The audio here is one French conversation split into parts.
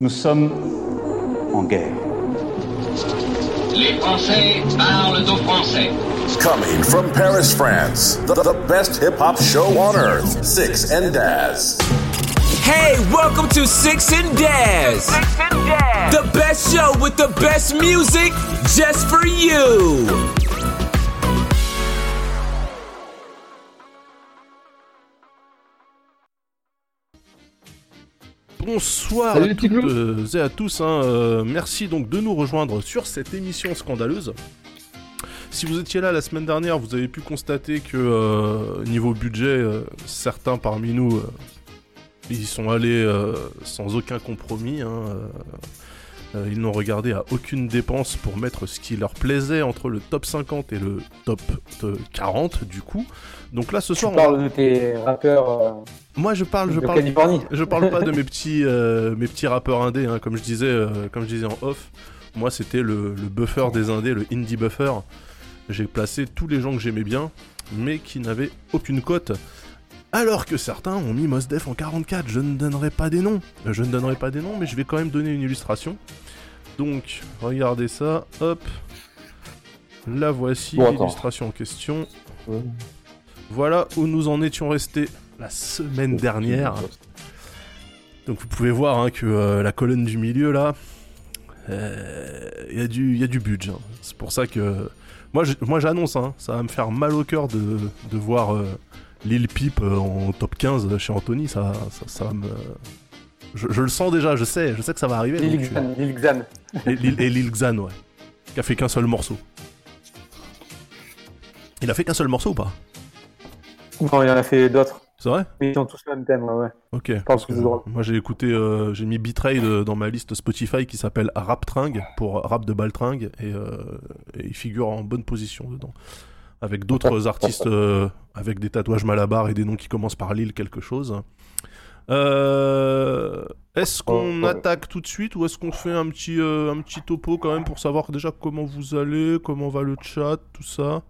Nous sommes en guerre. Les Français parlent aux Français. Coming from Paris, France, the, the best hip hop show on earth, Six and Daz. Hey, welcome to Six and Daz. The best show with the best music just for you. Bonsoir Salut, à toutes euh, et à tous. hein, euh, merci donc de nous rejoindre sur cette émission scandaleuse. Si vous étiez là la semaine dernière, vous avez pu constater que euh, niveau budget, euh, certains parmi nous, ils sont allés sans aucun compromis. hein, ils n'ont regardé à aucune dépense pour mettre ce qui leur plaisait entre le top 50 et le top euh, 40 du coup. Donc là ce Tu soir, on- parles de tes rappeurs euh, moi je parle, je de parle Californie. je parle pas de mes petits, euh, mes petits rappeurs indés, hein, comme je disais, euh, comme je disais en off. Moi, c'était le, le buffer des indés, le indie buffer. J'ai placé tous les gens que j'aimais bien, mais qui n'avaient aucune cote. Alors que certains ont mis Mos Def en 44. Je ne donnerai pas des noms. Euh, Je ne donnerai pas des noms, mais je vais quand même donner une illustration. Donc, regardez ça. Hop. La voici, Bon, l'illustration en question. Ouais. Voilà où nous en étions restés la semaine dernière. Donc vous pouvez voir hein, que euh, la colonne du milieu là, il y, a du- y a du budget. hein. C'est pour ça que moi, j'annonce, hein, ça va me faire mal au cœur de, de voir euh, Lil Peep euh, en top 15 chez Anthony. Ça, ça, me... Je, je le sens déjà, je sais, je sais que ça va arriver. Lil Xan, Lil Xan. euh, et, Lil, et Lil Xan, ouais. Qui a fait qu'un seul morceau. Il a fait qu'un seul morceau ou pas? Non, il en a fait d'autres. C'est vrai? Mais ils ont tous le même thème, ouais. Ok. parce que. Moi j'ai écouté, euh, j'ai mis Bitrade euh, dans ma liste Spotify qui s'appelle Rap Tringue pour rap de Baltringue et, euh, et il figure en bonne position dedans. Avec d'autres artistes euh, avec des tatouages malabar et des noms qui commencent par Lille quelque chose. Euh, est-ce qu'on attaque tout de suite ou est-ce qu'on fait un petit, euh, un petit topo quand même pour savoir déjà comment vous allez, comment va le chat, tout ça?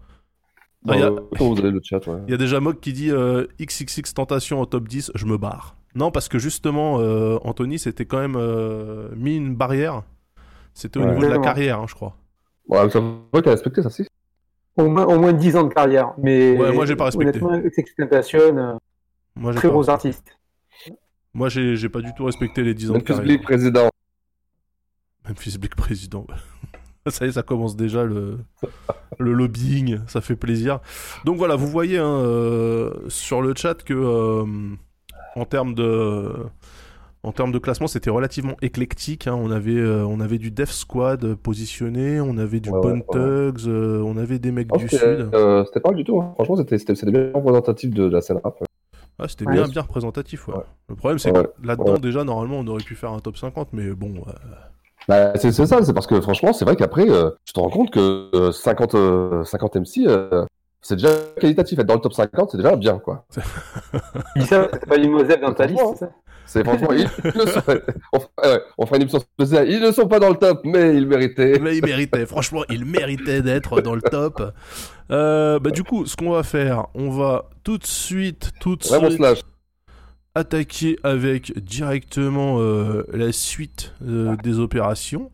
Ah, il y a- ouais. y déjà Mog qui dit XXX Tentation en top 10, je me barre. Non, parce que justement, Anthony s'était quand même mis une barrière. C'était au Ouais. niveau de la carrière, hein, je crois. Ouais, ça va qu'à respecter ça, si. Au moins, au moins 10 ans de carrière. Mais Ouais, moi, j'ai pas respecté. Honnêtement, euh, Moi, très pas, gros artiste. moi, j'ai j'ai pas du tout respecté les 10 ans de Memphis carrière. Bleak, président. Memphis Bleak président. ça y est, ça commence déjà le, le lobbying, ça fait plaisir. Donc voilà, vous voyez hein, euh, sur le chat que euh, en termes de en termes de classement, c'était relativement éclectique. hein. On avait euh, on avait du Def Squad positionné, on avait du Ouais, Bone ouais, ouais. Thugs, euh, on avait des mecs Oh, du sud. euh, c'était pas mal du tout. hein. Franchement, c'était bien représentatif de, de la scène rap. Ah, c'était Ouais. bien bien représentatif. Ouais. Ouais. Le problème c'est Ouais. que là-dedans Ouais. déjà normalement on aurait pu faire un top 50, mais bon. euh, Bah, c'est ça, c'est parce que franchement, c'est vrai qu'après, euh, tu te rends compte que euh, 50, euh, 50 MC, euh, c'est déjà qualitatif. Être dans le top 50, c'est déjà bien, quoi. Il dit ça, c'est pas Limosel dans ta liste, ça? C'est franchement, ils ne sont... on, fera une émission spéciale. Ils ne sont pas dans le top, mais ils méritaient. Mais il méritait, franchement, il méritait d'être dans le top. Euh, bah, du coup, ce qu'on va faire, on va tout de suite, tout de Vraiment suite slash. attaquer avec directement euh, la suite euh, des opérations.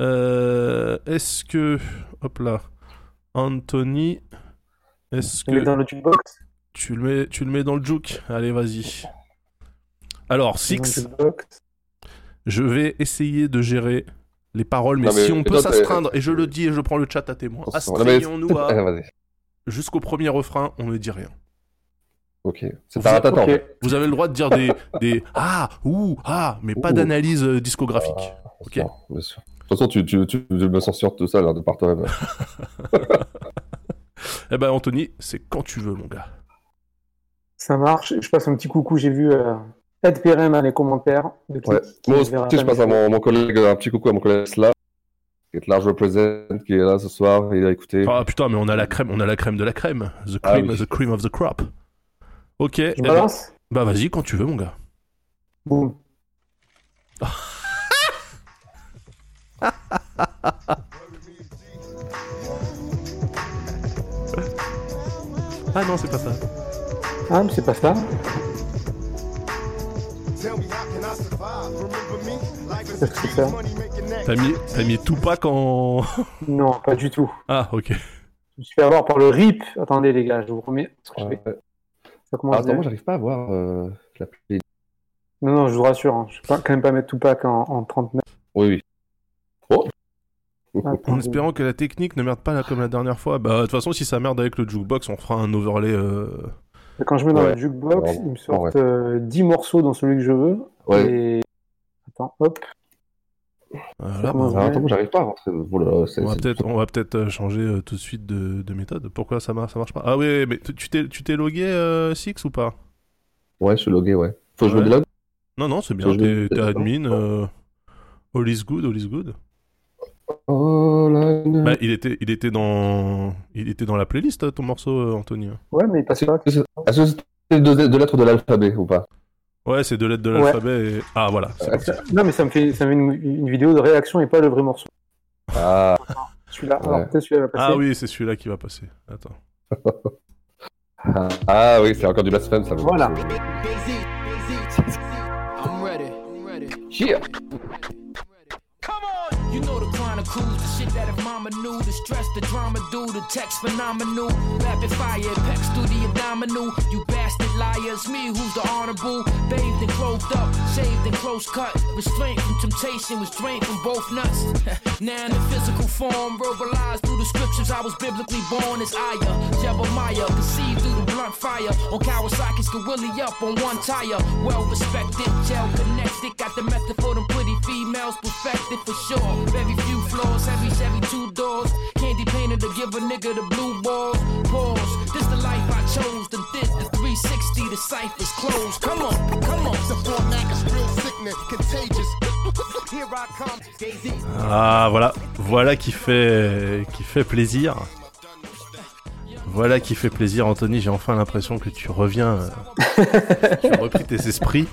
Euh, est-ce que, hop là, Anthony, est-ce Il est que dans le jukebox? tu le mets, tu le mets dans le juke Allez, vas-y. Alors, Six, je vais essayer de gérer les paroles, mais, Non, mais- si on peut s'astreindre, et je le dis et je prends le chat à témoin, astreignons-nous à jusqu'au premier refrain, on ne dit rien. Ok. C'est Vous un êtes- tâton. Ok. Vous avez le droit de dire des, des ah, ouh, ah, mais pas d'analyse euh, discographique. Ok. Non, bien sûr. De toute façon, tu, tu, tu, tu me censures tout ça là, de par toi-même. Eh ben, Anthony, c'est quand tu veux, mon gars. Ça marche. Je passe un petit coucou. J'ai vu euh, Ed Perrin dans les commentaires. De qui, Ouais. qui Moi aussi, je pas passe à mon, mon collègue, un petit coucou à mon collègue Sla, qui est large represent, qui est là ce soir, il a écouté. Ah putain, mais on a la crème, on a la crème de la crème. The Ah cream, oui. the cream of the crop. Ok. eh Je ben, balance bah vas-y, quand tu veux, mon gars. Boum. Ah non, c'est pas ça. Ah, mais c'est pas ça. C'est ça. T'as mis, t'as mis Tupac en. Non, pas du tout. Ah, ok. Je me suis fait avoir par le RIP. Attendez, les gars, je vous remets. ce que je Ouais. fais. Ça commence Ah, attends, moi j'arrive pas à voir euh, la. Non, non, je vous rassure. Hein. Je vais quand même pas mettre Tupac en, en 39. Oui, oui. Oh Ah, En attendez. espérant que la technique ne merde pas là comme la dernière fois. Bah, de toute façon, si ça merde avec le jukebox, on fera un overlay. euh, Quand je mets dans Ouais. le jukebox, Ouais. il me sort euh, 10 morceaux dans celui que je veux. Ouais. Et... Attends, hop. Voilà, bah, attends, j'arrive pas à rentrer. On va peut-être, on va peut-être euh, changer euh, tout de suite de, de méthode. Pourquoi ça marche, ça marche pas? Ah oui, mais tu t'es, tu t'es logué euh, Six ou pas? Ouais, je suis logué, ouais. Faut que je me délogue Non, non, c'est bien. T'es, t'es admin. euh, All is good, all is good. Oh là là. Bah, il était, il était dans, il était dans la playlist ton morceau, Anthony. Ouais, mais il passe pas. Est-ce que est-ce que deux, deux lettres de l'alphabet ou pas? Ouais, c'est deux lettres de Ouais. l'alphabet. Et... Ah voilà. parti. Non, mais ça me fait, ça me fait une, une vidéo de réaction et pas le vrai morceau. Ah, Celui-là, Ouais. alors peut-être celui-là va passer. Ah oui, c'est celui-là qui va passer. Attends. ah, ah oui, c'est encore du blasphème ça. Voilà. I'm ready. I'm ready. Yeah. You know the that if mama knew, the stress, the drama do, the text phenomenal. Rapid fire, pecs through the abdominal. You bastard liars, me who's the honorable. Bathed and clothed up, shaved and close cut. Restraint from temptation, was drained from both nuts. now in the physical form, verbalized through the scriptures, I was biblically born as Aya. Jeremiah, conceived through the blunt fire. On Kawasaki's go Willie up on one tire. Well respected, gel connected. Got the method for them females perfected for sure. Very few flaws, heavy Chevy two doors. Candy painted to give a nigga the blue balls. Pause. This the life I chose. The did the 360, the ciphers closed. Come on, come on. The format is real sickness, contagious. Here I come. Ah voilà, voilà qui fait, qui fait plaisir. Voilà qui fait plaisir, Anthony. J'ai enfin l'impression que tu reviens. euh, tu as repris tes esprits.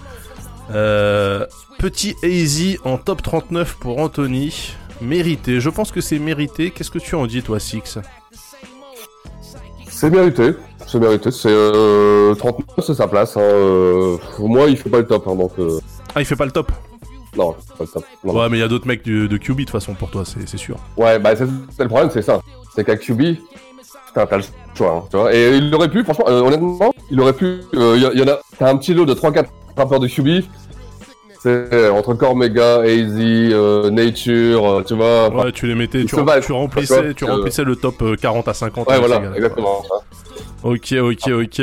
Euh, petit Easy en top 39 pour Anthony. Mérité. Je pense que c'est mérité. Qu'est-ce que tu en dis, toi, Six C'est mérité. C'est mérité. C'est euh, 39, c'est sa place. Hein. Euh, pour moi, il fait pas le top. Hein, donc, euh, Ah, il fait pas le top? Non, pas le top. Non. Ouais, mais il y a d'autres mecs de QB de toute façon pour toi, c'est sûr. Ouais, bah c'est le problème, c'est ça. C'est qu'à QB, putain, t'as le choix, hein, tu vois. Et il aurait pu, franchement, honnêtement, il aurait pu. Il y, y en a, t'as un petit lot de 3-4 rappeurs de QB. C'est euh, entre Cormega, AZ, euh, Nature, euh, tu vois. Ouais, tu les mettais, il tu, se rem- va, tu remplissais, tu euh, remplissais le top euh, 40 à 50. ouais, voilà, exactement. Ok, ok, ok.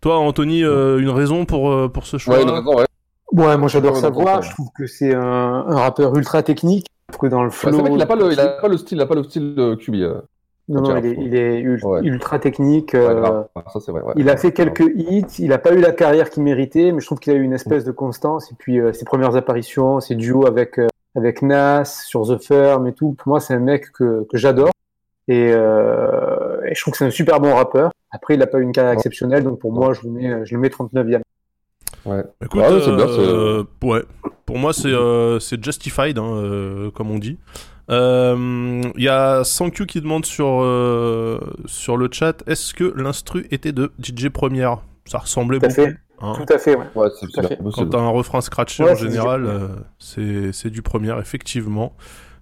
Toi, Anthony, euh, une raison pour, euh, pour ce choix Ouais, une raison, ouais. Ouais, moi j'adore sa voix. Je trouve que c'est un, un rappeur ultra technique. Je trouve que dans le flow. c'est vrai qu'il a pas le, il a pas le style, il a pas le style de QB. Non, non, il est, il est ul- Ouais. ultra technique. Ouais, euh, grave. ça c'est vrai. Ouais. Il a fait quelques hits, il n'a pas eu la carrière qu'il méritait, mais je trouve qu'il a eu une espèce de constance. Et puis euh, ses premières apparitions, ses duos avec, euh, avec Nas sur The Firm et tout, pour moi c'est un mec que, que j'adore. Et, euh, et je trouve que c'est un super bon rappeur. Après, il n'a pas eu une carrière Ouais. exceptionnelle, donc pour moi je le mets, je le mets 39e. Ouais. Écoute, bien, euh, ouais. Pour moi, c'est euh, justified, hein, euh, comme on dit. Euh, Il y a Sankyu qui demande sur euh, sur le chat est-ce que l'instru était de DJ Première Ça ressemblait Tout à beaucoup. fait, hein. tout à fait, ouais. Ouais, c'est Tout à bien fait. Quand t'as un refrain scratché Ouais, en général, euh, c'est c'est du premier, effectivement.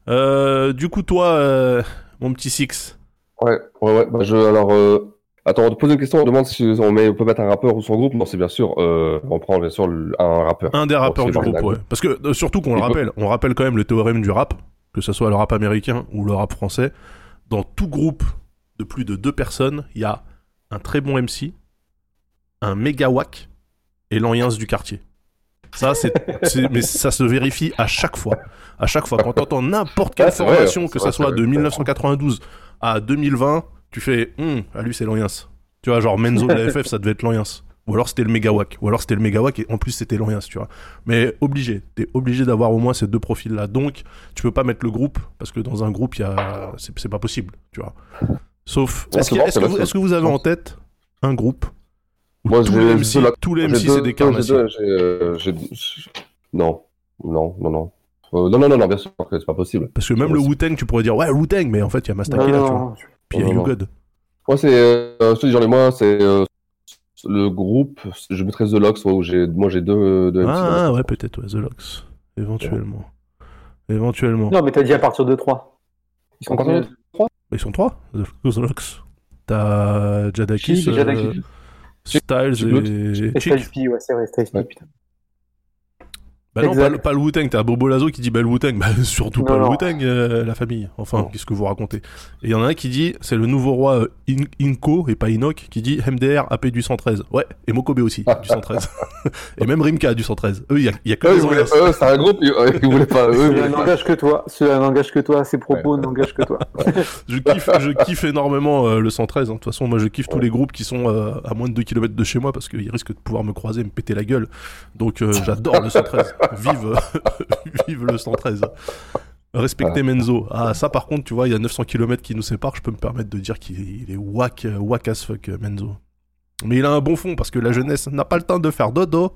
Euh, du coup, toi, euh, mon petit Six. Ouais, ouais, ouais. Bah, je, alors, euh, attends, on te pose une question, on demande si on, met, on peut mettre un rappeur ou son groupe. Non, c'est bien sûr, euh, on prend bien sûr un rappeur. Un des rappeurs du groupe, ouais. Parce que euh, surtout qu'on le rappelle, on rappelle quand même le théorème du rap, que ce soit le rap américain ou le rap français. Dans tout groupe de plus de deux personnes, il y a un très bon MC, un méga wack et l'Anciens du quartier. Ça, c'est, mais ça se vérifie à chaque fois. À chaque fois, quand t'entends n'importe quelle Ah, vrai, formation, que ça soit de vrai. 1992 à 2020, tu fais, hum, à lui c'est l'Anciens. Tu vois, genre Menzo de la FF, ça devait être l'Anciens. Ou alors c'était le Megawack. Ou alors c'était le Megawack et en plus c'était l'Oriens, tu vois. Mais obligé. T'es obligé d'avoir au moins ces deux profils-là. Donc, tu peux pas mettre le groupe parce que dans un groupe, il y a... c'est pas possible, tu vois. Sauf. Ouais, Est-ce bon, est-ce que, vous- que avez en tête un groupe où Moi, tous les MC, tous les MC c'est des j'ai, euh, Non, non, non, non. Euh, non, non, non, non, bien sûr que c'est pas possible. Parce que même le Wu-Tang, tu pourrais dire ouais, Wu-Tang, mais en fait, il y a non, tu vois. Puis il y a Non, You non. God. Moi, c'est, euh, je te dis, j'en ai moins, c'est euh, le groupe. Je mettrais The Locks, ouais, où j'ai, moi, j'ai deux, deux MC. Ah, ouais, peut-être, ouais, The Locks. Éventuellement. Éventuellement. Non, mais t'as dit à partir de 3. Ils sont combien de- Bah, Ils sont trois, The Kozloks. T'as Jadakis, Chic, Jadakis. euh, Styles et Et. Styles P, ouais, c'est vrai, Styles P, Ouais. putain. Bah non, pas, le- pas le Wu-Tang, t'as Bobo Lazo qui dit bah le Wu-Tang, bah surtout Non, pas le. Wu-Tang, euh, la famille. Enfin, Non. qu'est-ce que vous racontez Et il y en a un qui dit, c'est le nouveau roi euh, In- Inko et pas Inok, qui dit MDR AP du 113. Ouais, et Mokobe aussi, du 113. et même Rimka du 113. Eux, il y a, il y a que Eux, voulaient- eux, c'est un groupe, ils, ils voulaient pas. Eux, ils Cela voulaient pas. n'engage que toi. Cela n'engage que toi. Ces propos n'engagent que toi. Je kiffe, je kiffe énormément euh, le 113. hein. De toute façon, moi, je kiffe tous les groupes qui sont euh, à moins de 2 km de chez moi parce qu'ils risquent de pouvoir me croiser et me péter la gueule. Donc, euh, j'adore le 113. Vive, vive le 113. Respectez Menzo. Ah, ça, par contre, tu vois, il y a 900 km qui nous séparent. Je peux me permettre de dire qu'il il est whack, euh, whack as fuck, Menzo. Mais il a un bon fond parce que la jeunesse n'a pas le temps de faire dodo.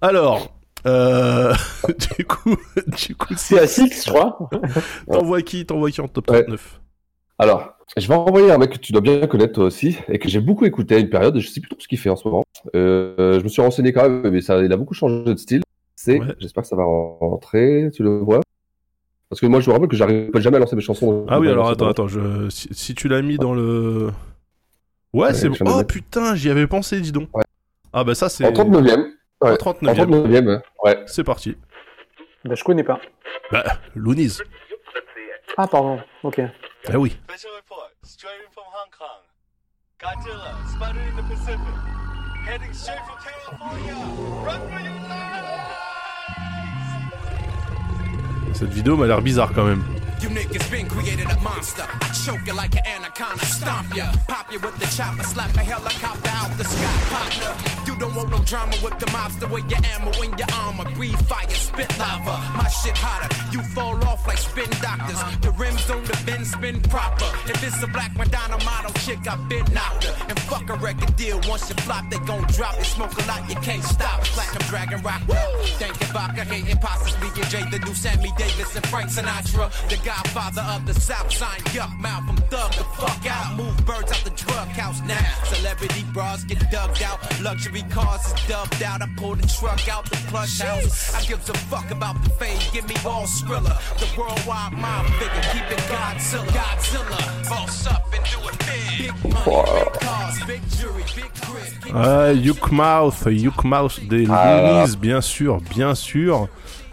Alors, euh, du coup, du coup, C'est à 6, je crois. t'envoies qui, t'envoies qui en top Ouais. 39 Alors, je vais envoyer un mec que tu dois bien connaître toi aussi et que j'ai beaucoup écouté à une période. Je sais plus trop ce qu'il fait en ce moment. Euh, je me suis renseigné quand même, mais ça, il a beaucoup changé de style. C'est, Ouais. j'espère que ça va rentrer. Tu le vois Parce que moi, je me rappelle que j'arrive jamais à lancer mes chansons. Ah oui, alors attends, pas. attends, je... si, si tu l'as mis dans le. Ouais, Ouais, c'est bon. Oh putain, j'y avais pensé, dis donc. Ouais. Ah bah ça, c'est. En 39e. En Ouais. 39 En 39e, ouais. C'est parti. Bah, je connais pas. Bah, Loonies. Ah, pardon. Ok. Ah oui. Special report, straight in from Hong Kong. Godzilla, spotted in the Pacific. Heading straight for California. Run for your! Cette vidéo m'a l'air bizarre quand même. You niggas been created a monster. I choke you like an anaconda, stomp ya. Pop you with the chopper, slap a helicopter out the sky, partner. You don't want no drama with the mobster with your ammo in your armor. Breathe fire, spit lava. My shit hotter. You fall off like spin doctors. Uh-huh. The rims on the bend spin proper. If it's a black Madonna model chick, I've been knocked her. And fuck a record deal. Once you flop, they gon' drop it. Smoke a lot, you can't stop. Platinum Dragon Rock. Thank you, Vodka, hating possibly and Jay, the new Sammy Davis and Frank Sinatra. The godfather of the South Side, yuck mouth from thug the fuck out. Move birds out the drug house now. Celebrity bras get dug out. Luxury cars is dubbed out. I pull the truck out the plush house. I give a fuck about the fade. Give me all Skrilla. The worldwide mob figure. Keep it Godzilla. Godzilla. Boss up and do it big. Big money, big cars, big jury, big grip. Ah, Yukmouth, Yukmouth des Ah. Loonies, bien sûr, bien sûr.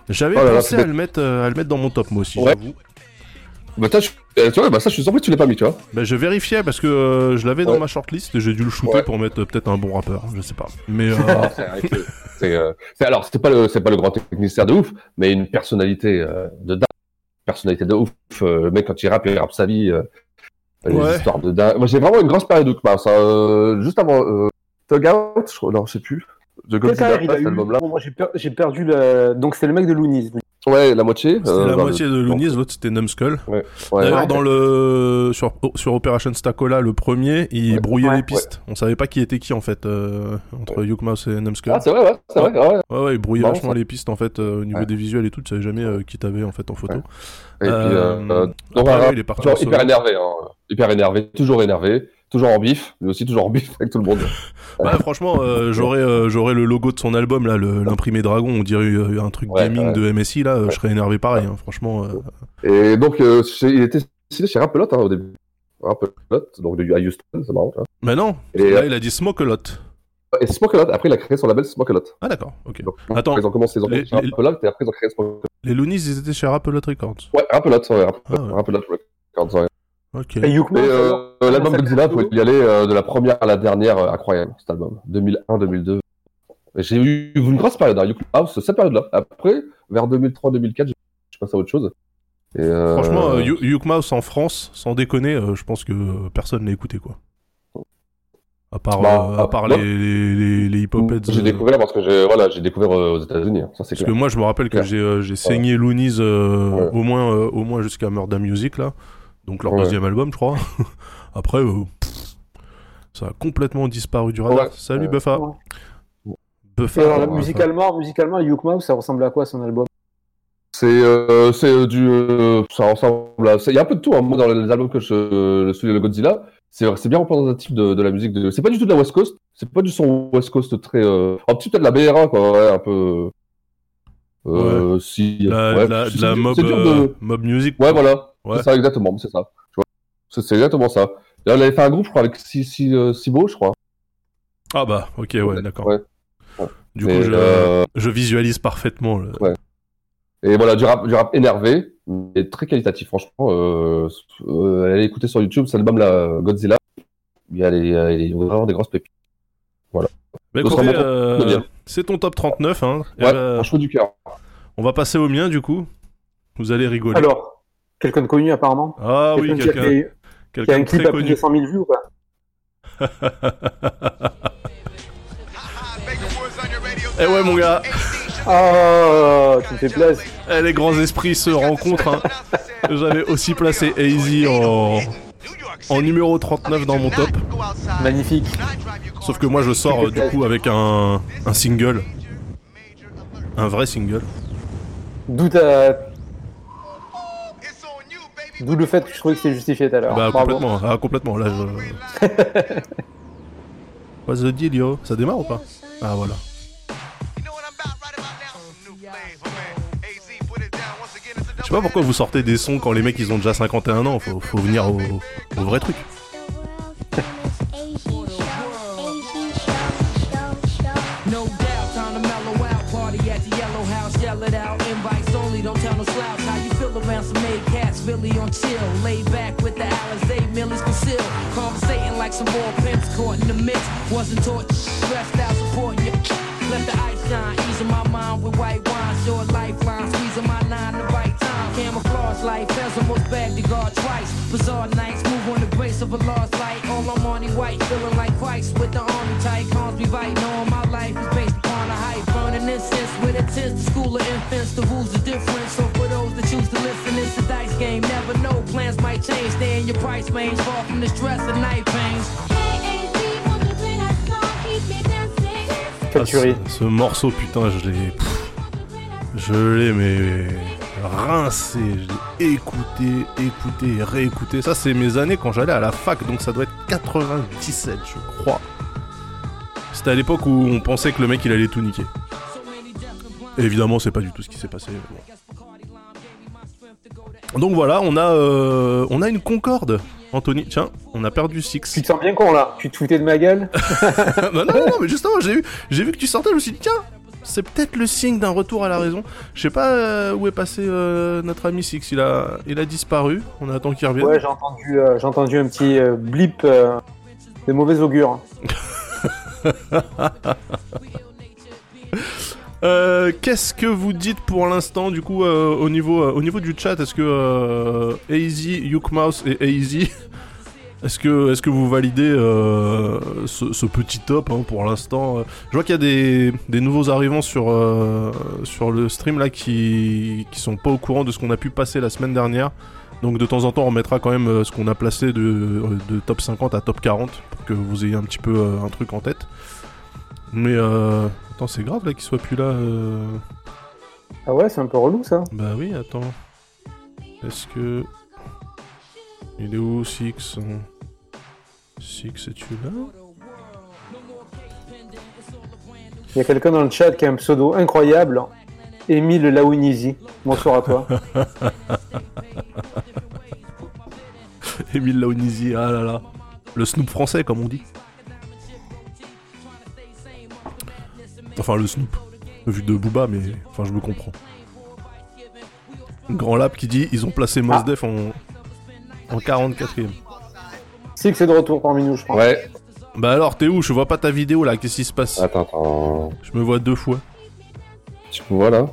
J'avais Oh pensé à le, mettre, euh, à le mettre dans mon top, moi aussi, Ouais. j'avoue. Bah, euh, tu vois, bah, ça, je suis surpris que tu l'aies pas mis, tu vois. Bah, je vérifiais parce que euh, je l'avais dans ma shortlist et j'ai dû le shooter Ouais. pour mettre euh, peut-être un bon rappeur, je sais pas. Mais euh, Ah, c'est euh, c'est- alors, c'était pas le, c'est pas le grand technicien de ouf, mais une personnalité euh, de dingue. Personnalité de ouf. Euh, le mec, quand il rappe, il rappe sa vie. Euh, les Ouais. histoires de dingue. Moi, j'ai vraiment une grosse période de Mouse. Euh, juste avant euh, Thug Out, je crois, non, je sais plus. De Godzilla, carrière il a cet eu album-là. Bon, Moi, j'ai per- j'ai perdu le. Donc, c'est le mec de Loonies. Ouais, la moitié. c'était euh, la dans moitié le- de Loonies, l'autre c'était Numbskull. Ouais, D'ailleurs, ouais. dans le sur, sur Operation Stacola, le premier, il Ouais. brouillait Ouais. les pistes. On savait pas qui était qui en fait euh, entre Yukmouth et Numbskull. Ah, c'est vrai, ouais, c'est vrai. ouais. ouais, ouais, il brouillait Marrant, vachement ça. les pistes en fait euh, au niveau Ouais. des visuels et tout. Tu savais jamais euh, qui t'avait en fait en photo. Ouais. Et puis, Euh, euh, euh, donc, après, il est parti genre hyper énervé, hein. hyper énervé, toujours énervé, toujours en bif, mais aussi toujours en bif avec tout le monde. Ouais, franchement, euh, j'aurais euh, j'aurais le logo de son album là, l'imprimé dragon. On dirait euh, un truc Ouais, gaming ouais. de MSI là. euh, Je serais énervé pareil. hein, franchement. Et donc, chez- il était signé chez Rappelotte hein, au début. Rappelotte, donc de, à Houston, c'est marrant. Mais non. Et, là, il a dit Smoke a lot. Et Smokelot, après il a créé son label Smokelot. Ah d'accord. Ok. Donc, Attends, Ils ont commencé, ils ont les- chez les- et après ils ont créé Smokelot. Les Loonies, ils étaient chez Rapalot Records. Ouais, Rappelotte, ouais, Ah ouais. Rappelotte Records, ouais. Ok. Et euh, l'album Godzilla, faut y aller euh, de la première à la dernière, euh, incroyable cet album. 2001-2002. J'ai eu une grosse période, hein, House, cette période-là. Après, vers 2003-2004, je passe à autre chose. Et, euh, Franchement, euh, Yu- Yukmouth en France, sans déconner, euh, je pense que personne l'a écouté quoi. À part, Bah, euh, à part moi- les, les, les, les hip-hop heads, j'ai découvert parce que j'ai voilà, j'ai découvert euh, aux États-Unis, hein, Parce que moi, je me rappelle que j'ai euh, saigné Loonies euh, Ouais. au moins, euh, au moins jusqu'à Murder Music, là. Donc leur Ouais. deuxième album, je crois. Après, euh, pff, ça a complètement disparu du radar. Ouais. Salut Ouais. Buffa. Ouais. Buffa. Et alors, là, Ouais, musicalement, musicalement, Yukmouth, ça ressemble à quoi son album? C'est euh, c'est euh, du euh, ça ressemble à il y a un peu de tout hein. moi dans les albums que je le celui de Godzilla, c'est c'est bien représentatif de, de la musique de c'est pas du tout de la West Coast, c'est pas du son West Coast très euh... un petit peu de la BR1 quoi, ouais, un peu Euh, si. La, ouais, la- la mob, de- mob music. Ouais, voilà. Ouais. C'est ça, exactement. C'est ça. C'est exactement ça. Là, on avait fait un groupe, je crois, avec euh, Sibo, je crois. Ah bah, ok, ouais, d'accord. Ouais. Du Mais, coup, je, euh, je visualise parfaitement. le- Ouais. Et voilà, du rap, du rap énervé, mais très qualitatif, franchement. Euh, euh, allez écouter sur YouTube, cet album là, Godzilla. Il y a, les, vraiment des grosses pépites. Voilà. Euh, c'est ton top 39. Hein. Ouais, bah, un cheveu du cœur. on va passer au mien, du coup. Vous allez rigoler. Alors, quelqu'un de connu apparemment ah oui, Quelqu'un qui a qui a quelqu'un un clip très à plus de connu. 100 000 vues ou pas Eh ouais, mon gars, Oh, tu me fais plaisir. eh, les grands esprits se rencontrent. hein. J'avais aussi placé AZ en... en numéro 39 dans mon top. Magnifique. Sauf que moi, je sors euh, du coup avec un, un single. Un vrai single. D'où ta... D'où le fait que je trouvais que c'était justifié tout à l'heure. Bah, Bravo. complètement. Ah, complètement. Là, je. What's the deal, yo? Ça démarre ou pas? Ah, voilà. Je sais pas pourquoi vous sortez des sons quand les mecs ils ont déjà 51 ans, faut, faut venir au, au vrai truc. To feel around some made cats? Philly on chill. Lay back with the Alizé Millie's concealed. Conversating like some more pimps caught in the mix. Wasn't taught, stressed out, supporting you. Let the ice shine, easing my mind with white wine. Short lifeline, squeezing my nine the right time. Camouflage life, has almost bagged the guard twice. Bizarre nights, move on the grace of a lost light. All I'm on white, feeling like Christ with the army tight. Calms me right, knowing my life is based upon a hype. Burning incense with intent, the school of infants. The rules are different, so for those that choose to listen, it's a dice game. Never know, plans might change. Stay in your price range, far from the stress and night pains. Quelle Ah, tuerie. ce, ce morceau, putain, je l'ai. Je l'ai, mais. rincé. Je l'ai écouté, écouté, réécouté. Ça, c'est mes années quand j'allais à la fac, donc ça doit être 97, je crois. C'était à l'époque où on pensait que le mec il allait tout niquer. Et évidemment, c'est pas du tout ce qui s'est passé. bon. Donc voilà, on a, euh, on a une concorde. Anthony, tiens, on a perdu Six. Tu te sens bien con là Tu te foutais de ma gueule non, non, non, non, mais justement, j'ai vu, j'ai vu que tu sortais, je me suis dit, tiens, c'est peut-être le signe d'un retour à la raison. Je sais pas euh, où est passé euh, notre ami Six, il a, il a disparu, on attend qu'il revienne. Ouais, j'ai entendu, euh, j'ai entendu un petit blip de mauvais augure. Euh, Qu'est-ce que vous dites pour l'instant, du coup, euh, au, niveau, euh, au niveau du chat? Est-ce que Easy, Yukmouse et Easy, est-ce que, est que vous validez ce, petit top hein, pour l'instant? Je vois qu'il y a des, des nouveaux arrivants sur, sur le stream là qui, qui sont pas au courant de ce qu'on a pu passer la semaine dernière. Donc de temps en temps, on remettra quand même ce qu'on a placé de, de top 50 à top 40 pour que vous ayez un petit peu un truc en tête. Mais euh... attends, c'est grave là qu'il soit plus là. euh. Ah ouais, c'est un peu relou ça. Bah oui, attends. Est-ce que. Il est où Six? Six, es-tu là? Il y a quelqu'un dans le chat qui a un pseudo incroyable. Émile Laounizi. Bonsoir à toi. Émile Laonizi, ah là là. Le Snoop français, comme on dit. Enfin, le Snoop. Vu de Booba, mais. Enfin, je me comprends. Grand Lab qui dit ils ont placé Mos Def en. en 44ème. Six est de retour parmi nous, je crois. Ouais. Bah alors, t'es où? Je vois pas ta vidéo là, qu'est-ce qui se passe? Attends, attends. Je me vois deux fois. Tu me vois là?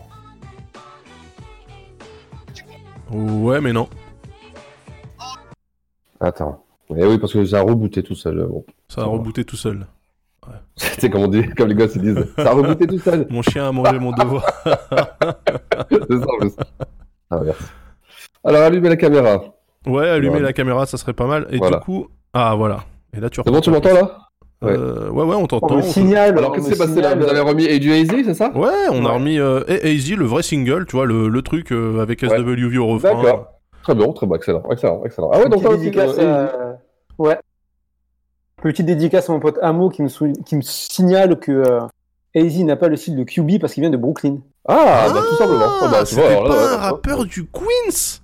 Ouais, mais non. Attends. Eh oui, parce que ça a rebooté tout seul. Bon. Ça a rebooté tout seul. C'est comme on dit, comme les gosses ils disent. Ça a rebooté tout seul. Mon chien a mangé mon devoir. C'est ça plus. Ah, merci. Alors, allumez la caméra. Ouais, allumer Voilà. la caméra, ça serait pas mal. Et Voilà. du coup. Ah, voilà. Et là, tu C'est bon, tu m'entends là? Euh, ouais, ouais, on On t'entend. me signale. Alors, on qu'est-ce qui s'est passé là? Vous avez remis et du Hazy, c'est ça? Ouais, on a Ouais. remis euh, le vrai single, tu vois, le, le truc euh, avec SWV au refrain. D'accord. Très bon, très bon, excellent, excellent, excellent. Ah ouais, donc là aussi, euh, Ouais. Petite dédicace à mon pote Amo qui me, sou- qui me signale que euh, AZ n'a pas le style de QB parce qu'il vient de Brooklyn. Ah, bah tout simplement. Ah, bah, tu vois, là, ouais, un ouais, rappeur du Queens?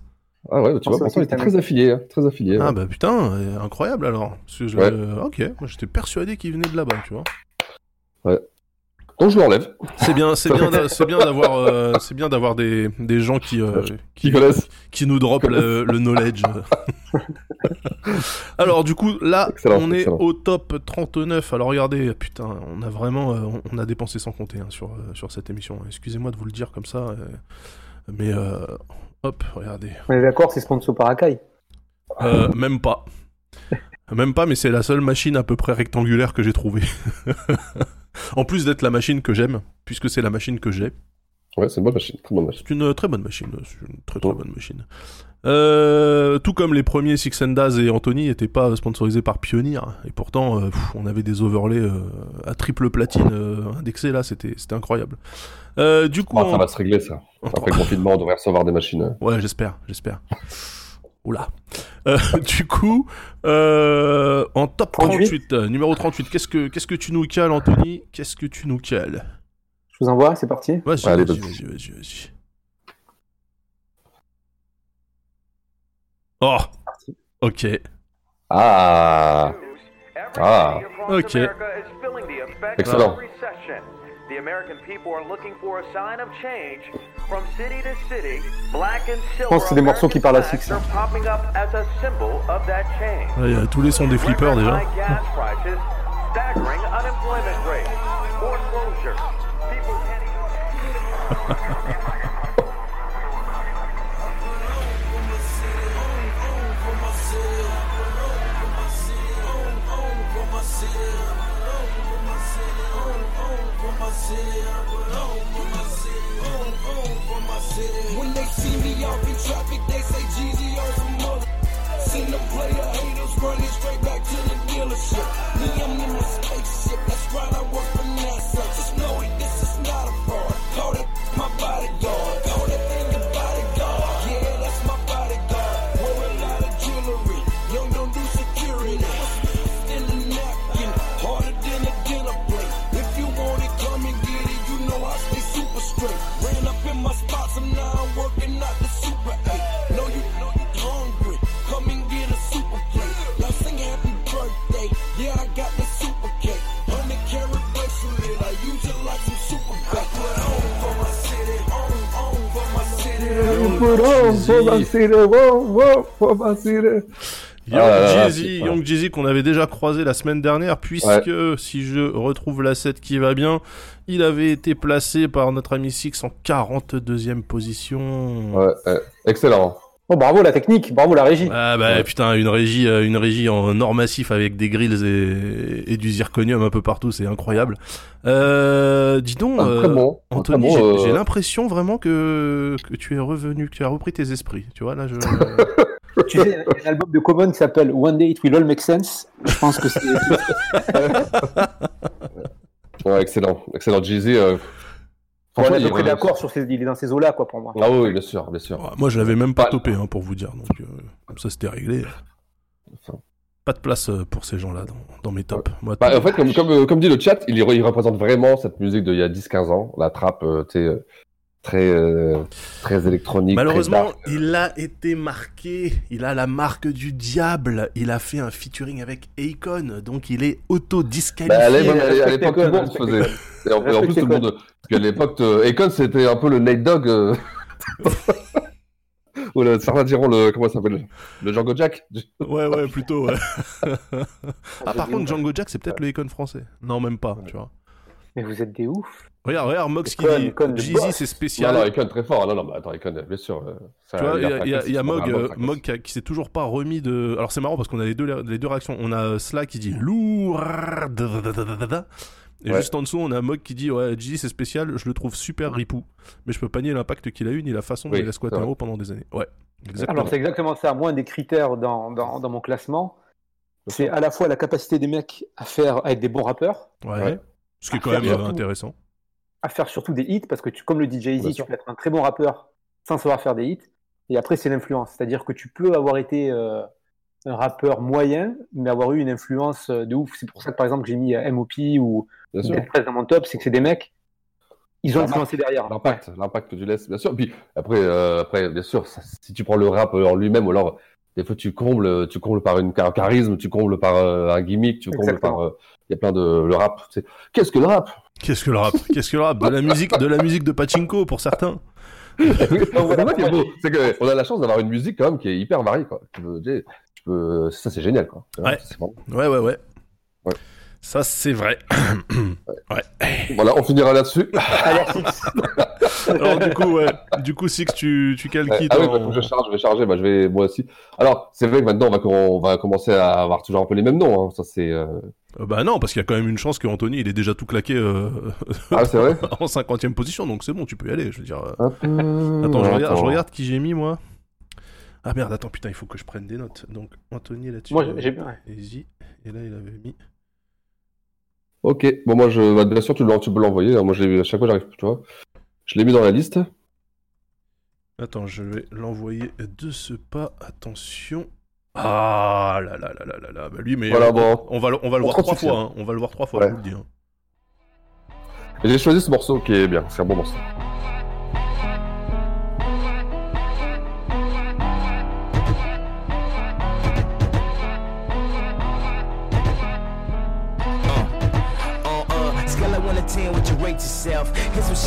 Ah ouais, tu vois, pourtant aussi, il était très affilié, hein, très affilié. Ah ouais. bah putain, euh, incroyable alors. Parce que je- Ouais. euh, ok, moi j'étais persuadé qu'il venait de là-bas, tu vois. Donc je l'enlève. C'est bien, c'est bien, d'a- c'est bien d'avoir, euh, c'est bien d'avoir des, des gens qui, euh, Qui nous drop le, le knowledge. Alors du coup, là, Excellent, on est au top 39. Alors regardez, putain, on a vraiment, euh, on a dépensé sans compter hein, sur, euh, sur cette émission. Excusez-moi de vous le dire comme ça, euh, mais euh, hop, regardez. On est d'accord, c'est sponsor par Akai. Euh, même pas. Même pas, mais c'est la seule machine à peu près rectangulaire que j'ai trouvée. En plus d'être la machine que j'aime, puisque c'est la machine que j'ai. Ouais, c'est une bonne machine, très bonne machine. C'est une euh, très bonne machine. C'est une très très bonne machine. Euh, tout comme les premiers Six and Daz et Anthony n'étaient pas sponsorisés par Pioneer. Et pourtant, euh, pff, on avait des overlays euh, à triple platine euh, indexés là, c'était c'était incroyable. Euh, du coup, Ah, ça va se régler ça. Après le confinement, on devrait recevoir des machines. euh. Ouais, j'espère, j'espère. Oula. Euh, du coup, euh, en top 38. 38, euh, numéro 38, qu'est-ce que, qu'est-ce que tu nous cales, Anthony? Qu'est-ce que tu nous cales? Je vous envoie, c'est parti. Vas-y, Allez, vas-y, vas-y. vas-y, vas-y, vas-y. Oh Ok. Ah Ah Ok. Excellent. The American people are looking for a sign of change. From city to city, black and silver pense que c'est des morceaux qui parlent à Six, flags are popping up as a symbol of that change. Là, Il y a tous les sons des flippers déjà. When they see me out in traffic, they say Jeezy some mother. Haters running straight back to the dealership. Me, I'm in my spaceship. That's right, I Young Ah Jeezy, putain. Young Jeezy qu'on avait déjà croisé la semaine dernière, puisque si je retrouve la 7 qui va bien, il avait été placé par notre ami Six en 42e position. Ouais. Excellent. Oh, bravo la technique, bravo la régie. Ah bah Ouais. putain, une régie, euh, une régie en or massif avec des grilles et, et du zirconium un peu partout, c'est incroyable. Euh, dis donc, Un euh, bon. Anthony, très j'ai bon, euh, j'ai l'impression vraiment que, que tu es revenu, que tu as repris tes esprits. Tu vois là, je. Tu sais, il y a un album de Common qui s'appelle One Day It Will All Make Sense. Je pense que c'est. Ouais, excellent. Excellent. Jeezy. On est à peu près d'accord sur ces, il est dans ces eaux-là, quoi, pour moi. Ah oui, bien sûr, bien sûr. Ouais, Moi, je l'avais même pas topé hein, pour vous dire, donc euh, comme ça c'était réglé. Pas de place euh, pour ces gens-là dans, dans mes tops. Moi, Bah, en fait, comme, comme, euh, comme dit le chat, il, il représente vraiment cette musique d'il y a 10-15 ans, la trappe, euh, tu sais, euh, très, euh, très électronique. très Malheureusement, dark. il a été marqué, il a la marque du diable, il a fait un featuring avec Akon, donc il est auto-disqualifié. Bah, à l'époque, à respecte l'époque, tout le Akon, monde faisait. Et en, et en plus, tout le monde. Parce qu'à l'époque, euh, Akon, c'était un peu le Nate Dogg. euh, Ou le, certains diront le. Comment ça s'appelle? Le Django Jack? Ouais, ouais, plutôt, ouais. ah, par contre, Django Jack, c'est peut-être le Akon français. Non, même pas, tu vois. Mais vous êtes des oufs. Regarde, regarde, Mox qui dit Jeezy, c'est Non, spécial. non, Akon très fort. Non, non, mais attends, Akon, bien sûr. euh, ça- Tu vois, il y a, il y a- un il y a classique, Mog, euh. Mog qui, s'est toujours pas remis de. Alors c'est marrant parce qu'on a les deux, les deux réactions. On a Sla qui dit lourd. Et Ouais. juste en dessous, on a Mog qui dit Ouais, Jeezy c'est spécial, je le trouve super ripou. Mais je peux pas nier l'impact qu'il a eu ni la façon dont Oui, il a squatté en haut pendant des années. Ouais, exactement. Alors, c'est exactement ça. Moi, un des critères dans, dans, dans mon classement, c'est à la fois la capacité des mecs à faire, à être des bons rappeurs, ouais. Ouais. Ce qui est À quand même faire euh, surtout- intéressant. à faire surtout des hits, parce que tu, comme le dit Jay-Z, tu peux être un très bon rappeur sans savoir faire des hits. Et après, c'est l'influence. C'est-à-dire que tu peux avoir été euh, un rappeur moyen, mais avoir eu une influence euh, de ouf. C'est pour ça que, par exemple, j'ai mis M.O.P. ou Press dans mon top, c'est que c'est des mecs Ils ont L'impact. influencé derrière. L'impact, l'impact que tu laisses, bien sûr. Puis après, euh, après bien sûr, ça- si tu prends le rap en lui-même, ou alors des fois tu combles, tu combles par une, un charisme, tu combles par euh, un gimmick, tu combles Exactement. par. euh, Il y a plein de. Le rap, c'est. Qu'est-ce que le rap? Qu'est-ce que le rap? Qu'est-ce que le rap? De la musique, de la musique de pachinko pour certains. C'est ça qui est beau. C'est que on a la chance d'avoir une musique quand même qui est hyper variée, quoi. Tu peux- tu ça, c'est génial, quoi. Ouais. C'est vraiment- Ouais, ouais, ouais. Ouais. Ça, c'est vrai. ouais. Voilà, on finira là-dessus. Alors, du coup, ouais. Du coup, Six, tu, tu cales qui ah oui, bah, faut que je charge, je vais charger, bah, je vais moi aussi. Alors, c'est vrai que maintenant on va, on va commencer à avoir toujours un peu les mêmes noms. Hein. Ça c'est. euh, Euh, Bah non, parce qu'il y a quand même une chance que Anthony, il est déjà tout claqué euh, Ah c'est vrai? en 50 position, donc c'est bon, tu peux y aller. Je veux dire. Attends, je regarde, attends. je regarde qui j'ai mis, moi. Ah merde, attends, putain, il faut que je prenne des notes. Donc, Anthony là-dessus. Moi, j'ai-. Easy. Et là, il avait mis. Ok, bon moi je, bah, bien sûr tu, peux l'envoyer. Moi je l'ai- à chaque fois j'arrive, tu vois. Je l'ai mis dans la liste. Attends, je vais l'envoyer de ce pas. Attention. Ah là là là là là là. Bah lui, mais Voilà, euh, bon. on va, le- on va le On voir trois fois. hein. On va le voir trois fois, Ouais. je vous le dis. hein. J'ai choisi ce morceau qui est bien, c'est un bon morceau.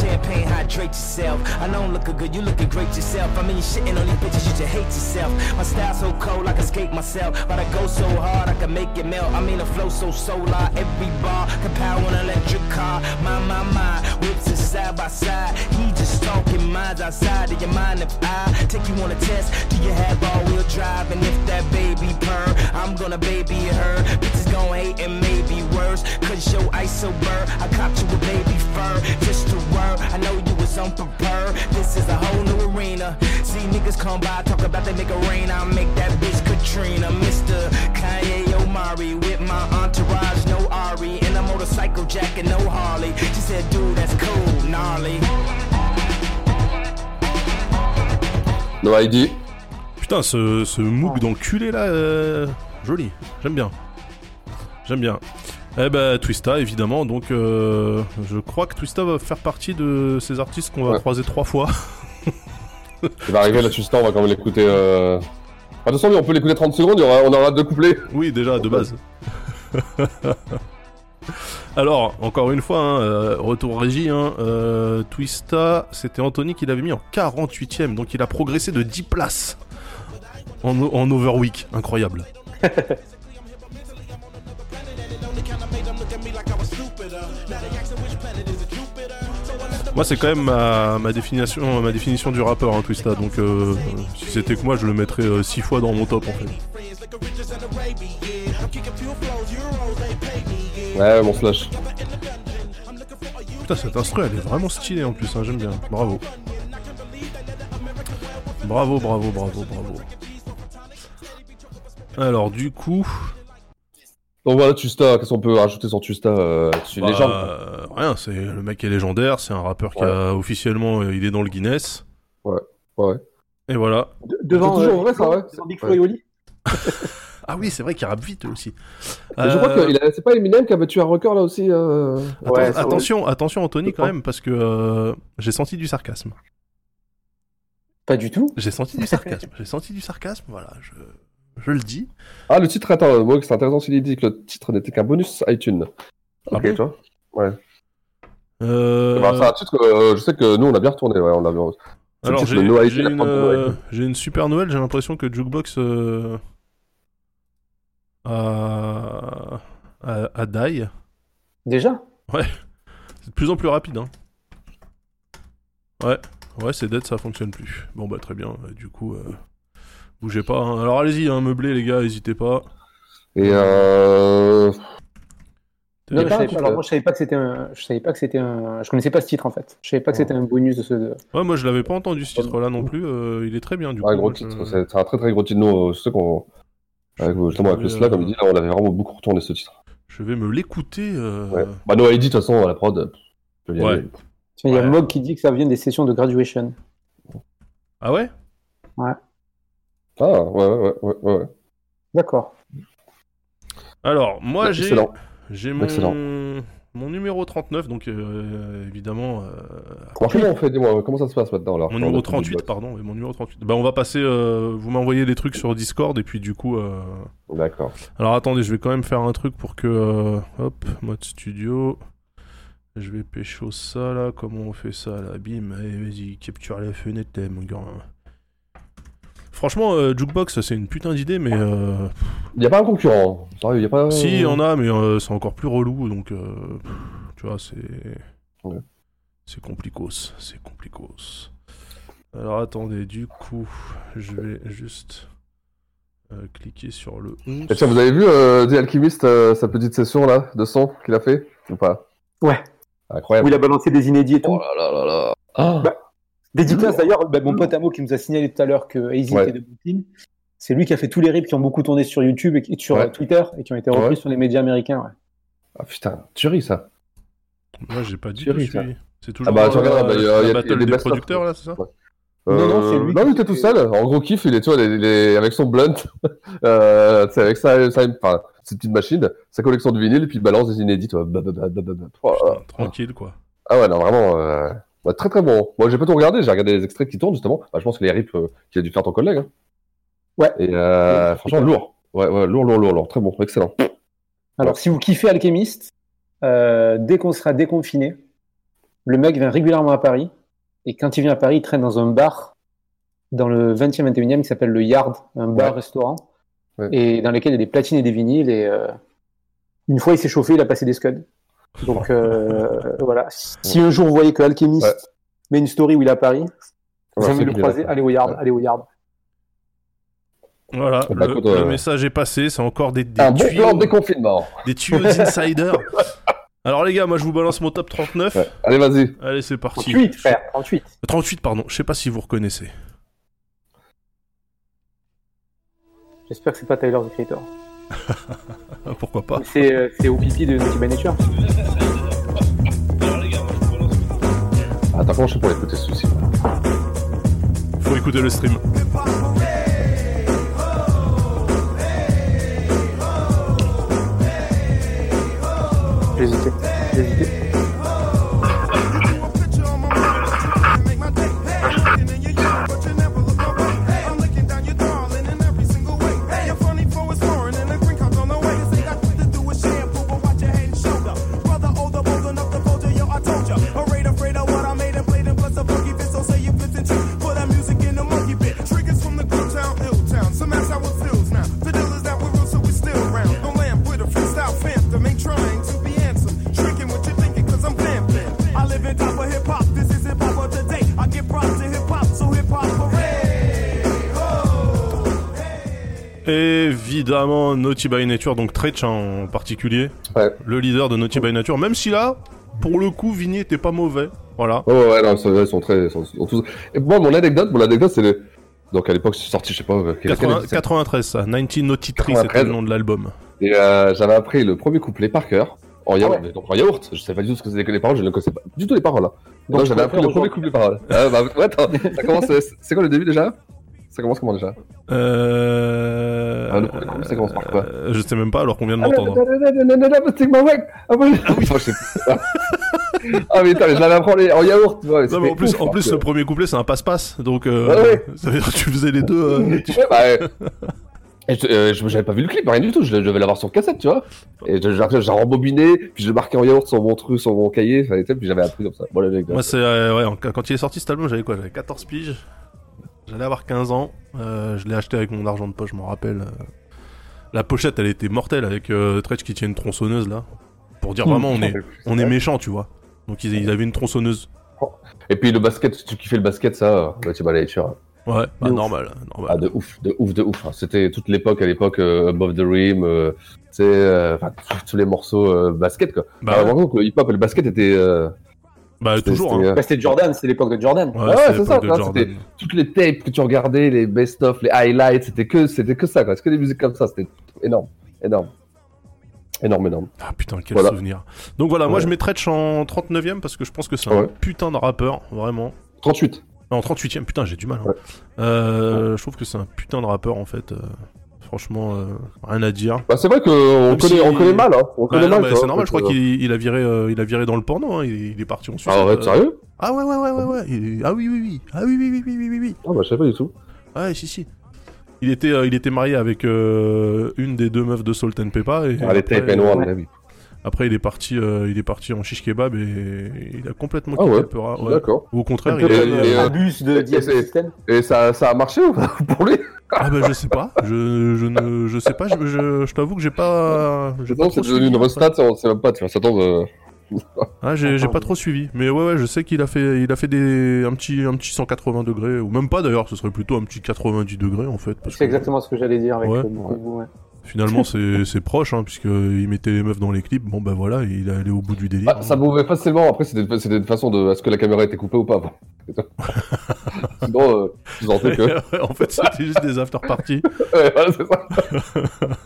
Champagne hydrate yourself. I know i'm looking good you looking great yourself. I mean you shitting on these bitches you should hate yourself. My style so cold i can skate myself. But i go so hard i can make it melt. I mean the flow so solar every bar can power an electric car. My my my whips is side by side. He talking minds outside of your mind. If i take you on a test do you have all-wheel drive? And if that baby purr i'm gonna baby her. Bitches gon' hate and maybe worse cause so burr i copped you a baby fur just a word. I know you was unprepared this is a whole new arena. See niggas come by talk about they make a rain. I make that bitch katrina. Mr kanye omari with my entourage no ari. And a motorcycle jacket no harley. She said dude that's cool gnarly No ID. Putain, ce, ce Moog d'enculé là, euh, joli. J'aime bien. J'aime bien. Eh ben, Twista, évidemment. Donc, euh, je crois que Twista va faire partie de ces artistes qu'on va Ouais. croiser trois fois. Il va arriver là-dessus, on va quand même l'écouter. Euh... Ah, de toute façon, on peut l'écouter 30 secondes, y aura- on aura deux couplets. Oui, déjà, de base. Alors, encore une fois, hein, euh, retour régie, hein, euh, Twista, c'était Anthony qui l'avait mis en 48ème, donc il a progressé de 10 places en, Overweek. Incroyable. Moi, c'est quand même ma, ma définition, ma définition du rappeur, hein, Twista. Donc, euh, si c'était que moi, je le mettrais 6 fois dans mon top, en fait. Ouais, mon slash. Putain, cette instru, elle est vraiment stylée en plus, hein, j'aime bien. Bravo. Bravo, bravo, bravo, bravo. Alors, du coup. Donc voilà, Tusta, qu'est-ce qu'on peut rajouter sur Tusta euh, C'est une bah, légende. euh, rien, c'est le mec est légendaire, c'est un rappeur qui a officiellement, euh, il est dans le Guinness. Ouais, ouais. Et voilà. De- devant, toujours euh, vrai, ça, ouais. devant Big Flo et Oli. Ah oui, c'est vrai qu'il rappe vite aussi. Je crois Euh, que c'est pas Eminem qui a battu un record là aussi. Euh... Ouais, attention, attention Anthony quand même, parce que euh, j'ai senti du sarcasme. Pas du tout. J'ai senti du sarcasme. j'ai senti du sarcasme, voilà, je, je le dis. Ah, le titre, attends, moi, c'est intéressant s'il dit que le titre n'était qu'un bonus iTunes. Ah ok, bon tu vois. Ouais. Euh, Bah, c'est un titre que euh, je sais que nous, on a bien retourné. Ouais, on l'a bien. Alors j'ai la une, une super nouvelle, j'ai l'impression que Jukebox euh, a, a, a die. Déjà C'est de plus en plus rapide. Hein. Ouais, ouais, c'est dead, ça fonctionne plus. Bon bah très bien, euh, du coup, euh, bougez pas. hein. Alors allez-y, hein, meublé les gars, n'hésitez pas. Et euh... Non, mais je savais pas- alors moi je savais pas que c'était un, je savais pas que c'était un, je connaissais pas ce titre en fait. Je savais pas que c'était un bonus de ce. Ouais, moi je l'avais pas entendu ce titre-là non plus. euh, il est très bien du un coup. gros titre. je- C'est un très très gros titre. Nous, euh, sais qu'on. Avec, justement, avec le Slack, comme il dit, là, on avait vraiment beaucoup retourné ce titre. Je vais me l'écouter. euh, Ouais. Bah, No ID, de toute façon, à la prod. Ouais. aller. Il y a Ouais. Mog qui dit que ça vient des sessions de graduation. Ah ouais? Ah, ouais, ouais, ouais, ouais, ouais. ouais. D'accord. Alors, moi j'ai Excellent. j'ai mon Excellent. Mon numéro 39, donc euh, évidemment. euh, Alors, comment on fait Dis-moi, comment ça se passe maintenant alors mon numéro a tout le 38, box pardon. mon numéro 38. Bah, on va passer. euh, vous m'envoyez des trucs sur Discord et puis du coup. euh, D'accord. Alors attendez, je vais quand même faire un truc pour que. euh, Hop, mode studio. Je vais pécho ça là. Comment on fait ça là? Bim. Allez, vas-y, capture la fenêtre, mon gars. Franchement, euh, Jukebox, c'est une putain d'idée, mais. euh, Il n'y a pas un concurrent. Sérieux, y a pas... Si, il y en a, mais euh, c'est encore plus relou, donc. euh, tu vois, c'est. Ouais. C'est complicos. C'est complicos. Alors attendez, du coup, je vais juste. euh, cliquer sur le 11. Et tiens, vous avez vu euh, The Alchemist, euh, sa petite session là, de son qu'il a fait Ou pas? Ouais. Incroyable. Où il a balancé des inédits et tout. Oh là là là là. Ah. Bah, Dédicace d'ailleurs, bah, mon pote Amo qui nous a signalé tout à l'heure que Easy Ouais. était de Brooklyn, c'est lui qui a fait tous les rips qui ont beaucoup tourné sur YouTube et sur Ouais. euh, Twitter et qui ont été repris Ouais. sur les médias américains. ouais. Ah putain, tuerie ça. Moi, j'ai pas dit Chérie, que suis. C'est toujours Ah bah tu euh, regardes, bah, il y a, la il y a- battle il y a des des producteurs là, c'est ça Ouais. Non, non, c'est Euh, lui Non, il était tout seul. En gros kiff, il est, tu vois, il est avec son blunt, euh, tu sais, avec sa, sa, enfin, cette petite machine, sa collection de vinyles, et puis il balance des inédits. tu vois. Bah, bah, bah, bah, bah, bah. Putain, ah. Tranquille quoi. Ah ouais, non, vraiment, euh, ouais, très très bon. Moi, j'ai pas tout regardé, j'ai regardé les extraits qui tournent justement. Bah, je pense que les rips euh, qu'il a dû faire ton collègue. Hein. Ouais. Et euh, Ouais, franchement, lourd. Ouais, ouais, lourd, lourd, lourd, lourd. Très bon, excellent. Alors, si vous kiffez Alchemist, euh, dès qu'on sera déconfiné, le mec vient régulièrement à Paris. Et quand il vient à Paris, il traîne dans un bar dans le 20e, 21e qui s'appelle le Yard, un bar-restaurant, et dans lequel il y a des platines et des vinyles. Et une fois, il s'est chauffé, il a passé des scuds. Donc euh, voilà. Si un jour vous voyez que Alchemist Ouais. met une story où il est à Paris, Ouais, jamais c'est le croiser, allez au Yard, Ouais. allez au Yard. Voilà, Bah, le, euh, message est passé, c'est encore des, des Un bon tuyaux, plan de déconfinement. des tuyaux d'insider. Alors les gars, moi je vous balance mon top 39. Ouais. Allez, vas-y. Allez, c'est parti. 38, frère, 38. 38, pardon. Je sais pas si vous reconnaissez. J'espère que c'est pas Tyler the Creator. Pourquoi pas C'est euh, au pipi de Naughty by Nature. Attends, comment je fais pour l'écouter celui-ci Faut écouter le stream. J'ai hésité. Évidemment, Naughty by Nature, donc Tretch en particulier. Ouais. Le leader de Naughty by Nature. Même si là, pour le coup, Vigny était pas mauvais. Voilà. Ouais, ouais, non, ils sont, très. ils sont- ils sont tous- Et moi, mon anecdote, mon anecdote, c'est le. Donc à l'époque, c'est sorti, je sais pas. euh, quelle- 80 quelle- 93, ça. 19 Naughty Tree, c'était 93. le nom de l'album. Et euh, j'avais appris le premier couplet par cœur. En yaourt, Ah ouais. donc en yaourt, je savais pas du tout ce que c'était que les paroles, je ne connaissais pas du tout les paroles là. Donc, Donc j'avais appris le premier couplet paroles. Ah, bah, ouais, attends, ça commence. c'est- C'est quoi le début déjà? Ça commence comment déjà Euh... Ah, le premier couplet, ça commence par quoi euh, Je sais même pas alors qu'on vient de Ah, wig. Ah oui. Je sais pas. Ah mais putain, mais je l'avais appris en yaourt. Non, mais en plus, ouf, en plus que- le premier couplet c'est un passe-passe, donc euh, Ouais, ouais. ça veut dire que tu faisais les deux. euh, tu- Ouais, bah, ouais. Et je- euh, j'avais pas vu le clip, rien du tout. Je, je devais l'avoir sur cassette, tu vois. Et j'ai rembobiné, puis je marquais en yaourt sur mon truc, sur mon cahier, puis j'avais appris comme ça. Moi c'est euh, ouais, quand il est sorti cet album j'avais quoi J'avais 14 piges. J'allais avoir 15 ans. Euh, je l'ai acheté avec mon argent de poche, je m'en rappelle. euh. La pochette elle était mortelle avec euh, Tretch qui tient une tronçonneuse là. Pour dire vraiment on est on est méchant tu vois. Donc ils, ils avaient une tronçonneuse. Et puis le basket, si tu kiffais le basket, ça, bah, tu vas aller sur. Ouais, bah normal, normal. Ah, de ouf, de ouf, de ouf. hein. C'était toute l'époque, à l'époque, euh, Above the Rim, euh, tu sais, euh, enfin, tous- les morceaux euh, basket, quoi. Bah, Bah, vraiment que le hip-hop et le basket étaient. Euh, bah c'était- toujours. c'était, Hein. euh, Bah, c'était Jordan, c'est l'époque de Jordan. Ouais, ouais, c'est ça, toutes les tapes que tu regardais, les best-of, les highlights, c'était que, c'était que ça, quoi. C'était que des musiques comme ça, c'était énorme, énorme. Énorme, énorme. Ah putain, quel Voilà. souvenir. Donc voilà, moi je mets Tretch en 39ème parce que je pense que c'est un ouais. putain de rappeur, vraiment. 38. Non, en 38ème, putain, j'ai du mal. hein. Ouais. Euh, Je trouve que c'est un putain de rappeur en fait. Euh, franchement, euh, rien à dire. Bah, c'est vrai qu'on connaît, si- on connaît mal, hein. On Bah, connaît non, mal. c'est normal, je crois euh, qu'il il a viré, euh, il a viré dans le porno. Hein. Il, il est parti en Suisse. Ah, euh, sérieux? Ah ouais, ouais, ouais, ouais, ouais. Ah oui, oui, oui. Ah oui, oui, oui, oui, oui, oui, oui. Ah, bah, je sais pas du tout. Ouais, si, si. Il était, euh, il était marié avec euh, une des deux meufs de Salt and Pepper. Et Ah, Tape and One, ouais. là, oui. Après, il est parti, euh, il est parti en shish kebab et il a complètement Ah quitté ouais, le Peura. d'accord. Ou au contraire, il et, euh, euh, Abus de et. Et ça, ça a marché ou pas pour lui? Ah bah je sais pas, je, je ne je sais pas, je, je, je t'avoue que j'ai pas pas Non, trop c'est devenu une restat, on sait même pas, tu vois, ça tombe. Ah j'ai j'ai pas trop suivi, mais ouais ouais je sais qu'il a fait il a fait des un petit un petit 180 degrés ou même pas d'ailleurs, ce serait plutôt un petit 90 degrés en fait C'est que exactement ce que j'allais dire avec Ouais. ouais. Finalement c'est proche hein puisque il mettait les meufs dans les clips, bon bah voilà, il est allé au bout du délire. Ah, ça pouvait facilement, après c'était une façon de. Est-ce que la caméra était coupée ou pas Sinon, euh, je sentais que. en fait c'était juste des after parties. Ouais, voilà, c'est ça.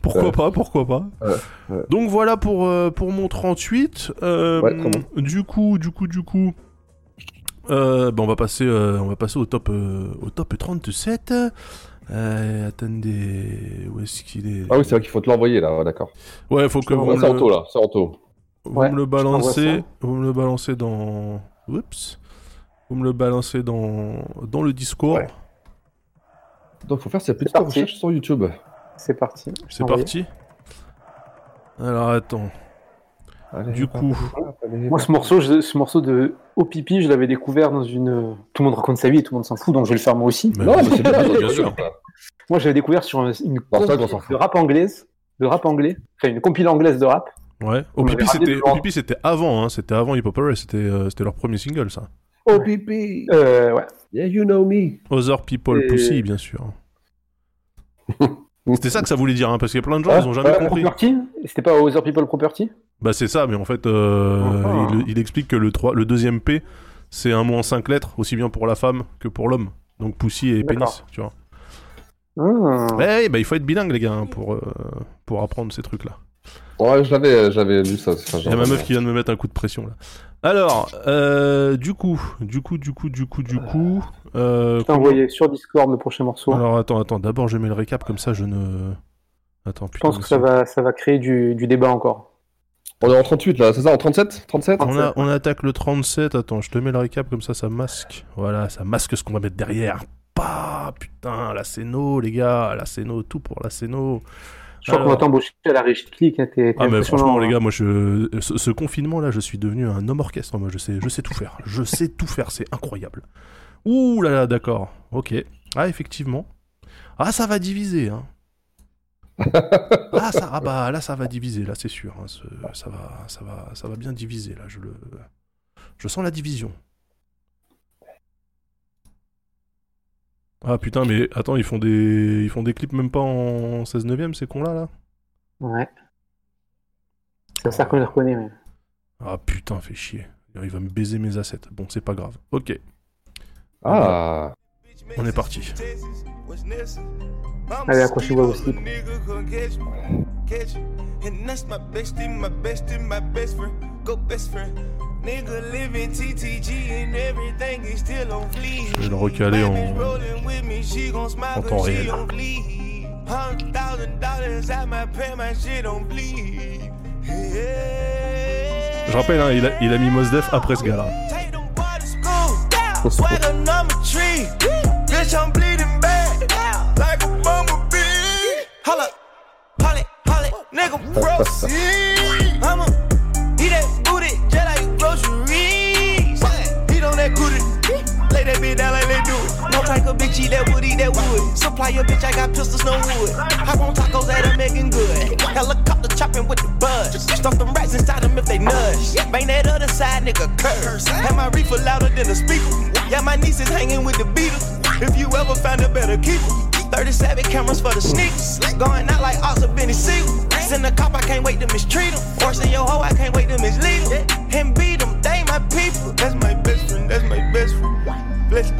Pourquoi Ouais. pas, pourquoi pas. Ouais, ouais. Donc voilà pour, euh, pour mon 38. Euh, bon. Du coup, du coup, du coup, euh, bah, on va passer, euh, on va passer au top, euh, au top 37. Euh, attendez, où est-ce qu'il est Ah oui, c'est vrai qu'il faut te l'envoyer là, ouais, d'accord. Ouais, faut que vous Ouais, me c'est en le, taux là, c'est en taux. vous Ouais, me le balancez, vous me le balancez dans, oups, vous me le balancez dans, dans le Discord. Ouais. Donc faut faire cette petite parti. recherche sur YouTube. C'est parti. C'est parti. Alors attends. Allez, Du coup. Moi, ce morceau, je- ce morceau de Opipi, je l'avais découvert dans une. Tout le monde raconte sa vie et tout le monde s'en fout, donc je vais le faire moi aussi. Mais- Non, mais c'est bien, Bien sûr. Moi, j'avais découvert sur un- une ça, compil de rap anglaise, de rap anglais, enfin une compile anglaise de rap. Ouais. Au pipi, c'était, devant. au pipi, avant, hein. C'était avant Hip Hop c'était, euh, c'était leur premier single, ça. Oh pipi, Euh, ouais. yeah you know me. Other People Et- Pussy, bien sûr. C'était ça que ça voulait dire, hein, parce qu'il y a plein de gens, Ouais, ils ont jamais Euh, compris. Property? C'était pas Other People Property? Bah c'est ça, mais en fait, euh, Ah. il, il explique que le, 3, le deuxième P, c'est un mot en cinq lettres, aussi bien pour la femme que pour l'homme. Donc pussy et pénis, tu vois. Ah. Ouais, bah il faut être bilingue, les gars, hein, pour, euh, pour apprendre ces trucs-là. Ouais, je l'avais, j'avais lu ça. Il y a ma meuf qui vient de me mettre un coup de pression, là. Alors, euh, du coup, du coup, du coup, du coup, du coup... Euh, Je t'ai envoyé sur Discord le prochain morceau. Alors attends, attends, d'abord je mets le récap, comme ça je ne... Attends, je putain, pense que ça va, ça va créer du, du débat encore. On est en 38 là, c'est ça En 37 37 On, a- on attaque le 37, attends, je te mets le récap comme ça, ça masque. Voilà, ça masque ce qu'on va mettre derrière. Pas, putain, la Céno, les gars, la Céno, tout pour la Céno. Je crois qu'on Alors- va t'embaucher à la régie de clic. Hein, t'es- t'es Ah mais franchement les hein. gars, moi je ce, ce confinement là, je suis devenu un homme orchestre. Moi je sais, je sais tout faire. Je sais tout faire, c'est incroyable. Ouh là là, d'accord. Ok. Ah effectivement. Ah ça va diviser. Hein. ah ça, ah bah là ça va diviser là, c'est sûr. hein, ce- ça va, ça va, ça va bien diviser là. Je le, je sens la division. Ah putain, mais attends, ils font des, ils font des clips même pas en 16 neuvième, ces cons là là. Ouais. C'est ça qu'on les reconnaît, mais. Ah putain, fait chier. Il va me baiser mes assets. Bon, c'est pas grave. Ok, Ah, on est parti. Allez, accrochez-vous à vos slips. And Je vais le recaler en, en temps réel. Je rappelle, hein, il, a, il a mis Mos Def après ce gars-là. That bitch down like they do it. No type of bitch eat that wood, eat that wood. Supply your bitch, I got pistols, no wood. Hop on tacos that are making good. Helicopter chopping with the buzz. Stuff them rats inside them if they nudge. Bang that other side, nigga, curse. Have my reefer louder than a speaker. Yeah, my niece is hanging with the Beatles. If you ever find a better keeper. 37 cameras for the sneakers. Going out like Oscar Benny Siegel. Send a cop, I can't wait to mistreat him. Forcing your hoe, I can't wait to mislead him. And beat them, they my people. That's my best friend, that's my best friend. Bless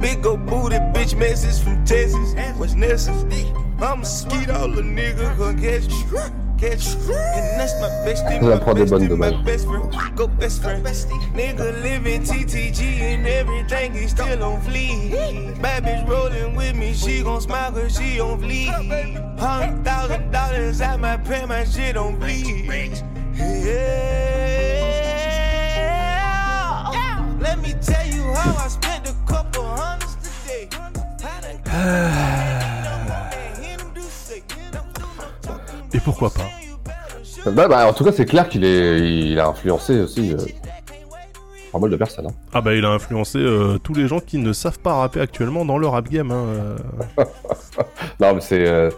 Big old booty bitch message from Texas. What's necessary? I'm a skeet all a nigga gon' catch you. catch you. And that's my bestie, my prend des bonnes bestie, my best friend. Go best friend. Nigga living TTG and everything is still on fleek. Bad bitch rolling with me, she gon' smile cause she on fleek. Hundred thousand dollars at my pen, my shit on bleed. Yeah. Let me tell you how I spent Et pourquoi pas Bah, bah, en tout cas, c'est clair qu'il est, il a influencé aussi euh, pas mal de personnes. Hein. Ah bah il a influencé euh, tous les gens qui ne savent pas rapper actuellement dans le rap game. Hein, euh. Non, mais c'est. euh,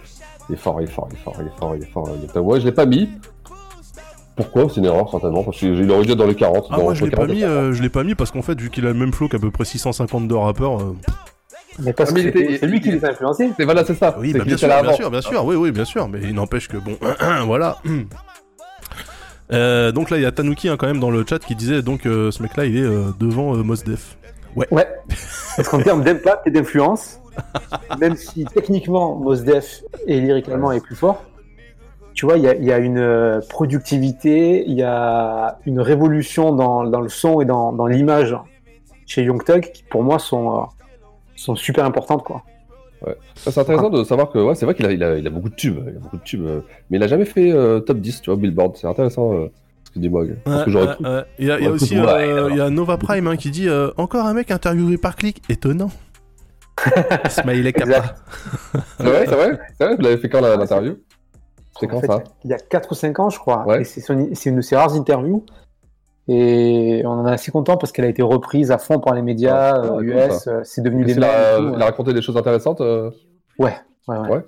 il est fort, il est fort, il est fort, il est fort, il est fort. il est fort. Ouais, je l'ai pas mis. Pourquoi? C'est une erreur, certainement. Parce qu'il aurait dû être dans les 40. Ah dans moi je l'ai pas 40 et mis, 40. euh, je l'ai pas mis parce qu'en fait vu qu'il a le même flow qu'à peu près 652 rappeurs. Mais parce Ah, que c'est lui qui les a influencés. C'est voilà, c'est ça. Oui, bah, bien sûr, bien sûr, bien sûr, oui, oui, bien sûr, mais il n'empêche que bon, voilà. Euh, donc là, il y a Tanuki hein, quand même dans le chat qui disait donc euh, ce mec-là, il est euh, devant euh, Mos Def. Ouais. Ouais. Parce qu'en termes d'impact et d'influence, même si techniquement Mos Def et lyricalement est plus fort, tu vois, il y a, il y a une productivité, il y a une révolution dans, dans le son et dans, dans l'image chez Young Thug qui pour moi sont, euh, sont super importantes quoi. Ouais. Ça, C'est intéressant de savoir que ouais, c'est vrai qu'il a, il a, il a beaucoup de tubes, il a beaucoup de tubes, euh, mais il a jamais fait euh, top 10, tu vois, Billboard. C'est intéressant euh, ce que dit Mog. Il y a, aussi euh, il y a Nova Prime hein, qui dit euh, encore un mec interviewé par clic, étonnant. Smiley Kappa. Exact. C'est vrai, c'est vrai, c'est vrai, vous l'avez fait quand l'interview? C'est quand En fait, ça? Il y a 4 ou 5 ans, je crois. Ouais. Et c'est c'est une de ses rares interviews. Et on en est assez content parce qu'elle a été reprise à fond par les médias Ah, euh, US. ça. euh, C'est devenu des qu'il a, raconté des choses intéressantes. euh, Ouais, ouais, ouais. Ouais.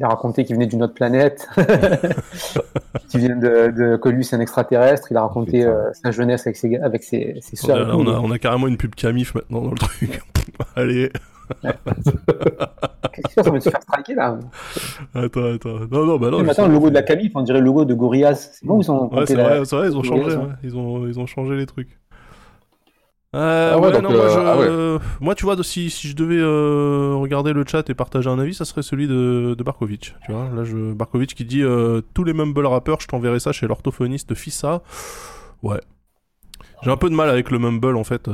Il a raconté qu'il venait d'une autre planète, qu'il vient de, de que lui c'est un extraterrestre. Il a raconté euh, sa jeunesse avec ses, avec ses, ses On a, et tout. on, a, on a carrément une pub Camif maintenant dans le truc. Allez, Qu'est-ce va te faire striker là attends, attends. Non, non, bah non. Sais. le logo de la Camif, on dirait le logo de Gorillaz. C'est bon, ils ont Ouais, c'est la- vrai, c'est vrai, ils ont changé. Ils, ont, ils ont changé les trucs. Euh, Ah ouais, ouais, donc, non, moi, je- ah ouais. moi, tu vois, si, si je devais euh, regarder le chat et partager un avis, ça serait celui de, de Barkovic. Tu vois, là, je, Barkovic qui dit euh, tous les mumble rappeurs, je t'enverrai ça chez l'orthophoniste Fissa. Ouais. J'ai un peu de mal avec le mumble en fait, euh,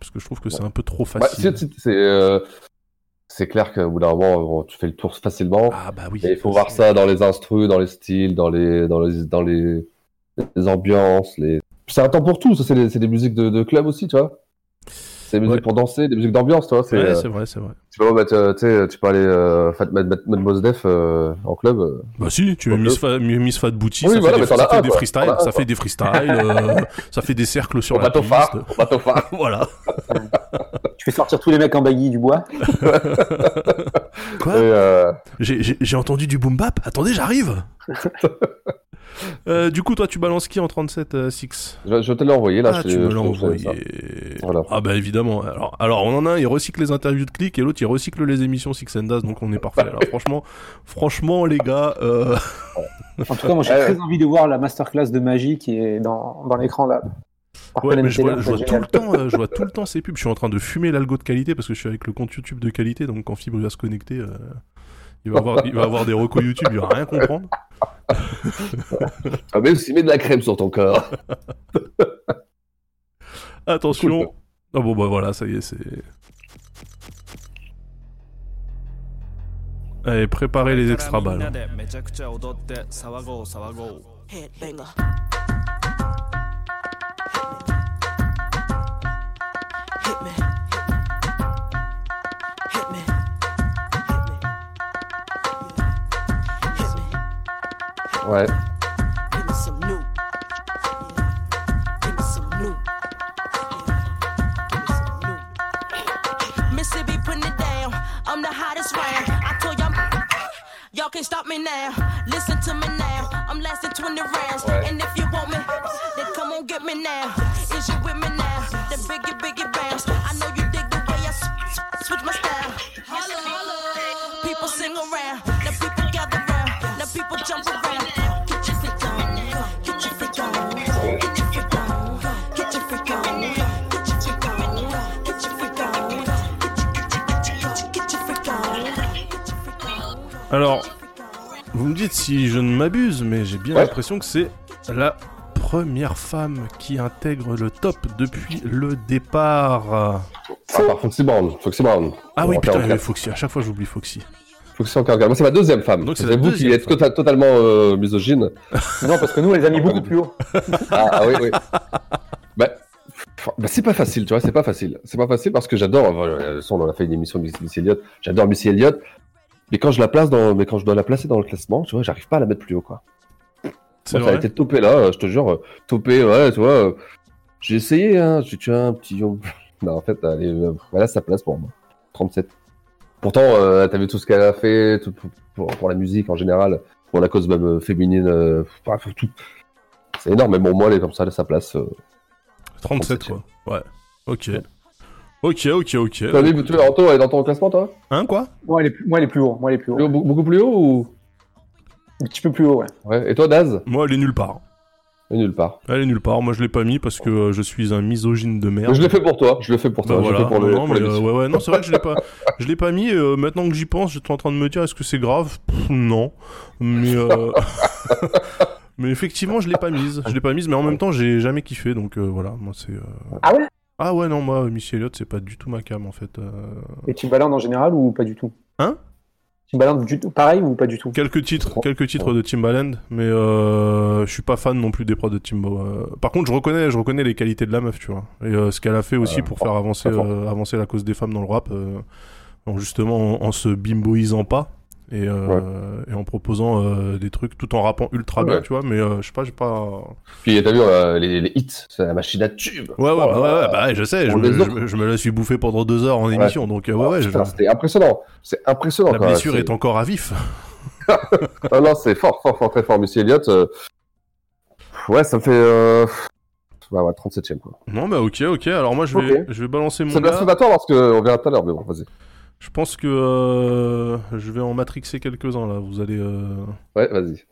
parce que je trouve que c'est un peu trop bah, facile. c'est- euh, clair qu'au bout d'un moment, tu fais le tour facilement. ah bah oui. Il faut voir ça dans les instrus, dans les styles, dans les, dans les, dans les, les ambiances. Les... C'est un temps pour tout. Ça, c'est des, c'est des musiques de, de club aussi, tu vois. C'est des musiques Ouais. pour danser, des musiques d'ambiance, tu vois. C'est, Ouais, euh, c'est vrai, c'est vrai. tu peux mettre, euh, tu sais, tu peux aller euh, fat- mettre, mettre, mettre Mos Def euh, en club. euh. Bah si, tu mets Miss, Fa- Miss Fat Booty, Oui, ça, voilà, fait des, ça fait des freestyles, ça fait des freestyles, euh, ça fait des cercles sur Au la bateau piste. phare, au bateau phare. Voilà. Tu fais sortir tous les mecs en baggy du bois. Quoi? Et, euh, J'ai- J'ai j'ai entendu du boom bap? Attendez, j'arrive. Euh, du coup, toi, tu balances qui en 37 euh, 6 je, je te l'ai envoyé là. Ah, je, tu te- me l'as envoyé. Voilà. Ah bah évidemment. Alors, alors, on en a un, il recycle les interviews de clics et l'autre, il recycle les émissions Six and Das, donc on est parfait. Là. franchement, franchement, les gars, euh, En tout cas, moi j'ai très envie de voir la masterclass de magie qui est dans, dans l'écran là. Ouais, mais je vois, je c'est vois tout le temps, euh, je vois tout le temps ces pubs. Je suis en train de fumer l'algo de qualité parce que je suis avec le compte YouTube de qualité, donc quand Fibre va se connecter, euh, il va avoir, il va avoir des recos YouTube, il va rien comprendre. Ah, mais aussi, mets de la crème sur ton corps. Attention. Ah bon bah voilà, ça y est, c'est. Allez, préparez les extra balles. Told y'all, y'all can't stop me now. Listen to me now. I'm lasting 20 rounds. And if you want me, then come on get me now. Is you with me now? Then biggie, biggie Alors, Vous me dites si je ne m'abuse, mais j'ai bien Ouais. l'impression que c'est la première femme qui intègre le top depuis le départ. À part Foxy Brown. Foxy Brown. Ah oui, putain, 44. mais Foxy, à chaque fois j'oublie Foxy. Foxy en 44. Moi, c'est ma deuxième femme. Donc, c'est vous qui êtes tota- totalement euh, misogyne. Non, parce que nous, on les a mis beaucoup plus haut. Ah, ah oui, oui. bah, bah, c'est pas facile, tu vois, c'est pas facile. C'est pas facile parce que j'adore. toute façon, on a fait une émission de Miss, Miss Elliott. J'adore Missy Elliott. Mais quand je la place dans, mais quand je dois la placer dans le classement, tu vois, j'arrive pas à la mettre plus haut, quoi. Moi, ça a été topé là, je te jure, topé, ouais, tu vois. J'ai essayé, hein. J'ai tué un petit. Non, en fait, elle est, euh, voilà sa place pour moi. 37. Pourtant, euh, t'as vu tout ce qu'elle a fait tout- pour, la musique en général, pour la cause même euh, féminine, euh, tout. C'est énorme, mais bon, moi, elle est comme ça, elle a sa place. euh. 37 quoi. Ouais. Ok. Ok, ok, ok. Tu as dit, tu Anto, elle est dans ton classement, toi Hein, quoi Moi, elle est plus, moi, elle est plus haut. Moi, elle est plus haut. Plus haut, beaucoup plus haut ou Un petit peu plus haut, ouais. Ouais. Et toi, Daz Moi, elle est nulle part. Elle est nulle part. Elle est nulle part. Moi, je l'ai pas mis parce que euh, je suis un misogyne de merde. Je l'ai fait pour toi, je l'ai fait pour Bah toi, je l'ai voilà. fait pour le. non, pour mais, euh, ouais, ouais, non, c'est vrai que je l'ai pas, je l'ai pas mis. euh, maintenant que j'y pense, j'étais en train de me dire, est-ce que c'est grave? Pff, Non, mais euh, mais effectivement, je l'ai pas mise. Je l'ai pas mise, mais en même temps, j'ai jamais kiffé, donc euh, voilà, moi c'est. euh, Ah ouais? Ah ouais, non, moi, Missy Elliott, c'est pas du tout ma cam en fait. euh. Et Timbaland en général ou pas du tout? Hein? Timbaland du tout, pareil ou pas du tout? Quelques titres, quelques titres de Timbaland, mais euh, je suis pas fan non plus des prods de Timbo. euh. Par contre, je reconnais, je reconnais les qualités de la meuf, tu vois, et euh, ce qu'elle a fait aussi pour faire avancer, euh, avancer la cause des femmes dans le rap, euh, en justement en, en se bimboisant pas et, euh, et en proposant euh, des trucs tout en rappant ultra bien, Ouais. tu vois. Mais euh, je sais pas, j'ai pas. Puis t'as vu les, les hits, c'est la machine à tube. Ouais, ouais, Oh bah, ouais, bah ouais, je sais, je me, je, je la suis bouffé pendant deux heures en émission, donc ouais, Oh, ouais, putain, C'était impressionnant. C'est impressionnant. la blessure C'est- est encore à vif. Ah non, c'est fort, fort, fort, très fort. Missy Elliott, ouais, ça me fait. Ouais, ouais, 37ème quoi. Non, bah ok, ok. Alors moi, je vais, je vais balancer mon C'est blasphématoire parce qu'on verra tout à l'heure, mais bon, vas-y. Je pense que euh, je vais en matrixer quelques-uns là. Vous allez, euh, Ouais, vas-y.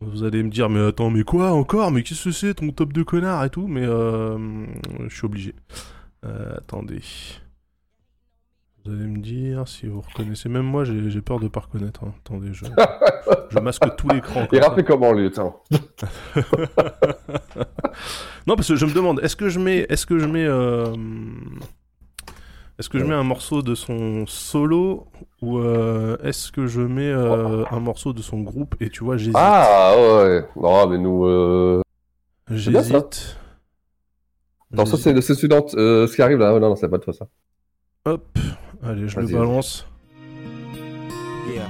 vous allez me dire, mais attends, mais quoi encore? Mais qu'est-ce que c'est ton top de connard et tout? Mais euh, je suis obligé. Euh, attendez. Vous allez me dire si vous reconnaissez. Même moi, j'ai j'ai peur de pas reconnaître. hein. Attendez, je, je masque tout l'écran. Il comme ça. rappelait comment lui, tiens Non, parce que je me demande, est-ce que je mets, est-ce que je mets, euh, est-ce que je mets un morceau de son solo ou euh, est-ce que je mets euh, un morceau de son groupe et tu vois, j'hésite. Ah ouais. Non, mais nous. Euh... j'hésite. Non, ça c'est ce qui arrive là. Oh, non, non, c'est pas de toi ça. Hop, allez, je le balance. Yeah.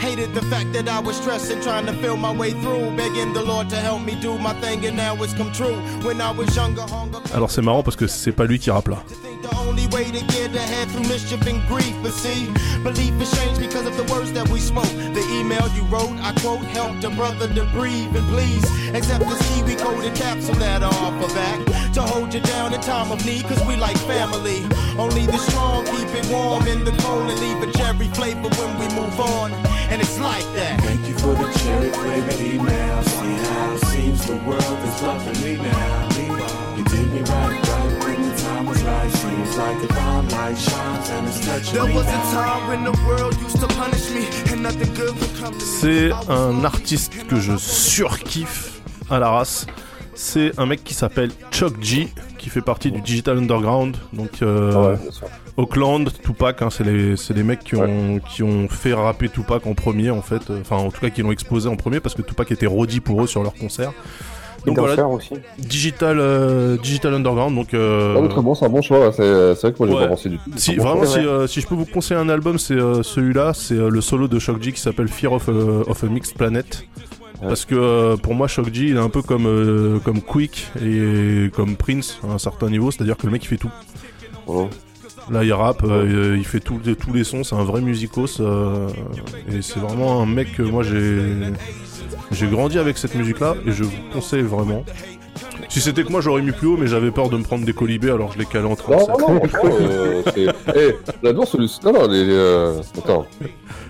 Hated the fact that I was stressing, trying to feel my way through, begging the Lord to help me do my thing, and now it's come true. When I was younger, hunger. Alors c'est marrant parce que c'est pas lui qui rappe là. The only way to get ahead through mischief and grief. But see, belief is changed because of the words that we spoke. The email you wrote, I quote, helped a brother to breathe and please accept this kiwi coded capsule that I offer back to hold you down in time of need. Cause we like family. Only the strong keep it warm in the cold and leave a cherry flavor when we move on. And it's like that. Thank you for the cherry flavored email. See how it seems the world is loving me now. You did me right, right when the time was right. Seems like the bomb light shines and it's touching There was a time when the world used to punish me and nothing good would come to me. C'est un artiste que je surkiffe à la race. C'est un mec qui s'appelle Chuck G, qui fait partie du Digital Underground. Donc, euh, Ah. Auckland, Tupac, hein, c'est les, c'est les mecs qui ont, qui ont fait rapper Tupac en premier, en fait. Enfin, en tout cas, qui l'ont exposé en premier parce que Tupac était rôdi pour eux sur leur concert. Donc voilà, aussi. Digital, euh, Digital Underground. Donc, euh, Ah, mais très bon, c'est un bon choix. C'est c'est vrai que moi j'ai Ouais. pas pensé du tout. si, bon vraiment, choix. si, euh, si je peux vous conseiller un album, c'est euh, celui-là. C'est euh, le solo de Shock G qui s'appelle Fear of of a Mixed Planet. Parce que euh, pour moi, Shock G, il est un peu comme, euh, comme Quick et comme Prince à un certain niveau. C'est-à-dire que le mec, il fait tout. Oh. Là, il rappe, euh, il fait tout- tous les sons. C'est un vrai musicos. et c'est vraiment un mec que moi, j'ai j'ai grandi avec cette musique-là. Et je vous conseille vraiment. Si c'était que moi, j'aurais mis plus haut, mais j'avais peur de me prendre des colibés, alors je l'ai calé en Non, 37. non, non, franchement, euh, c'est. Eh, j'adore celui Non, non, les. Euh... Attends.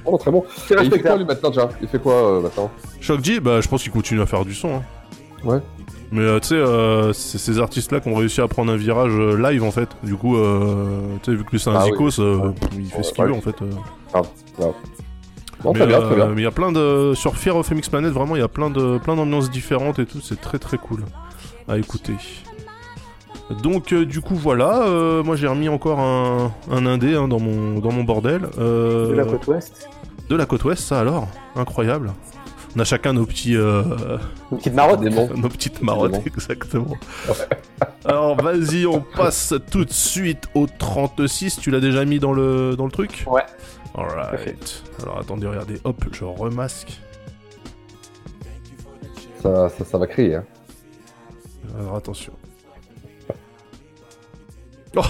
Oh, très bon. C'est il fait quoi lui maintenant déjà? Il fait quoi euh, maintenant? Shock G, bah, je pense qu'il continue à faire du son. hein. Ouais. Mais euh, tu sais, euh, c'est ces artistes-là qui ont réussi à prendre un virage euh, live en fait. Du coup, euh, tu sais, vu que c'est un Ah oui. zikos, euh, il fait ce qu'il veut en fait. euh. Ah, ouais. Non, mais très bien, très euh, bien. mais il y a plein de. Sur Fear of MX Planet, vraiment, il y a plein de plein d'ambiances différentes et tout. C'est très très cool à écouter. Donc, euh, du coup, voilà. euh, moi, j'ai remis encore un, un indé hein, dans, mon, dans mon bordel. euh, De la côte ouest. De la côte ouest, ça alors? Incroyable. On a chacun nos petits. euh, Nos petites marottes. nos petites marottes, exactement. Alors, vas-y, on passe tout de suite au 36. Tu l'as déjà mis dans le, dans le truc? Ouais. Alright. Alors, attendez, regardez. Hop, je remasque. Ça, ça, ça va crier. Hein. Alors, attention.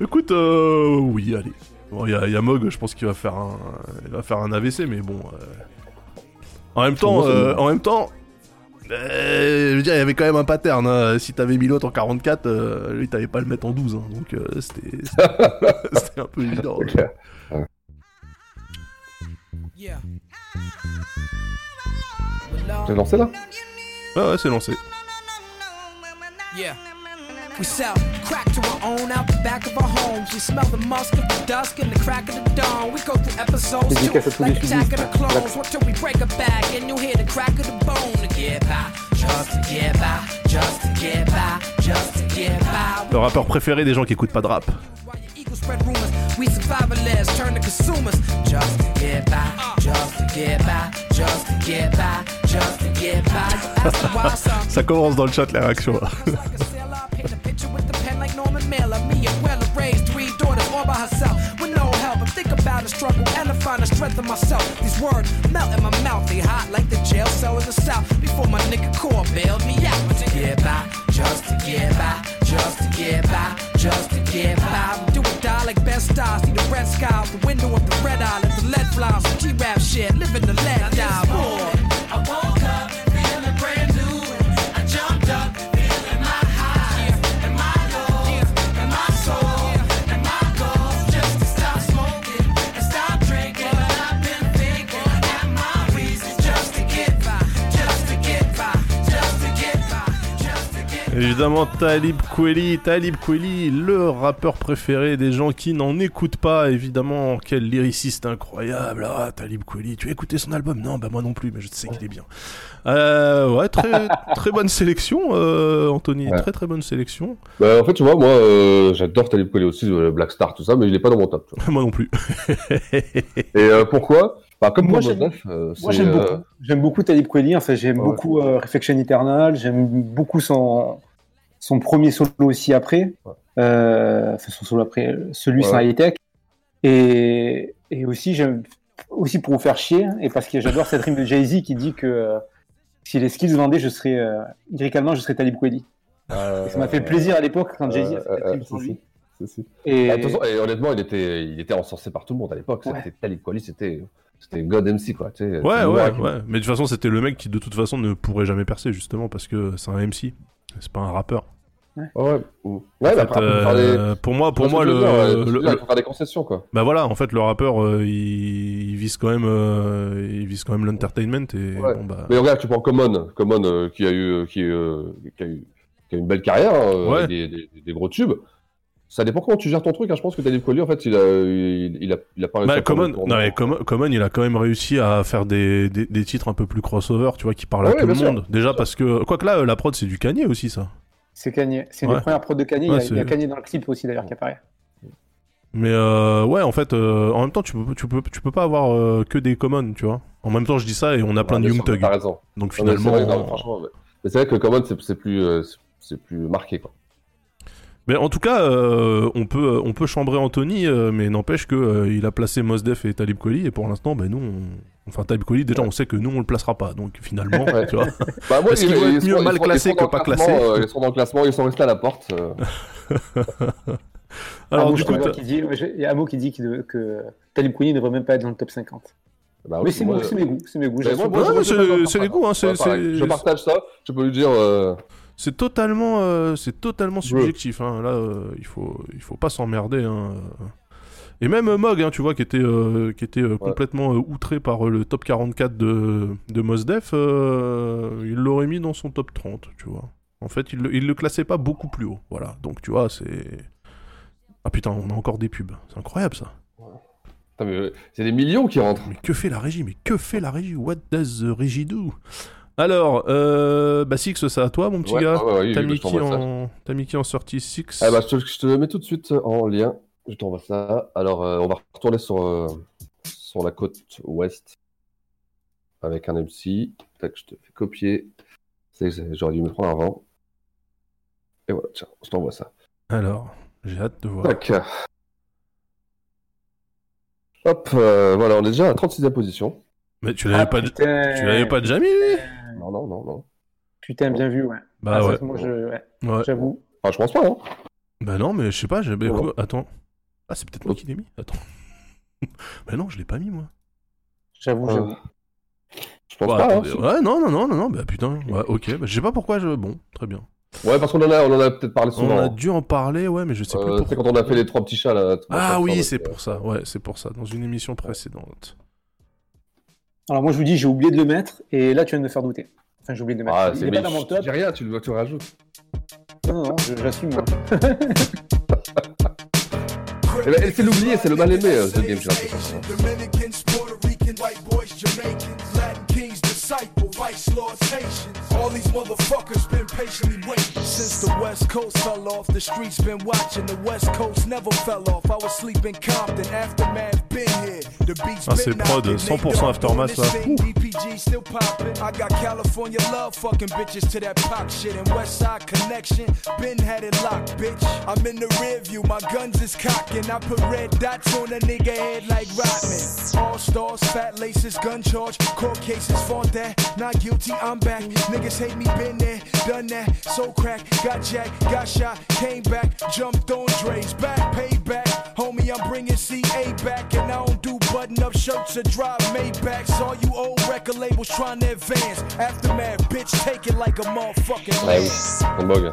Écoute, euh, oui, allez. Bon, il y, a- il y a Mog, je pense qu'il va faire un, il va faire un AVC, mais bon. euh, En même temps, euh, en même temps, euh, je veux dire, il y avait quand même un pattern. hein. Si t'avais mis l'autre en 44, euh, lui, t'avais pas à le mettre en 12. hein. Donc, euh, c'était, c'était un peu évident. Yeah. T'es lancé là Ouais, ouais, c'est lancé. Yeah. We sell crack to our own out the back of our homes. We smell the musk of the dusk and the crack of the dawn. We go through episodes too, like Attack of the Clones. What till we break a back and you hear the crack of the bone to get by, just to get by, just to get by, just to get by. Le rappeur préféré des gens qui écoutent pas de rap. Spread rumors. We survivalists turn to consumers. Just to get by, just to get by, just to get by, just to get by. Ask the wild song. Ça commence dans le chat là. Paint a picture with the pen like Norman Mailer. Me and Weller raised three daughters all by herself with no help. I think about the struggle and I find the strength in myself. These words melt in my mouth, they hot like the jail cell in the south. Before my nigga core bailed me out. To get by, just to get by, just to get by, just to get by. Like best stars. See the red skies, the window of the red eye, let the lead flies. G-rap shit, living the lead die. Évidemment, Talib Kweli, Talib Kweli, le rappeur préféré des gens qui n'en écoutent pas. Évidemment, quel lyriciste incroyable. Ah, Talib Kweli, tu as écouté son album? Non, bah moi non plus, mais je sais qu'il est bien. Euh, ouais, très, très bonne sélection, euh, Anthony. Ouais. Très très bonne sélection. Bah, en fait, tu vois, moi, euh, j'adore Talib Kweli aussi, euh, Black Star, tout ça, mais il est pas dans mon top. moi non plus. Et euh, pourquoi? Bah, comme Moi, j'aime- euh, Moi, c'est, j'aime euh, beaucoup. J'aime beaucoup Talib Kweli. Enfin, j'aime Ouais. beaucoup euh, Reflection Eternal. J'aime beaucoup son, son premier solo aussi après. Euh, enfin, son solo après, celui Ouais. sans high tech. Et, et aussi, j'aime aussi pour vous faire chier, et parce que j'adore cette rime de Jay-Z qui dit que euh, si les skills vendaient, je serais, euh, lyricalement, je serais Talib Kweli. euh, Et ça m'a fait plaisir à l'époque quand Jay-Z a euh, fait cette euh, rime lui. Et- Bah, façon, honnêtement, il était, il était encensé par tout le monde à l'époque. C'était Talib Kweli, c'était, c'était God MC, quoi. Tu sais, Ouais, ouais, ouais. Mais de toute façon, c'était le mec qui, de toute façon, ne pourrait jamais percer, justement, parce que c'est un MC. C'est pas un rappeur. Ouais, ouais. Ouais, bah, fait, après, euh, des- pour moi, pour moi, le, dire, le- faire des concessions, quoi. Bah voilà, en fait, le rappeur, euh, il, il vise quand même, euh, il vise quand même l'entertainment et Ouais. bon bah. Mais regarde, tu prends Common, Common euh, qui a eu, qui, euh, qui a eu, qui a eu une belle carrière, hein, euh, des, des, des gros tubes. Ça dépend comment tu gères ton truc. hein. Je pense que Talib Kweli, en fait, il a, il, il a, il a pas réussi Bah, à faire Common, non, mais Common, Common, il a quand même réussi à faire des, des, des titres un peu plus crossover, tu vois, qui parlent à Ouais, tout le sûr, monde. Déjà parce que, quoique là, euh, la prod, c'est du Kanye aussi, ça. C'est Kanye. C'est une Ouais. des premières prods de Kanye. Ouais, il, y a, il y a Kanye dans le clip aussi d'ailleurs qui apparaît. Mais euh, ouais, en fait, euh, en même temps, tu peux, tu peux, tu peux pas avoir euh, que des Common, tu vois. En même temps, je dis ça et on a plein Ouais, de bien Young sûr, Thug. T'as raison. Donc mais c'est finalement. vrai, c'est vrai que Common, c'est plus, euh, c'est plus marqué, quoi. Mais en tout cas, euh, on peut on peut chambrer Anthony, euh, mais n'empêche que euh, il a placé Mosdef et Talib Kweli et pour l'instant, ben nous, on... enfin Talib Kweli, déjà on sait que nous on le placera pas, donc finalement, Ouais. tu vois. Bah, moi, ils- qu'il être mieux mal classé que pas classé euh, Ils sont dans le classement, ils sont restés à la porte. euh. Alors du coup, il y a Amo qui dit que, que Talib Kweli ne devrait même pas être dans le top 50. Bah mais oui, c'est moi, mon- c'est mes goûts, c'est mes goûts. C'est- les hein, Je partage ça, je peux lui dire. C'est totalement, euh, c'est totalement subjectif. Hein. Là, euh, il faut, il faut pas s'emmerder. Hein. Et même euh, Mog, hein, tu vois, qui était, euh, qui était complètement outré par le top 44 de, de Mos Def, euh, il l'aurait mis dans son top 30, tu vois. En fait, il, le- il le classait pas beaucoup plus haut. Voilà, donc tu vois, c'est. Ah putain, on a encore des pubs. C'est incroyable ça. C'est des millions qui rentrent. Mais que fait la régie? Mais que fait la régie? What does the régie do? Alors, euh, bah Six, c'est à toi, mon petit Ouais, gars. ouais, ouais, T'as oui, mis en... T'as mis qui en sortie Six Ah bah, je, te, je te le mets tout de suite en lien. Je t'envoie ça. Alors, euh, on va retourner sur, euh, sur la côte ouest avec un MC. Tac, je te fais copier. J'aurais dû me prendre avant. Et voilà, tiens, je t'envoie ça. Alors, j'ai hâte de voir. Tac. Hop, euh, voilà, on est déjà à la 36e position. Mais tu l'avais Ah, pas, putain. tu l'avais pas déjà mis lui? Non, non, non, non. Putain, bien vu, ouais. Bah Ah, ça, ouais. moi, je- ouais, Ouais. J'avoue. Ah, je pense pas, hein. Bah non, mais je sais pas, j'ai. bah, Non. quoi Attends. Ah, c'est peut-être moi qui l'ai mis Attends. bah non, je l'ai pas mis moi. J'avoue, Euh, j'avoue. Je pense Ouais, pas, hein, ouais, non, non, non, non, non, bah putain. Ouais, ok, bah, je sais pas pourquoi je. Bon, très bien. Ouais, parce qu'on en a, on en a peut-être parlé On souvent. a hein. dû en parler, ouais, mais je sais plus Euh, pourquoi. c'est quand on a fait les trois petits chats là. Ah oui, euh, c'est pour ça, ouais, c'est pour ça, dans une émission précédente. Alors moi, je vous dis, j'ai oublié de le mettre, et là, tu viens de me faire douter. Enfin, j'ai oublié de le mettre. Ah, Il c'est est pas dans mon top. dis rien, tu le tu le rajoutes. Non, non, je- j'assume. Eh ben, c'est l'oublié, c'est le mal aimé, euh, The Game, j'ai l'impression. Dominicans, Puerto Rican, white boys, Jamaicans, Latin kings, disciple, vice lords, Haitians. All these motherfuckers been patiently waiting. Since the West Coast fell off, the streets been watching. The West Coast never fell off. I was sleeping Compton, aftermath been here. The beats Ah, c'est been prod, knocking. 100% Nate Aftermath, là. doing this thing, DPG still popping. I got California love, fucking bitches to that pop shit. And West Side connection, been had it locked, bitch. I'm in the rear view, my guns is cocking. I put red dots on a nigga head like Rodman. All stars, fat laces, gun charge, court cases, fought that. Not guilty, I'm back. Niggas hate me, been there, done that. So crack, got jacked, got shot, came back, jumped on Dre's back, payback. Homie, I'm bringing CA back, and I don't do button up shirts or drive Maybachs. All you old record labels trying to advance. Aftermath, bitch, take it like a motherfucking Ouais, man. oui, c'est bug.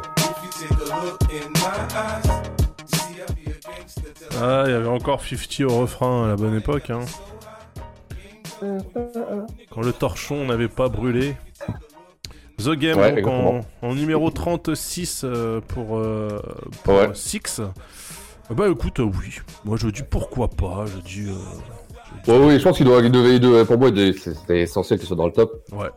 Ah, il y avait encore 50 au refrain à la bonne époque, hein. Quand le torchon n'avait pas brûlé. The Game, Ouais, donc en, numéro 36 euh, pour, euh, pour Ouais. Six. Euh, Bah écoute, euh, oui. Moi je dis pourquoi pas, je dis... euh, Ouais, oui, je pense qu'il doit, il devait, il devait- pour moi, c'était essentiel qu'il soit dans le top. Ouais.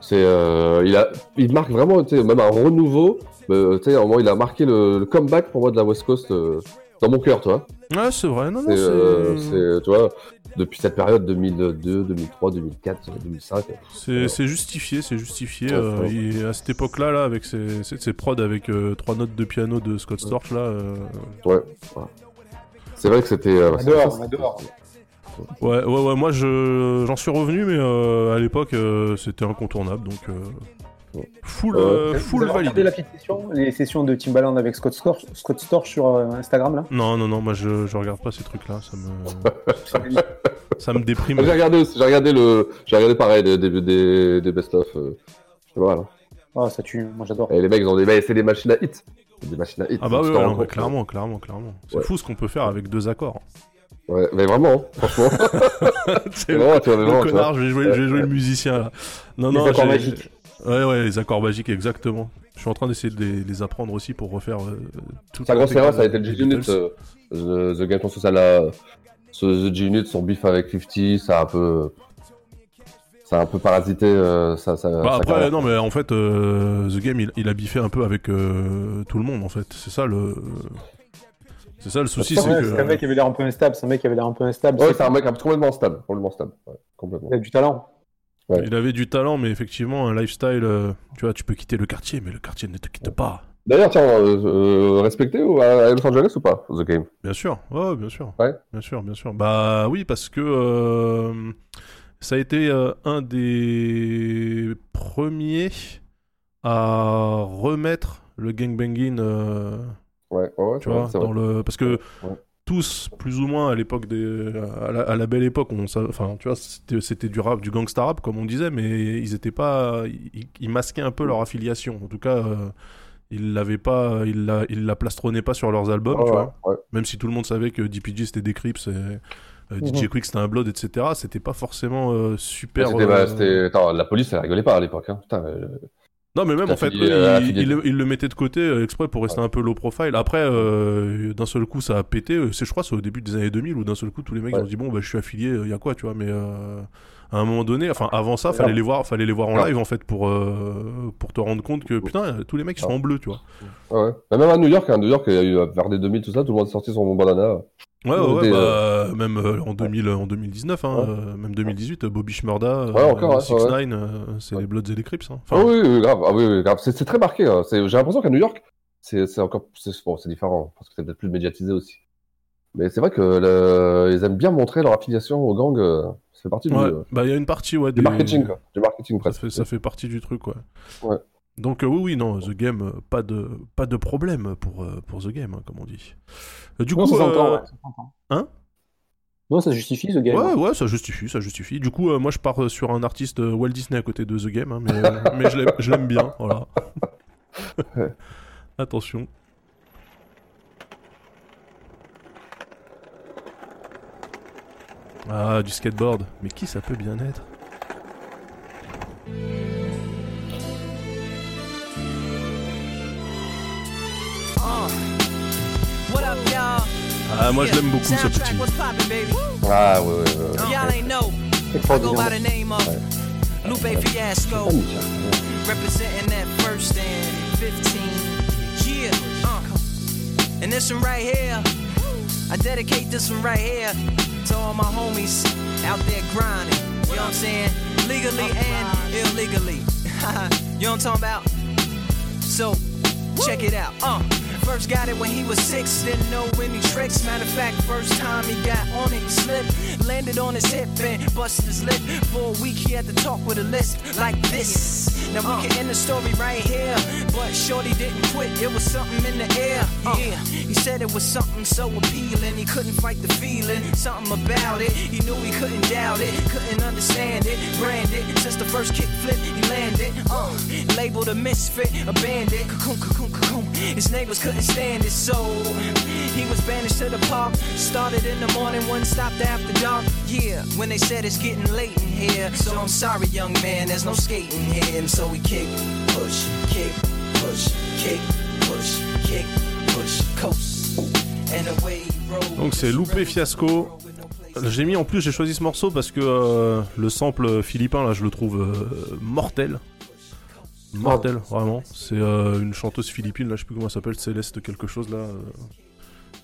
C'est, il a, il marque vraiment, même un renouveau. tu sais, à un moment, il a marqué le, le comeback pour moi de la West Coast dans mon cœur, tu vois. Ouais, c'est vrai, non, non, c'est, tu vois, depuis cette période 2002, 2003, 2004, 2005. C'est justifié, c'est justifié. Ouais, euh, ouais. il- à cette époque-là, là, avec ses, ses, ses prods avec euh, trois notes de piano de Scott Storch, là. euh, Ouais. ouais. C'est vrai que c'était. euh. Ouais, ouais, ouais, moi je, j'en suis revenu, mais euh, à l'époque euh, c'était incontournable, donc euh, full, euh, Vous full avez regardé validé. la petite session, les sessions de Timbaland avec Scott Storch, Scott Storch sur euh, Instagram, là Non, non, non, moi je, je regarde pas ces trucs-là, ça me, ça me déprime. J'ai regardé, j'ai regardé le, j'ai regardé pareil des, des, des, des best-of. Euh, voilà. Ah, ça tue, moi j'adore. Et les mecs, ils ont des, c'est des machines à hit. C'est des machines à hit. Ah bah oui, ouais, clairement, clairement, clairement. C'est Ouais. fou ce qu'on peut faire avec deux accords. Ouais, mais vraiment, hein, franchement. C'est Vraiment, tu vois, vraiment, connard, je vais jouer, je vais jouer le musicien là. Non, Les non, accords j'ai- magiques. Ouais, ouais, les accords magiques, exactement. Je suis en train d'essayer de les, les apprendre aussi pour refaire euh, toute Sa grosse erreur, ça a été le G-Unit. Euh, The, The Game, que ça l'a. Ce The G-Unit, son beef avec 50, ça a un peu. Ça a un peu parasité euh, sa, sa, Bah après, carrière. non, mais en fait, euh, The Game, il, il a biffé un peu avec euh, tout le monde, en fait. C'est ça le. C'est ça le souci, Ouais, c'est que. C'est un mec qui avait l'air un peu instable, c'est un mec qui avait l'air un peu instable. Ouais, c'est un mec complètement stable. Complètement stable. Ouais, complètement. Il a du talent. Ouais. Il avait du talent, mais effectivement, un lifestyle, euh, tu vois, tu peux quitter le quartier, mais le quartier ne te quitte pas. D'ailleurs, tiens, euh, euh, respecté ou à Los Angeles ou pas, The Game? Bien sûr, ouais, bien sûr. Ouais. Bien sûr, bien sûr. Bah oui, parce que euh, ça a été un des premiers à remettre le gangbanging, Ouais, ouais, tu vrai, vois, dans vrai. le... Parce que Ouais. Tous, plus ou moins, à l'époque des... À la, à la belle époque, on... enfin, tu vois, c'était du rap, du gangsta rap, comme on disait, mais ils étaient pas... Ils, ils masquaient un peu leur affiliation. En tout cas... euh, ils l'avaient pas, ils la, ils la plastronnaient pas sur leurs albums, tu vois. ouais. Même si tout le monde savait que DPG c'était des Crips, et, euh, DJ Mhm. Quick c'était un Blood, etc. C'était pas forcément euh, super. C'était, bah, c'était- attends, la police, elle rigolait pas à l'époque. Hein. Putain, Non, mais même en fait, eux, euh, ils, le- mettaient de côté euh, exprès pour rester un peu low profile. Après, euh, d'un seul coup, ça a pété. C'est, je crois, c'est au début des années 2000 où d'un seul coup, tous les mecs Ouais. ont dit bon, bah, je suis affilié, il y a quoi, tu vois. Mais euh, à un moment donné, enfin, avant ça, fallait les voir, fallait les voir en live en fait pour pour te rendre compte que putain, tous les mecs ils sont en bleu, tu vois. ouais. Bah, même à New York, hein, New York, il y a eu vers les 2000, tout ça, tout le monde sorti son bandana. Ouais, ouais, Des, bah, euh, même euh, en 2000, en 2019, hein, euh, même 2018, euh, Bobby Shmurda, Ouais, encore, ouais, 6 ouais. 9 c'est les Bloods et les Crips. hein. Ah oui, oui, grave. Ah oui, oui, grave. C'est, très marqué. hein. J'ai l'impression qu'à New York, c'est, c'est encore, c'est, bon, c'est différent parce que c'est peut-être plus médiatisé aussi. Mais c'est vrai que le- ils aiment bien montrer leur affiliation au gang. ça fait partie Ouais, du, bah il y a une partie ouais, du marketing, quoi. Du marketing ça presque. fait, ça fait partie du truc, ouais. Ouais. Donc euh, oui, oui, non, The Game, euh, pas de, pas de problème pour, euh, pour The Game, hein, comme on dit. Du Non, coup, ça euh, ouais, hein? Non, ça justifie ce game. Ouais, ouais, ça justifie, ça justifie. Du coup, euh, moi, je pars sur un artiste Walt Disney à côté de The Game, hein, mais, mais je l'aime- je l'aime bien, voilà. Attention. Ah, du skateboard. Mais qui ça peut bien être? Ah, moi, je Yeah, l'aime beaucoup, ce soundtrack, petit. what's poppin', baby? Ah ouais, ouais, ouais. If y'all ain't know, I go by the name of Lupe Fiasco, representing that first and 15. Yeah, uh. And this one right here, I dedicate this one right here to all my homies out there grinding. You know what I'm saying? Legally and illegally. you know what I'm talking about? So, check it out. Uh, first got it when he was six, didn't know any tricks. Matter of fact, first time he got on it, he slipped, landed on his hip and busted his lip. For a week, he had to talk with a lisp like this. Now we can end the story right here, but Shorty didn't quit. It was something in the air. Yeah, he said it was something so appealing. He couldn't fight the feeling, something about it. He knew he couldn't doubt it, couldn't understand it. Branded since the first kick flip, he landed. Uh, labeled a misfit, a bandit. Cocoon, cocoon, cocoon. His neighbors couldn't stand it, so he was banished to the park. Started in the morning, one stopped after dark. Yeah, when they said it's getting late in here. So I'm sorry, young man, there's no skating here. And so we kick, push, kick, push, kick, push, kick, push, coast. And away he rolled. Donc c'est Loupé Fiasco. J'ai mis en plus, j'ai choisi ce morceau parce que euh, le sample philippin là, je le trouve euh, mortel. Mortel, vraiment. C'est euh, une chanteuse philippine là, je sais plus comment elle s'appelle, Céleste quelque chose là. euh.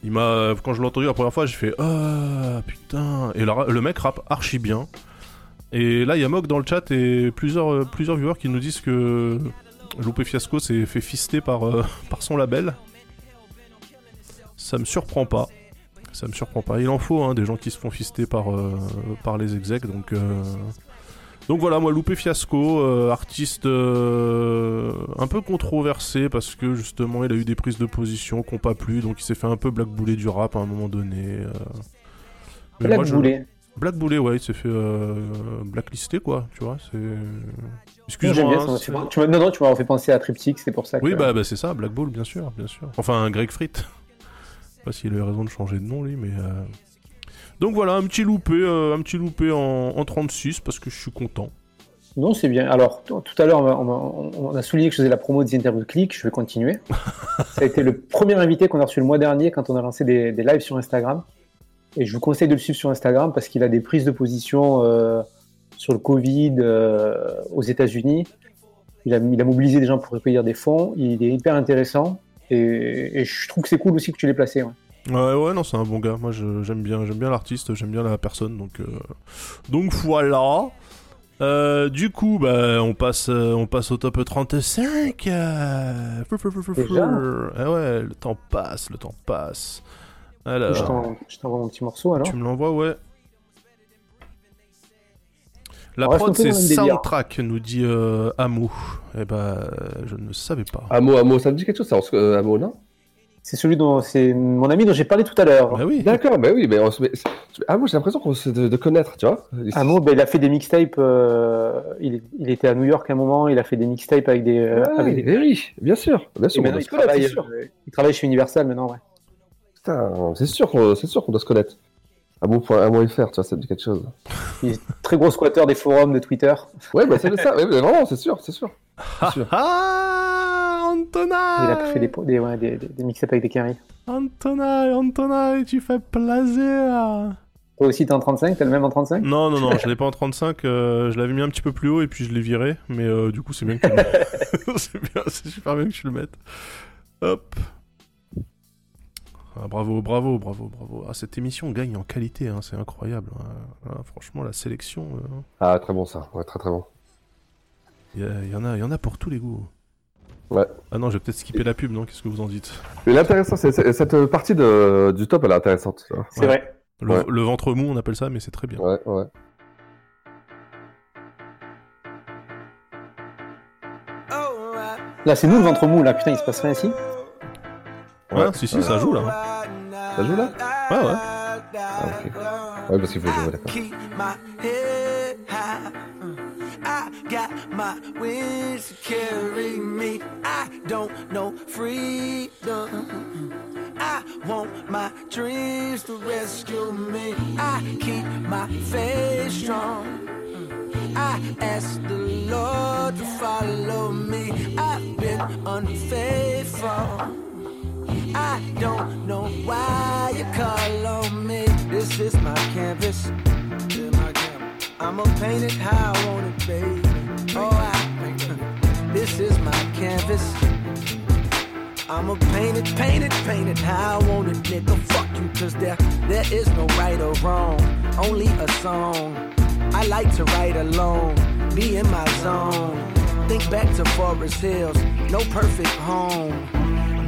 Il m'a, quand je l'ai entendu la première fois, j'ai fait ah putain. Et le, le mec rappe archi bien. Et là, il y a Mog dans le chat et plusieurs, euh, plusieurs viewers qui nous disent que Loupé Fiasco s'est fait fister par, euh, par son label. Ça me surprend pas. Ça me surprend pas. Il en faut hein, des gens qui se font fister par, euh, par les execs. Donc, euh, donc voilà, moi, Loupé Fiasco, euh, artiste euh, un peu controversé parce que justement il a eu des prises de position qui n'ont pas plu. Donc il s'est fait un peu blackbouler du rap à un moment donné. euh. Je- Blackbouler. Blackbouler, ouais, il s'est fait euh, blacklister quoi, tu vois. Excuse-moi. hein, tu m'as- non, non, tu m'as fait penser à Triptych, c'est pour ça que. oui, bah, bah, c'est ça, Black Ball, bien sûr, bien sûr. Enfin, Greg Frit. Je sais pas s'il a eu raison de changer de nom, lui, mais. Donc voilà, un petit loupé, euh, un petit loupé en, en 36 parce que je suis content. Non, c'est bien. Alors, tout à l'heure, on, a souligné que je faisais la promo des interviews clics. Je vais continuer. ça a été le premier invité qu'on a reçu le mois dernier quand on a lancé des, des lives sur Instagram. Et je vous conseille de le suivre sur Instagram parce qu'il a des prises de position euh, sur le Covid euh, aux États-Unis. Il a, il a mobilisé des gens pour recueillir des fonds. Il est hyper intéressant. Et, et je trouve que c'est cool aussi que tu l'aies placé. ouais. Ouais, ouais, non, c'est un bon gars. Moi, j'aime bien, j'aime bien l'artiste, j'aime bien la personne, donc, euh, donc voilà. Euh, du coup, bah, on passe, euh, on passe au top 35. euh, fou, fou, fou, fou, fou. Déjà Ah ouais, le temps passe, le temps passe. Alors, Je t'en- je t'envoie mon petit morceau alors. tu me l'envoies, ouais. La On prod, c'est. Soundtrack, nous dit euh, Amo. Eh ben, je ne savais pas. Amo, Amo, ça me dit quelque chose, euh, Amo, non? C'est celui dont c'est mon ami dont j'ai parlé tout à l'heure. Bah oui. D'accord, bah oui, mais, on se- mais- ah moi j'ai l'impression qu'on se de, de connaître, tu vois. Amo, ben, il a fait des mixtapes. euh, il, il était à New York à un moment. Il a fait des mixtapes avec des. euh, Ouais, avec des... mais oui, bien sûr, bien sûr. on il travaille, c'est sûr. euh, il travaille chez Universal maintenant, ouais. Putain, c'est sûr qu'on c'est sûr qu'on doit se connaître. À bon point, à moins faire, tu vois, ça me dit quelque chose. Il est très gros squatter des forums de Twitter. Ouais, bah c'est ça, ouais, mais vraiment, c'est sûr, c'est sûr. C'est sûr. Antona Il a fait des, des, ouais, des, des, des mixtapes avec des carrés. Antona, Antona, tu fais plaisir Toi aussi, t'es en 35 T'as le même en 35 Non, non, non, je l'ai pas en 35, euh, je l'avais mis un petit peu plus haut et puis je l'ai viré, mais euh, du coup c'est bien que tu le mettes. c'est bien, c'est super bien que tu le mettes. Hop. Ah, bravo, bravo, bravo, bravo. Ah, cette émission gagne en qualité, hein, c'est incroyable. Ah, ah, franchement, la sélection, euh, Ah, très bon ça, ouais, très très bon. il y, a- il y en a, il y en a pour tous les goûts. Ouais. Ah non, je vais peut-être skipper la pub, non Qu'est-ce que vous en dites? Mais l'intéressant, c'est cette partie de, du top, elle est intéressante. C'est vrai. le, Ouais. le ventre mou, on appelle ça, mais c'est très bien. Ouais, ouais. Là, c'est nous le ventre mou, là. Putain, il se passe rien ici. Ouais, si, si, ça joue là. Ça joue là? Ouais, ouais. Ah, ok. Ouais, parce qu'il faut jouer, d'accord. I got my wings to carry me. I don't know freedom. I want my dreams to rescue me. I keep my faith strong. I ask the Lord to follow me. I've been unfaithful. I don't know why you call on me. This is my canvas. I'ma paint it how I want it, baby. Oh, I, this is my canvas. I'ma paint it, paint it, paint it how I want it, nigga. Fuck you, cause there, there is no right or wrong, only a song. I like to write alone, be in my zone. Think back to Forest Hills, no perfect home.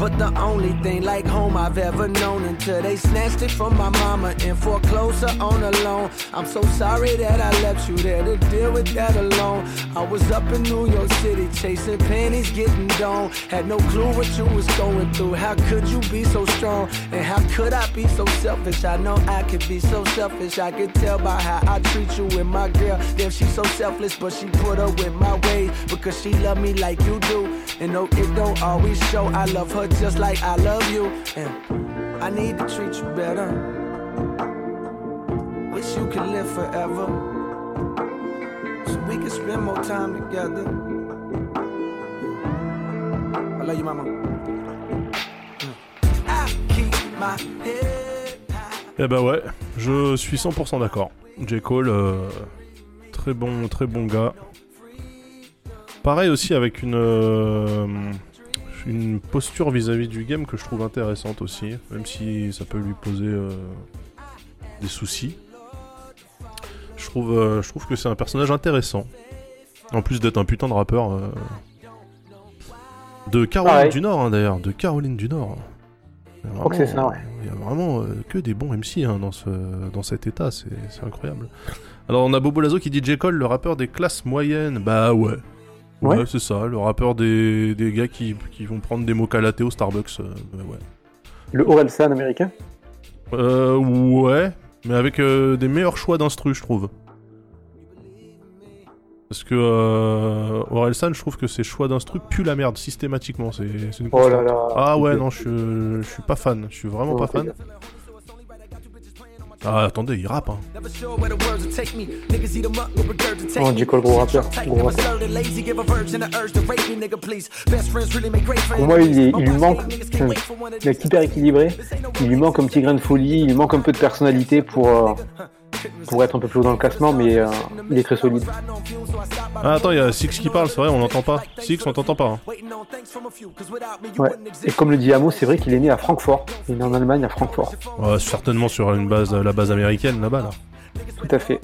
But the only thing like home I've ever known until they snatched it from my mama and foreclosed her on a loan. I'm so sorry that I left you there to deal with that alone. I was up in New York City chasing pennies, getting down. Had no clue what you was going through. How could you be so strong? And how could I be so selfish? I know I could be so selfish. I could tell by how I treat you with my girl. Damn, she's so selfless, but she put her with my ways because she love me like you do. And no, it don't always show. I love her just like I love you. And I need to treat you better. Wish you could live forever. So we can spend more time together. I love you, mama. I keep my head Eh bah ouais, je suis 100% d'accord. J. Cole, euh, très bon, très bon gars. Pareil aussi avec une, euh, une posture vis-à-vis du game que je trouve intéressante aussi, même si ça peut lui poser euh, des soucis. Je trouve, euh, je trouve que c'est un personnage intéressant. En plus d'être un putain de rappeur. euh, De Caroline Pareil. du Nord, hein, d'ailleurs, de Caroline du Nord. Il y a Je crois que c'est vraiment- ça, ouais. Il y a vraiment que des bons MC hein, dans, ce, dans cet état, c'est c'est incroyable. Alors on a Bobo Lazo qui dit J. Cole, le rappeur des classes moyennes. Bah ouais. Ouais, Ouais. c'est ça, le rappeur des, des gars qui, qui vont prendre des mocha latte au Starbucks. euh, ouais. Le Orelsan américain? Euh, ouais, mais avec euh, des meilleurs choix d'instru, je trouve. Parce que euh, Orelsan, je trouve que ses choix d'instru puent la merde systématiquement. C'est une Oh là là. Ah ouais, non, je, je suis pas fan. Je suis vraiment Oh, pas fan. Ah, attendez, il rappe, hein. Oh, me. J. Cole, gros rappeur, gros. Pour moi, il, est- il lui manque. un mec hyper équilibré. Il lui manque un petit grain de folie. Il lui manque un peu de personnalité pour, euh, pour être un peu plus haut dans le classement, mais euh, il est très solide. Ah, attends, il y a Six qui parle, c'est vrai, on l'entend pas. Six, on t'entend pas. hein. Ouais. Et comme le dit Amo, c'est vrai qu'il est né à Francfort. Il est né en Allemagne, à Francfort. Ouais, certainement sur une base, la base américaine là-bas, là. Tout à fait.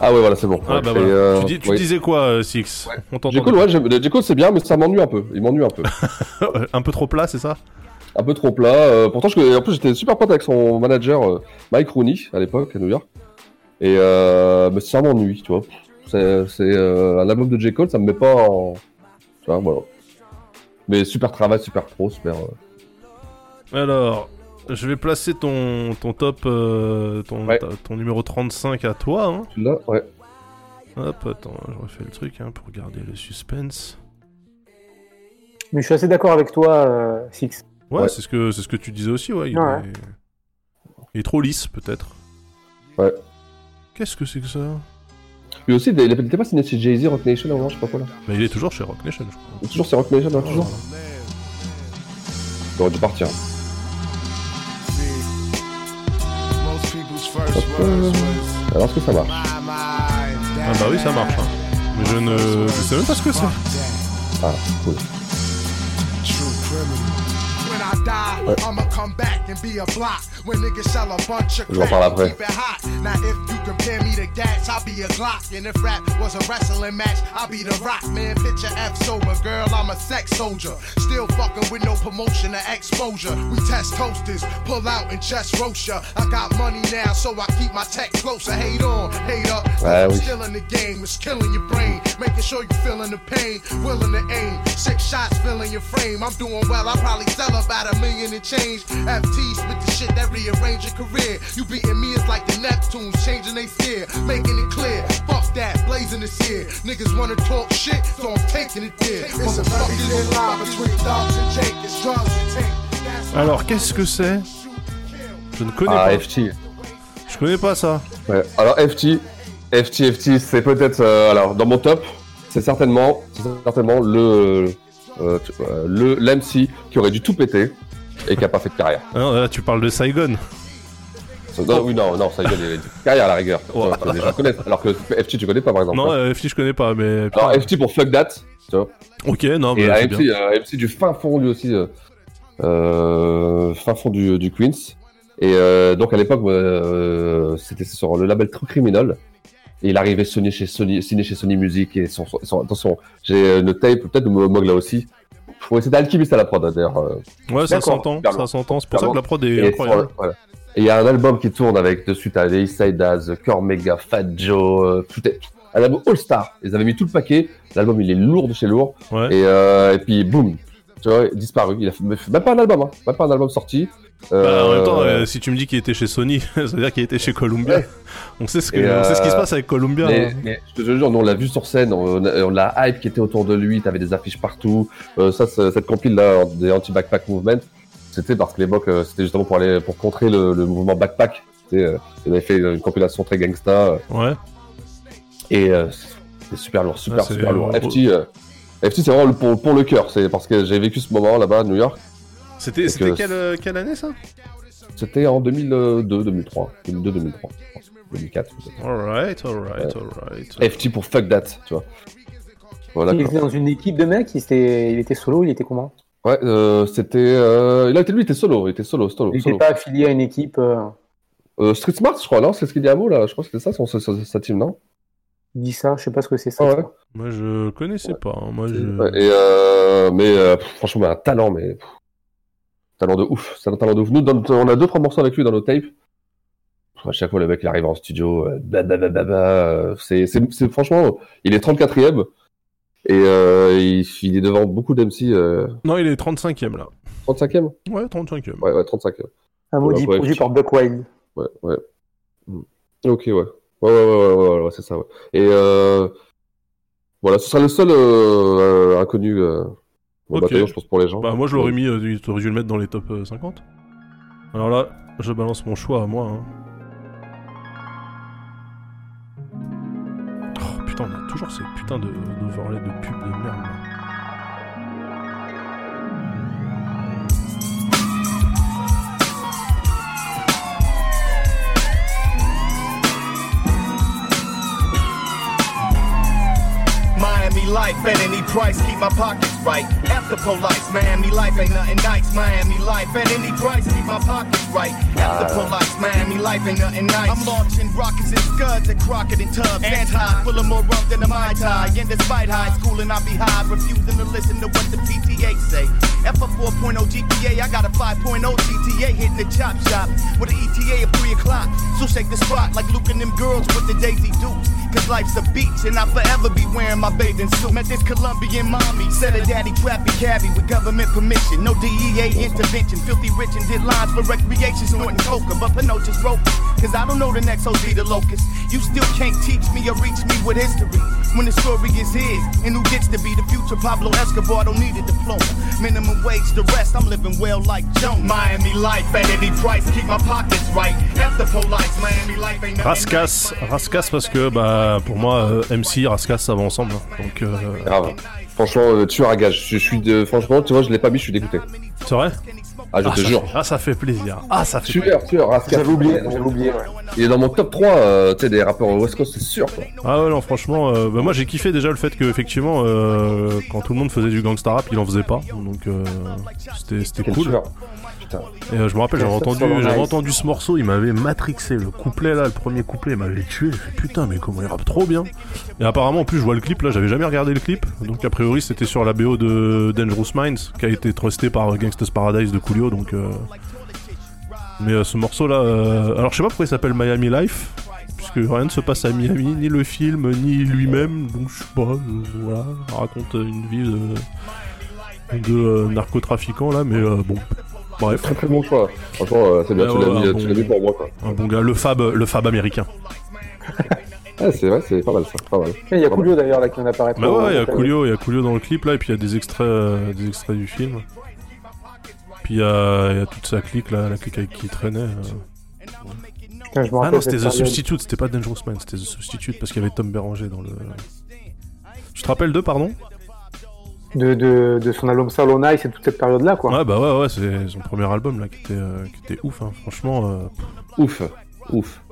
Ah ouais, voilà, c'est bon. Ah, Ouais, bah voilà. euh, tu dis- tu oui. disais quoi, euh, Six On t'entend. Ouais. Cole, c'est bien, mais ça m'ennuie un peu. Il m'ennuie un peu. un peu trop plat, c'est ça? Un peu trop plat. euh, pourtant, je, en plus, j'étais super pote avec son manager euh, Mike Rooney à l'époque à New York. Et euh, mais ça m'ennuie, tu vois. C'est euh, un album de J. Cole, ça me met pas en. Tu vois, voilà. Mais super travail, super pro, super. euh, Alors, je vais placer ton, ton top, euh, ton, ta- ton numéro 35 à toi. Hein. Là, ouais. Hop, attends, je refais le truc hein, pour garder le suspense. Mais je suis assez d'accord avec toi, euh, Six. Ouais, c'est ce que c'est ce que tu disais aussi, ouais. Il, Ouais. Est... il est trop lisse, peut-être. Ouais. Qu'est-ce que c'est que ça? Lui aussi, il était pas signé chez Jay-Z, Rock Nation, ou non, je sais pas quoi là. Bah, il est toujours chez Rock Nation, je crois. Toujours chez Rock Nation, hein, toujours. Il aurait dû partir. Alors, est-ce que ça marche? Ah bah oui, ça marche. hein. Mais je ne je sais même pas ce que c'est. Ah, cool. Die, I'ma come back and be a block. When niggas sell a bunch of Je vais en parler après. keep it hot. Now if you compare me to Gas, I'll be a Glock. And if rap was a wrestling match, I'll be the rock. Man, picture F sober, girl, I'm a sex soldier. Still fucking with no promotion or exposure. We test toasters, pull out and just roast ya. I got money now, so I keep my tech closer. Hate on, hate up. Ouais, I'm still in the game, it's killing your brain. Making sure you feeling the pain, willing to aim. Six shots filling your frame. I'm doing well, I probably sell about a million and change. FT spit the shit that rearrange your career. You beating me is like the Neptunes changing they steer. Making it clear, fuck that, blazing this here. Niggas wanna talk shit, so I'm taking it there. It's a fucking line between dogs and Jake. It's drugs and tank. That's Alors, qu'est-ce que c'est? Je ne connais Ah, pas. FT. Je connais pas ça. Ouais. Alors FT, FT, FT, c'est peut-être euh, alors dans mon top, c'est certainement, c'est certainement le euh, euh, le qui aurait dû tout péter et qui a pas fait de carrière. Ah non, là, tu parles de Saigon. Non, oui, non, est, il a une carrière à la rigueur. Alors que FT, tu connais pas par exemple. Non, euh, FT, je connais pas, mais. Alors FT pour Fuck That, tu vois. Ok, non, Et bah, c'est AMC, bien. euh, AMC du fin fond lui aussi, euh, euh, fin fond du, du Queens. Et euh, donc à l'époque, euh, c'était sur le label True Criminal. Et il arrivait signé chez Sony, signé chez Sony Music et son, son- attention, j'ai une tape peut-être de Mog là aussi. Ouais, c'était Alchemist à la prod hein, d'ailleurs. euh. Ouais, ça s'entend, ça s'entend. C'est pour ça que la prod est Et incroyable. sur- voilà. Et il y a un album qui tourne avec dessus t'as les East Side Daz, Cormega, Fat Joe, euh, tout est un album All Star. Ils avaient mis tout le paquet. L'album il est lourd de chez lourd. Et, euh, et puis boum, tu vois, disparu. Il a fait même pas un album, hein. même pas un album sorti. Bah, en même temps, Euh, euh, si tu me dis qu'il était chez Sony, ça veut dire qu'il était chez Columbia. Ouais. On sait ce que, on sait ce qui se euh, passe avec Columbia. Mais, hein. mais je te jure, nous, on l'a vu sur scène, on, a- on l'a hype qui était autour de lui, t'avais des affiches partout. Ça, cette compile là des anti-backpack movement, c'était parce que l'époque, c'était justement pour aller pour contrer le, le mouvement backpack. Euh, ils avaient fait une compilation très gangsta. Ouais. Et c'est super lourd, super c'est- super lourd. FT, euh, FT, c'est vraiment le- pour, pour le cœur. C'est parce que j'ai vécu ce moment là-bas à New York. C'était que- quelle, euh, quelle année ça? C'était en 2002, 2003, 2002, 2003, 2004. peut-être. Alright, alright, alright. FT pour fuck that, tu vois. Voilà. il quoi. était dans une équipe de mecs, il était, il était solo, il était comment? Ouais, euh, c'était. Euh... Il a été lui, il était solo, il était solo, solo. Il n'était pas affilié à une équipe. euh, Euh, Street Smart, je crois, non? C'est ce qu'il dit à mot là Je crois que c'était ça, son, sa team, non? Il dit ça, je sais pas ce que c'est ça. Ah ouais. Moi, je connaissais pas. hein. Moi, je... Ouais, Et euh, mais euh, franchement, un talent, mais talent de ouf. C'est un talent de ouf. Nous, dans notre- on a deux trois morceaux avec lui dans nos tapes. À chaque fois, le mec il arrive en studio, euh, bah, bah, bah, bah, bah, euh, c'est, franchement, il est 34ème et euh, il, il est devant beaucoup d'MC. Euh, Non, il est 35ème là. 35ème Ouais, 35ème. Ouais, ouais, 35ème. Un ouais, produit par Buck Wild. Ouais, ouais. Mm. Ok, ouais. Ouais, ouais, ouais, ouais, ouais, ouais, c'est ça, ouais. Et euh, voilà, ce sera le seul euh, euh, inconnu euh, au Ok. bataillon, je pense, pour les gens. Bah, moi, je l'aurais mis, euh, tu aurais dû le mettre dans les top euh, 50. Alors là, je balance mon choix à moi. hein. Oh putain, on a toujours ces putains de d'overlay de pub de merde. là. Miami life at any price, keep my pockets right. After police, Miami life ain't nothing nice. Miami life at any price, keep my pockets right. After police, Miami life ain't nothing nice. I'm launching rockets and scuds at Crockett and Tubbs. Anti, full of more rum than a Mai Tai. And despite high school and I be high, refusing to listen to what the PTA say. F a 4.0 GPA, I got a 5.0 GTA hitting the chop shop with an ETA of 3 o'clock. So shake the spot like Luke and them girls with the Daisy Dukes. Cause life's a beach and I'll forever be wearing my bathing suit. Met this Colombian mommy, said her daddy trapped cabbie with government permission. No DEA intervention, filthy rich and did lines for recreation, snorting coca. But Pinot just broke cause I don't know the next OG the locust. You still can't teach me or reach me with history. When the story is his, and who gets to be the future Pablo Escobar don't need a diploma. Minimum wage, the rest, I'm living well like Jones. Miami life at any price, keep my pockets right. The police, Miami life ain't nothing Raskas, Raskas parce que bah pour moi euh, MC Raskas ça va ensemble. hein. Donc euh, Grave. Franchement, euh, tueur à gage. Je suis de. Franchement, tu vois, je l'ai pas mis, je suis dégoûté. c'est vrai? Ah, je ah, te ça jure. fait- ah ça fait plaisir. Ah ça fait Tueur, tueur, Rascal. J'avais oublié, j'avais oublié, ouais. Il est dans mon top 3, euh, tu sais, des rappeurs West Coast, c'est sûr, quoi. Ah ouais non franchement euh, bah, moi j'ai kiffé déjà le fait que effectivement euh, quand tout le monde faisait du gangsta rap il en faisait pas donc euh, c'était cool. tueur. Putain. Et euh, je me rappelle j'avais entendu j'avais entendu ce morceau il m'avait matrixé. Le couplet là le premier couplet il m'avait tué. J'ai fait putain mais comment il rappe trop bien. Et apparemment en plus je vois le clip là j'avais jamais regardé le clip. Donc a priori c'était sur la BO de Dangerous Minds qui a été trusté par Gangsta's Paradise de Coolio donc euh, mais euh, ce morceau là alors je sais pas pourquoi il s'appelle Miami Life puisque rien ne se passe à Miami, ni le film, ni lui-même, donc je sais pas, euh, voilà, il raconte une vie de, de euh, narcotrafiquant là, mais euh, bon, bref. Très très bon choix. Franchement, euh, c'est bien, Ah tu l'as ouais, mis, un tu bon- l'as mis pour moi, quoi. Un bon gars, le fab, le fab américain. Ah, c'est vrai, c'est pas mal ça, pas mal. Il y a Coolio d'ailleurs là qui vient d'apparaître. Bah ouais, il y a Euh, Coolio, il y a Coolio dans le clip là, et puis il y a des extraits, euh, des extraits du film. Puis il y, a il y a toute sa clique là, la clique avec qui il traînait. euh. Putain, je me Ah non, c'était The. Substitute, c'était pas Dangerous Man, c'était The Substitute parce qu'il y avait Tom Béranger dans le. Tu te rappelles d'eux, pardon? De, de, de son album Salon Nice et toute cette période-là, quoi. Ouais, bah ouais, ouais, c'est son premier album là qui était, euh, qui était ouf, hein. franchement. euh, Ouf, ouf.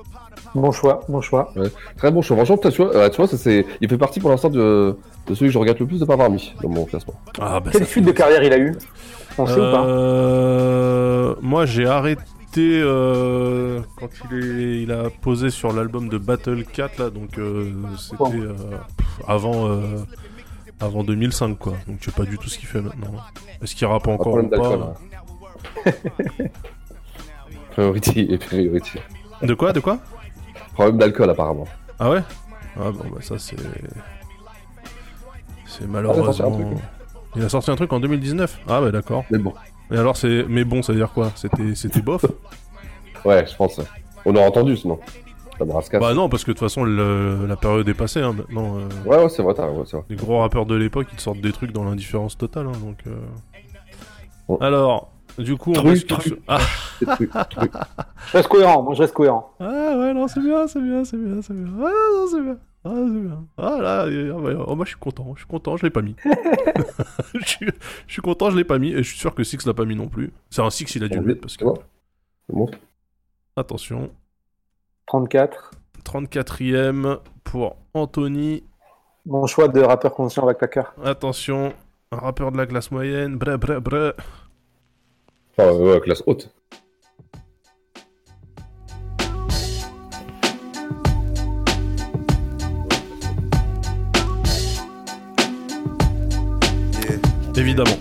Bon choix, bon choix. Ouais. Très bon choix. Franchement, tu vois, euh, tu vois ça, c'est... il fait partie pour l'instant de... de celui que je regrette le plus de pas avoir mis dans mon classement. Ah bah Quelle suite de carrière il a eu? On sait ou pas? Euh, Moi, j'ai arrêté euh, quand il, est, il a posé sur l'album de Battle 4 là, donc euh, c'était euh, avant euh, avant 2005 quoi. Donc je sais pas du tout ce qu'il fait maintenant. Est-ce qu'il rappe encore ou pas hein. Priority et priority. De quoi, de quoi? Problème d'alcool, apparemment. Ah ouais? Ah bon bah ça c'est c'est Ah, il a sorti un malheureusement. truc. Il a sorti un truc en 2019. Ah ouais d'accord. Mais bon. Et alors c'est mais bon ça veut dire quoi? C'était c'était bof? Ouais, je pense. On aurait entendu Bah non parce que de toute façon le- la période est passée hein, maintenant. euh, Ouais, ouais, c'est vrai, ouais. Les gros rappeurs de l'époque, ils te sortent des trucs dans l'indifférence totale. hein, donc, euh. Bon. Alors, du coup, on Truc, reste truc. Ah. Truc, truc. Je reste cohérent, moi je reste cohérent. Ah ouais, non, c'est bien, c'est bien, c'est bien, c'est bien. Ah non, c'est bien. Ah, c'est bien. Ah là, oh, moi je suis content, je suis content, je l'ai pas mis. je, suis, je suis content, je l'ai pas mis, et je suis sûr que Six l'a pas mis non plus. C'est un Six, il a dû le mettre parce que. Bon. Attention, 34. 34ème pour Anthony. Mon choix de rappeur conscient avec Tucker. Attention, un rappeur de la classe moyenne. Bre, bre, bre. Enfin, ouais, classe haute. Évidemment.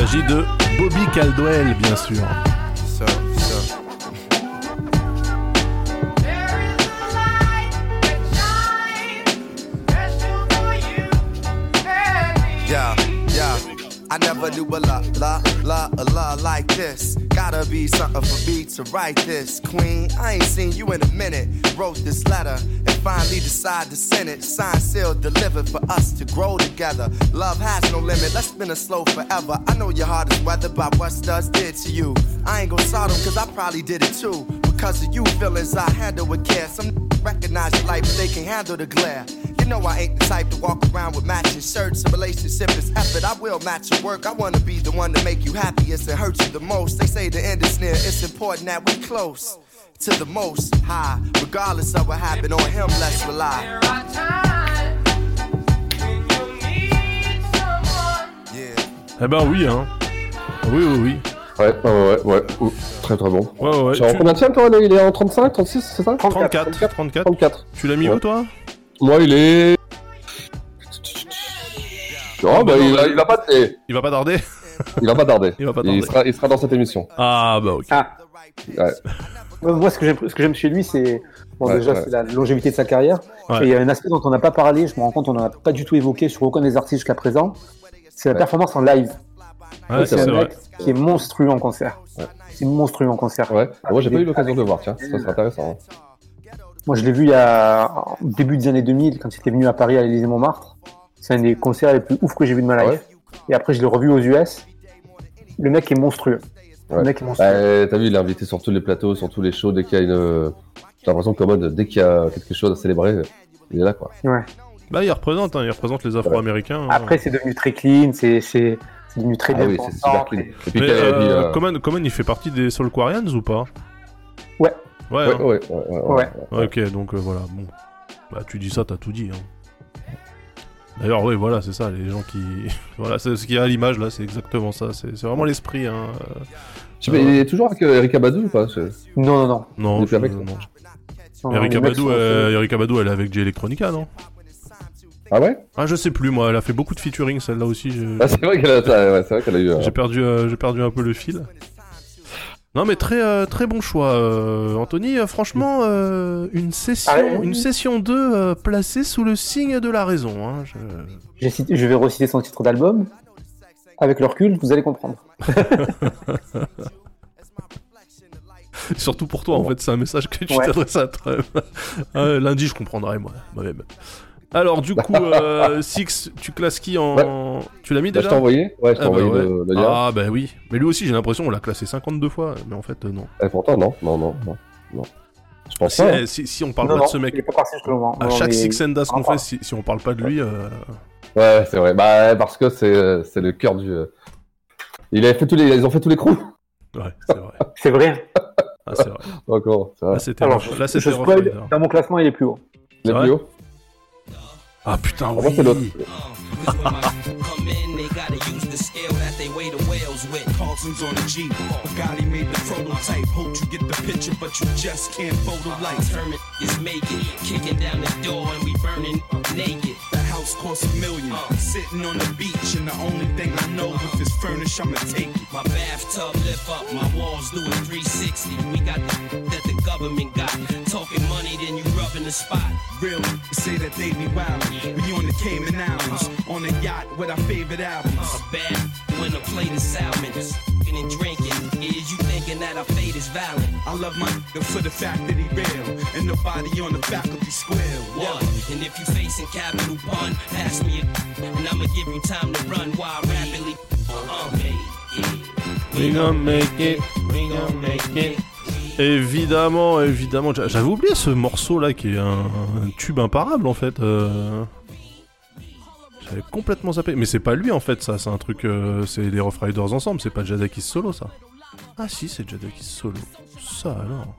S'agit de Bobby Caldwell, bien sûr. So, so. Yeah, yeah. I never knew a la la la a la like this. Gotta be something for me to write this. Queen, I ain't seen you in a minute. Wrote this letter and finally decided to send it. Signed, sealed, delivered for us to grow together. Love has no limit. Let's spin it slow forever. I know your heart is weathered by what studs did to you. I ain't gonna sort 'em cause I probably did it too. Because of you feelings I handle with care. Some recognize your life, but they can handle the glare. You know I ain't the type to walk around with matching shirts. A relationship is effort. I will match your work. I wanna be the one to make you happiest and hurt you the most. They say the end is near. It's important that we close to the most high. Regardless of what happened on him, let's rely. Eh ben oui, hein. Oui, oui, oui. Ouais, ouais, ouais, ouais. Très très bon. Ouais, ouais, ouais. Tu en combien de tiens, toi là Il est en 35, 36, c'est ça 34, 34. 34. Tu l'as mis Ouais. où, toi Moi, il est. Oh, bah, il, va, il va pas. eh, Il va pas tarder Il va pas tarder. Il va pas tarder. Il sera, il sera dans cette émission. Ah bah ok. Ah. Ouais. Moi, Moi, ce que j'aime, ce que j'aime chez lui, c'est bon, Ouais, déjà ouais. c'est la longévité de sa carrière. Ouais. Et il y a un aspect dont on n'a pas parlé. Je me rends compte, on n'en a pas du tout évoqué sur aucun des artistes jusqu'à présent. C'est la Ouais. performance en live. Ouais, c'est un vrai. mec qui est monstrueux en concert. Ouais. C'est monstrueux en concert. Ouais. Ah, moi, j'ai pas eu l'occasion de le voir, tiens. Ça serait intéressant. hein. Moi, je l'ai vu il y a au début des années 2000 quand il était venu à Paris à l'Élysée Montmartre. C'est un des concerts les plus ouf que j'ai vu de ma Ah life. ouais Et après, je l'ai revu aux US. Le mec est monstrueux. Le Ouais. mec est monstrueux. Bah, T'as vu, il est invité sur tous les plateaux, sur tous les shows. Dès qu'il y a une. J'ai l'impression que mode, dès qu'il y a quelque chose à célébrer, il est là, quoi. Ouais. Bah il représente, hein, il représente les Afro-Américains. hein. Après, c'est devenu très clean. C'est c'est- devenu très Ah bien oui, c'est pensant, super clean. très- Et puis, Mais, euh, euh, Common, Common, il fait partie des Soul Quarians ou pas? Ouais. Ouais, Ouais, hein. ouais, ouais, ouais, Ouais. Ouais, Ok, donc euh, voilà, bon. Bah tu dis ça, t'as tout dit. Hein. D'ailleurs, oui, voilà, c'est ça, les gens qui... voilà, c'est ce qu'il y a à l'image, là, c'est exactement ça. C'est c'est vraiment l'esprit, hein. euh. Je sais pas, il est toujours avec Eric Abadou ou pas Non, non, non. Non, je- avec non. Non, Eric Abadou, euh, Abadou, elle est avec J Electronica, non? Ah ouais Ah, je sais plus, moi, elle a fait beaucoup de featuring, celle-là aussi. je- Ah, c'est vrai qu'elle a, ouais, a eu. euh, J'ai perdu, euh, j'ai perdu un peu le fil. Non mais très euh, très bon choix, euh, Anthony. Franchement, euh, une session, Ah une session 2 euh, placée sous le signe de la raison. Hein, je... Cité- je vais reciter son titre d'album. Avec le recul, vous allez comprendre. Surtout pour toi, en fait, c'est un message que tu Ouais. t'adresses à toi. Euh, lundi, je comprendrai moi, moi-même. Alors du coup, euh, Six, tu classes qui en Tu l'as mis Bah, déjà je t'ai envoyé Ouais, je t'ai Ah, bah envoyé ouais. le, le lien. Ah bah oui. Mais lui aussi, j'ai l'impression on l'a classé 52 fois, mais en fait euh, non. Et pourtant, non, non, non, non. non. Je pense Si, pas. eh, si, si on parle Non, pas non, de ce mec, il est pas parti jusqu'au moment. à Non, chaque mais- Six and Das qu'on fait, si, si on parle pas de lui, euh, Ouais, c'est vrai. Bah, parce que c'est, euh, c'est le cœur du. euh, Il avait fait tous les, ils ont fait tous les crews. ouais, c'est vrai. C'est vrai. Ah, c'est vrai. Encore, c'est vrai. Là, c'était Là, c'était dans mon classement, il est plus haut. Les c'est plus vrai hauts. Ah putain, Ah, moi, c'est l'autre. oui. Come in, they gotta use the scale that they weigh the whales with. Carlson's on the Jeep. Bugatti made the prototype. Hope you get the picture, but you just can't photo light. Determined is make it. Kicking down the door and we burning naked. The house costs a million. Sitting on the beach, and the only thing I know if it's furnished, I'ma take it. My bathtub lift up, my walls do a 360. We got the that the government got. Talking money, then you rubbing the spot. Real, they say that they be wildin'. We on the Cayman Islands, on a yacht with our favorite albums. A bad when a plate of salmon. Smoking and drinking. Is you thinking that our fate is valid? I love my nigga for the fact that he real, and nobody on the faculty square. One. And if you facing capital pun, pass me a and I'ma give you time to run while rapidly uh, yeah. We gonna make it, we gonna make it. Évidemment, évidemment. J'a- J'avais oublié ce morceau là qui est un, un tube imparable en fait. euh. J'avais complètement zappé. Mais c'est pas lui en fait, ça. C'est un truc. euh, c'est les Rough Riders ensemble. C'est pas Jadakis solo ça. Ah si, c'est Jadakis solo. Ça alors.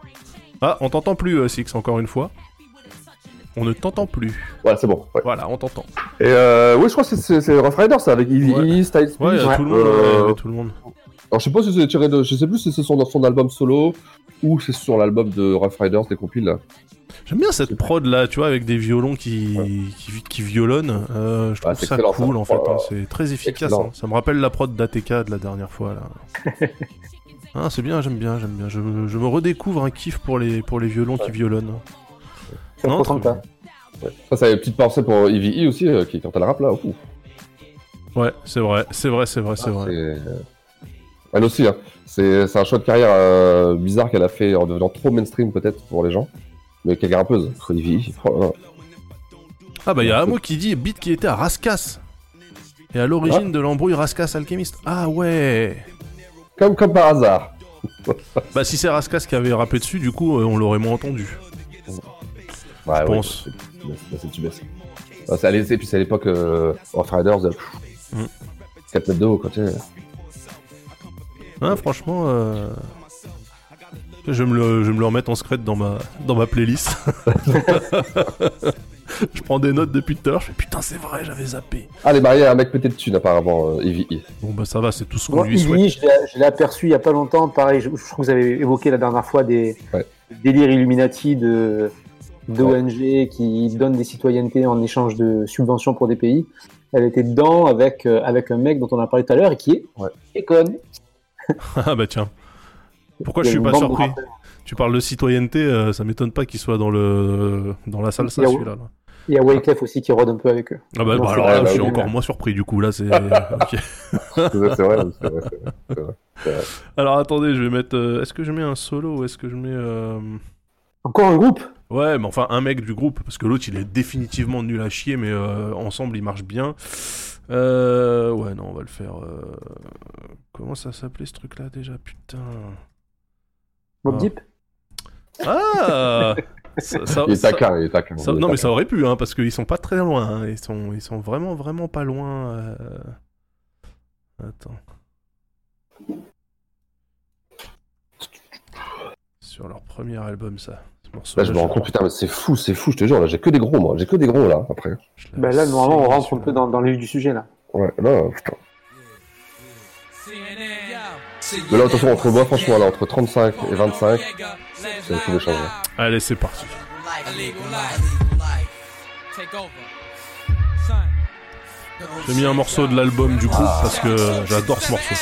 Ah, on t'entend plus, euh, Six, encore une fois. On ne t'entend plus. Voilà, c'est bon. ouais. Voilà, on t'entend. Et euh, ouais, je crois que c'est- Rough Riders, c'est avec Easy Ouais. Ouais, ouais, tout le monde. Alors je sais pas si c'est tiré de, je sais plus si c'est son, son album solo ou c'est sur l'album de Rough Riders des compiles. là. J'aime bien cette prod là, tu vois, avec des violons qui, qui, qui violonnent. Euh, je trouve ça cool ça. en fait. Hein. C'est très efficace. Hein. Ça me rappelle la prod d'ATK de la dernière fois là. ah, c'est bien, j'aime bien, j'aime bien. Je, me- je me redécouvre un kiff pour les, pour les violons qui violonnent. Non, pas. Ouais. Ça, c'est une petite pensée pour Evie E aussi, euh, qui quand elle rappe là. Ouais, c'est vrai, c'est vrai, c'est vrai, c'est Ah, vrai. Elle aussi, hein. c'est un choix de carrière euh, bizarre qu'elle a fait en devenant trop mainstream peut-être pour les gens, mais qu'elle grimpeuse. Oh là là. Ah bah il y a un mot qui dit beat qui était à Raskas. Et à l'origine de l'embrouille Raskas Alchemist. Ah ouais. Comme, comme par hasard. Bah si c'est Raskas qui avait rappé dessus, du coup euh, on l'aurait moins entendu. Ouais, Je ouais, pense. c'est- c'est- C'est tubesque. Ah, c'est à l'époque euh, Rough Riders, euh, Mm. 4 mètres de haut, quoi, tu sais. Hein, franchement, euh, je, vais me le, je vais me le remettre en secret dans ma, dans ma playlist. je prends des notes depuis tout à l'heure. Je fais putain, c'est vrai, j'avais zappé. Ah, les mariés un mec pété de thunes apparemment, euh, Evie. Bon, bah ça va, c'est tout ce qu'on lui souhaite. Ivy, je l'ai- aperçu il y a pas longtemps. Pareil, je, je trouve que vous avez évoqué la dernière fois des Ouais. délires Illuminati de d'ONG qui donnent des citoyennetés en échange de subventions pour des pays. elle était dedans avec, euh, avec un mec dont on a parlé tout à l'heure et qui est Econ. ah bah tiens. Pourquoi je suis pas surpris. Tu parles de citoyenneté, euh, ça m'étonne pas qu'il soit dans le dans la salsa Il y a- celui-là. là. Il y a Wyclef aussi qui rôde un peu avec eux. Ah bah, Non, bah alors là, bah je suis encore moins surpris du coup là c'est. ok. C'est vrai, c'est vrai, c'est vrai, c'est vrai. Alors attendez, je vais mettre. euh, est-ce que je mets un solo ou est-ce que je mets. euh, Encore un groupe? Ouais, mais enfin un mec du groupe parce que l'autre il est définitivement nul à chier, mais euh, ensemble il marche bien. Euh, ouais, non, on va le faire. euh, Comment ça s'appelait ce truc là déjà Putain. Mob Ah. Deep Ah Ça- ça- Il est ça- taquin, il est taquin. ça- il est non, mais ça aurait pu, hein, parce qu'ils sont pas très loin. hein, Ils, sont, ils sont vraiment, vraiment pas loin. euh. Attends. Sur leur premier album, ça. Là, je me rends compte, putain, mais c'est fou, c'est fou, je te jure, là, j'ai que des gros, moi, j'ai que des gros, là, après. Bah là, normalement, on rentre un peu dans, dans le vif du sujet, là. Ouais, là, putain. Mais là, attention, entre moi, franchement, là, entre 35 et 25, c'est tout d'échanger. Allez, c'est parti. J'ai mis un morceau de l'album du coup parce que j'adore ce morceau.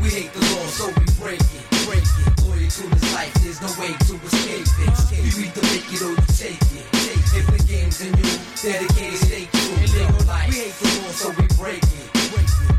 We hate the law, so we break to this life, there's no way to escape it. You either make it or you take it. If the game's in you, dedicated, stay true. Illegal life. We hate the law, so we break it.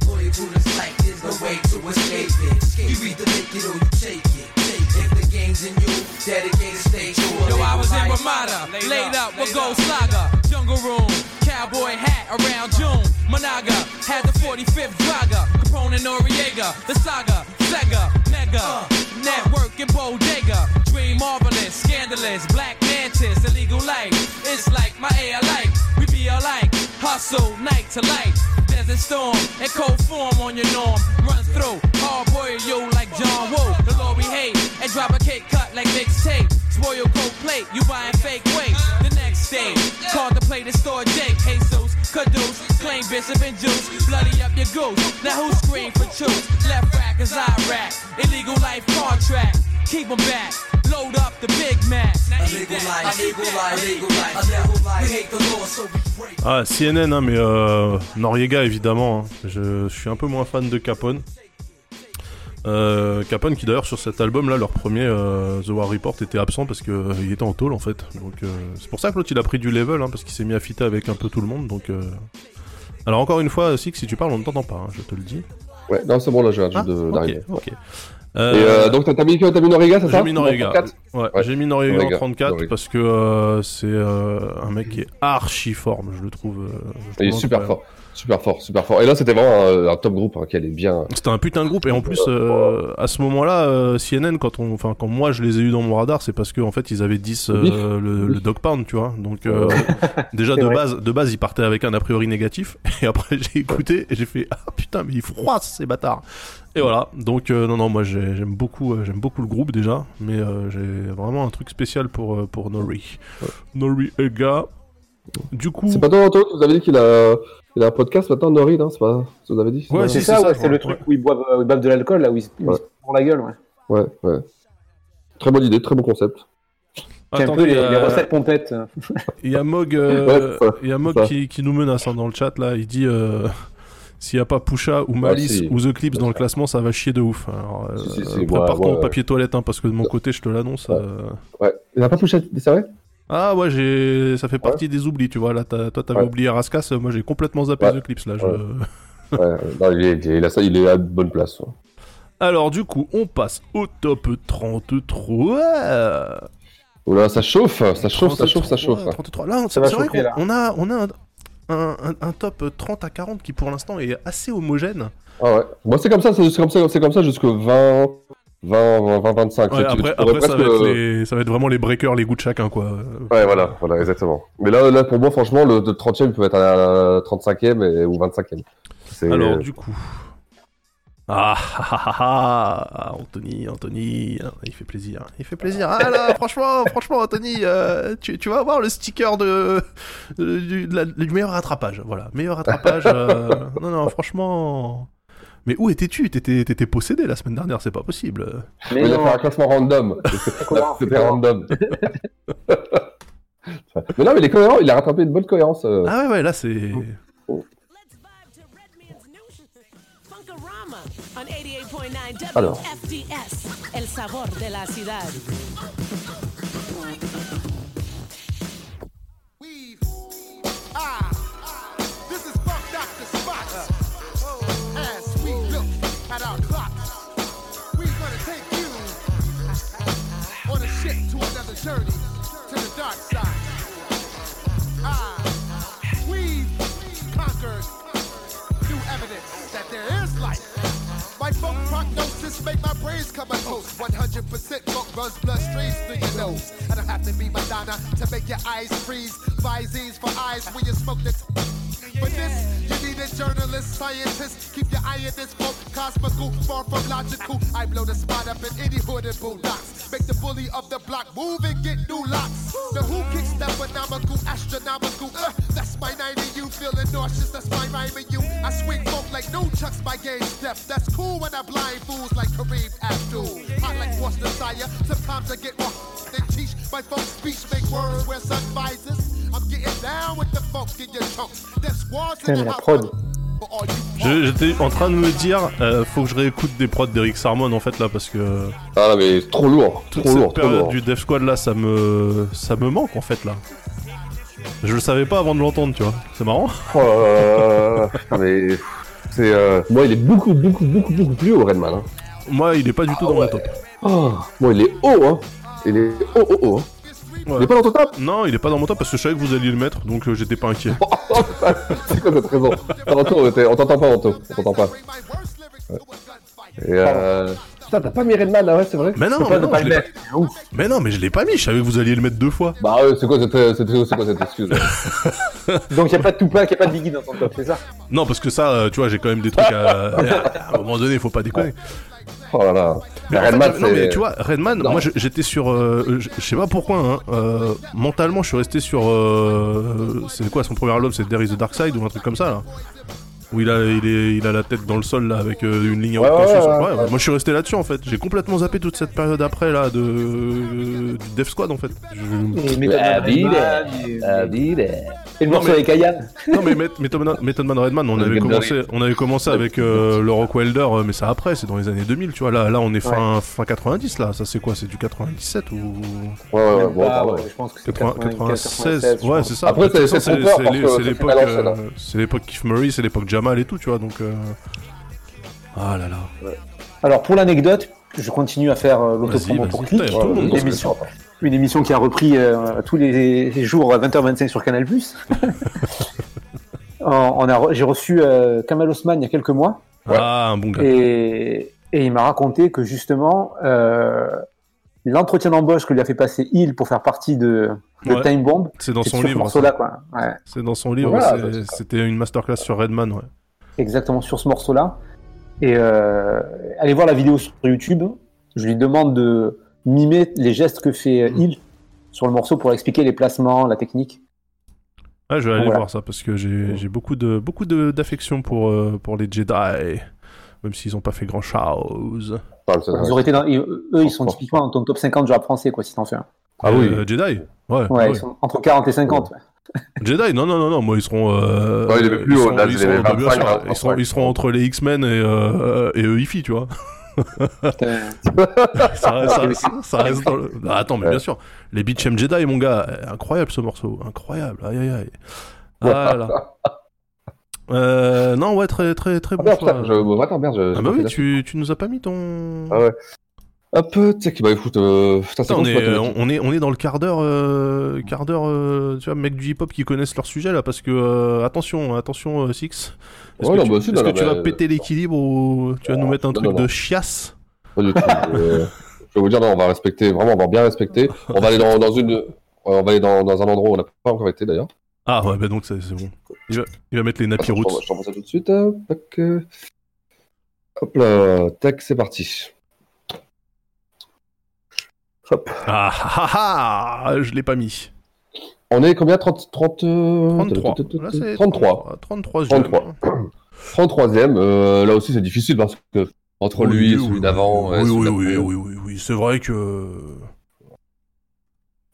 Loyal to this life, there's no way to escape it. You either make it or you take it. If the game's in you, dedicated, stay true. Yo, I was in. Ramada, laid up with Gold Slugger, Jungle Room, cowboy hat around June. Monaga had the 45th Draga, Capone and Noriega, the saga, Sega, Mega, uh, Network and Bodega, Dream Marvelous, Scandalous, Black Mantis, Illegal Life. It's like my air like, we be alike, hustle night to light. Desert storm and cold form on your norm. Run through, hard boy you like John Woo. The Lord we hate and drop a cake cut like mixtape. Your cold plate, you buying fake weight. The next day, contemplate and store Jake, Jesus, Caduce, claim Bishop and Juice. Bloody up your goose. Now who scream for truth? Left rack as I rap. Illegal life contract. Keep 'em back. Load up the Big Mac. Illegal life, illegal life, illegal life, illegal life. We hate the law, so we break it. Ah, CNN, hein, mais euh, Noriega évidemment. hein. Je, je suis un peu moins fan de Capone. Euh, Capone qui d'ailleurs sur cet album là, leur premier euh, The War Report était absent parce que euh, il était en tôle en fait. Donc euh, c'est pour ça que l'autre il a pris du level hein, parce qu'il s'est mis à fitter avec un peu tout le monde. Donc euh... alors encore une fois, Six, si tu parles on ne t'entend pas, hein, je te le dis. Ouais, non, c'est bon, là, je viens Ah, d'arriver. ok. Et Euh, euh, donc, t'as mis, t'as mis Noriega, c'est ça J'ai mis Noriega. 34? Ouais, Ouais. j'ai mis Noriega, Noriega, en 34 Noriega. parce que euh, c'est un mec qui est archi fort, je le trouve. je Il est super fort. Super fort, super fort. Et là, c'était vraiment un, un top groupe hein, qui allait bien. C'était un putain de groupe et en plus euh, à ce moment-là euh, CNN quand on enfin quand moi je les ai eu dans mon radar c'est parce que en fait ils avaient 10 Le bif. euh, le, le dog pound tu vois donc déjà de vrai. base de base ils partaient avec un a priori négatif et après j'ai écouté et j'ai fait ah putain mais ils froissent ces bâtards et voilà donc euh, non non moi j'ai- j'aime beaucoup euh, j'aime beaucoup le groupe déjà mais euh, j'ai vraiment un truc spécial pour euh, pour Nori Nori Ega du coup C'est pas toi, Antoine, vous avez dit qu'il a, il a un podcast maintenant, Nori, non? C'est pas vous avez dit? Ouais, c'est ça, c'est ça, ouais, je c'est le truc où ils boivent, euh, ils boivent de l'alcool, là, où ils, se- Ouais. font la gueule, ouais. Ouais, ouais. Très bonne idée, très bon concept. C'est un Attendez, peu les, il y a- les recettes pompettes. Il y a Mog, euh, Ouais, ça, y a Mog qui, qui nous menace hein, dans le chat là. Il dit euh, s'il n'y a pas Pusha ou Malice si. ou The Clips dans le classement, ça va chier de ouf. Alors, euh, Si, si, si, prépare ouais, ton ouais. papier toilette hein, parce que de mon côté, je te l'annonce. euh, Ouais. Il a pas touché, c'est vrai? Ah ouais, j'ai, ça fait partie des oublis, tu vois. Là, t'as- toi, t'avais Ouais. oublié Raskas, moi j'ai complètement zappé Ouais. The Clips là. je- Ouais. Ouais, non, il est, il, a ça, il est à bonne place. ouais. Alors du coup, on passe au top 33. Oula, ça chauffe, ça chauffe, ça chauffe, ça chauffe. 33. Là, Ça va c'est vrai qu'on on a, on a un, un, un- un top 30 à 40 qui pour l'instant est assez homogène. Ah ouais. Moi, c'est comme ça, c'est comme ça, c'est comme ça jusqu'au 20, 20, 20, 25. Ouais, Tu- tu après, pourrais après ça, va être les, ça va être vraiment les breakers, les goûts de chacun, quoi. Ouais, voilà, voilà, exactement. Mais là, là, pour moi, franchement, le, le 30e peut être à 35e et, ou 25e. C'est- Alors, du coup. Ah, ah, ah, ah, ah, Anthony, Anthony, hein, il fait plaisir, il fait plaisir. Ah là, franchement, franchement, Anthony, euh, tu, tu vas avoir le sticker de, de- du, de la- du meilleur rattrapage. Voilà, meilleur rattrapage. euh, non, non, franchement. Mais où étais-tu? T'étais t'étais possédé la semaine dernière, c'est pas possible. Mais il a fait un classement random. C'était random. Mais non, mais il est cohérent, il a rattrapé une bonne cohérence. euh. Ah ouais, ouais, là c'est. Alors. WFDS, el sabor de la ciudad. Ah, this is Funk Dr. Spots. As we look at our clock, we're gonna take you on a ship to another journey to the dark side. Ah, we've conquered new evidence that there is life. My funk prognosis make my brains come a toast. 100% funk runs bloodstreams through your nose. I don't have to be Madonna to make your eyes freeze. Visines for eyes when you smoke the. For this, you need a journalist, scientist. Keep your eye in this book, cosmical, far from logical. I blow the spot up in any hood and boondocks. Make the bully of the block move and get new locks. The who kicks that phenomenal, astronomical. Uh, that's my 90 you feeling nauseous. That's my rhyme and you. I swing folk like no chucks, my game step. That's cool when I blind fools like Kareem Abdul. Hot like What's Desire. Sometimes I get more than teach. My folk speech make words where sun visors. Putain, in mais la prod. Je- J'étais en train de me dire, euh, faut que je réécoute des prods d'Eric Sarmon en fait là parce que. Ah là, mais trop lourd, Toute trop cette lourd, trop période lourd. du Death Squad là, ça me, ça me manque en fait là. Je le savais pas avant de l'entendre, tu vois. C'est marrant. Oh là là là. Putain, mais c'est euh, moi il est beaucoup beaucoup beaucoup beaucoup plus haut Redman. Hein. Moi, il est pas du tout dans mon top. Oh, moi il est haut hein. Il est haut haut haut. hein. Il est pas dans ton top Non, il est pas dans mon top parce que je savais que vous alliez le mettre, donc euh, j'étais pas inquiet. C'est quoi cette raison Anto, on t'entend pas Anto, on t'entend pas. Ouais. Et euh... Putain t'as pas mis Redman là ouais c'est vrai Mais non, mais non, je l'ai pas- mais non, mais je l'ai pas mis. Je savais que vous alliez le mettre deux fois. Bah ouais, c'est quoi cette, c'est, quoi cette excuse Donc il n'y a pas de Tupac, il n'y a pas de Biggie dans ton top, c'est ça? Non, parce que ça, euh, tu vois, j'ai quand même des trucs à. à un moment donné, faut pas déconner. Oh là là. Mais en fait, Redman, non, c'est- mais tu vois, Redman, Non. moi j'étais sur. euh, je je sais pas pourquoi, hein, euh, mentalement je suis resté sur. euh, c'est quoi son premier album C'est There is the Dark Side ou un truc comme ça là Où il a, il, est, il a la tête dans le sol là avec euh, une ligne à Ouais, haute ouais, tension. ouais, Ouais, ouais. Moi je suis resté là-dessus en fait. J'ai complètement zappé toute cette période après là de. du Death Squad en fait. Je- Et le morceau avec Ayan. Non mais Met- Method Man- Redman, on Le avait commencé, on avait commencé avec euh, le Rock Wilder, euh, mais ça après, c'est dans les années 2000, tu vois. Là, là, on est fin, fin 90 là. Ça c'est quoi? C'est du 97 ou? Ouais ouais ouais, Ah, je pense que c'est 80, 95, 96, je ouais, c'est ça. Après, c'est- l'époque, Keith Murray, c'est l'époque Jamal et tout, tu vois. Donc, euh, ah là là. Alors pour l'anecdote, je continue à faire euh, l'autopromo pour. Click, monde une émission, qui a repris euh, tous les, jours à 20h25 sur Canal+. On- on a re- J'ai reçu euh, Kamal Osman il y a quelques mois. Ah, un bon gars. Et, et il m'a raconté que justement, euh, l'entretien d'embauche que lui a fait passer Hill pour faire partie de, de Ouais. Time Bomb, C'est dans son ce livre. quoi. Ouais. C'est dans son livre. Voilà, C'était une masterclass sur Redman, ouais. exactement sur ce morceau-là. Et euh, allez voir la vidéo sur YouTube. Je lui demande de mimer les gestes que fait Mm. euh, Hill sur le morceau pour expliquer les placements, la technique. Ah, je vais aller Voilà. voir ça parce que j'ai j'ai beaucoup de beaucoup de- d'affection pour euh, pour les Jedi, même s'ils ont pas fait grand chose. Ils auraient été dans- ils- eux, ils sont typiquement dans ton top 50 du rap français, quoi, si t'en fais un. Ah oui. Jedi. Ouais. Ouais, ouais. ils sont entre 40 et 50. ouais. Jedi, non, non, non, non, moi ils seront. Euh, Ouais, il est plus ils haut, seront- là, ils il est seront- 25, bien sûr, là, ils seront, ils seront entre les X-Men et, euh, et EIFI, tu vois. Ça, reste, ça, ça reste dans le... Ah, attends, mais bien sûr, les Beachem Jedi, mon gars, incroyable ce morceau, incroyable, aïe aïe aïe. Ah là. Euh, non, ouais, très très très bon putain, je- bon, attends, merde, je- Ah bah oui, tu, tu nous as pas mis ton. Ah ouais. Hop, qui bah écoute, euh, putain, on, est, on, est, on est dans le quart d'heure, euh, quart d'heure, euh, tu vois, mec du hip-hop qui connaissent leur sujet là, parce que euh, attention, attention, Six. Est-ce Ouais, que, non, tu, bah, si, non, que non, tu vas péter l'équilibre ou tu vas nous mettre un truc de chiasse Pas du tout. euh, je vais vous dire, non, on va respecter, vraiment, on va bien respecter. On va aller dans, dans une, ouais, on va aller dans, dans un endroit où on n'a pas encore été d'ailleurs. Ah ouais, bah donc c'est bon. Il va, il va mettre les nappy Attends, je t'envoie- ça tout de suite. hein. Tac, euh. Hop là, tac, c'est parti. Hop. Ah ah ah, ah, je l'ai pas mis. On est combien 30, 30, euh, 33. Là, c'est 33. 33. 33. 33e, euh, là aussi c'est difficile parce que entre Oui, lui et celui oui, d'avant. Oui, oui, oui, oui, oui, oui, c'est vrai que.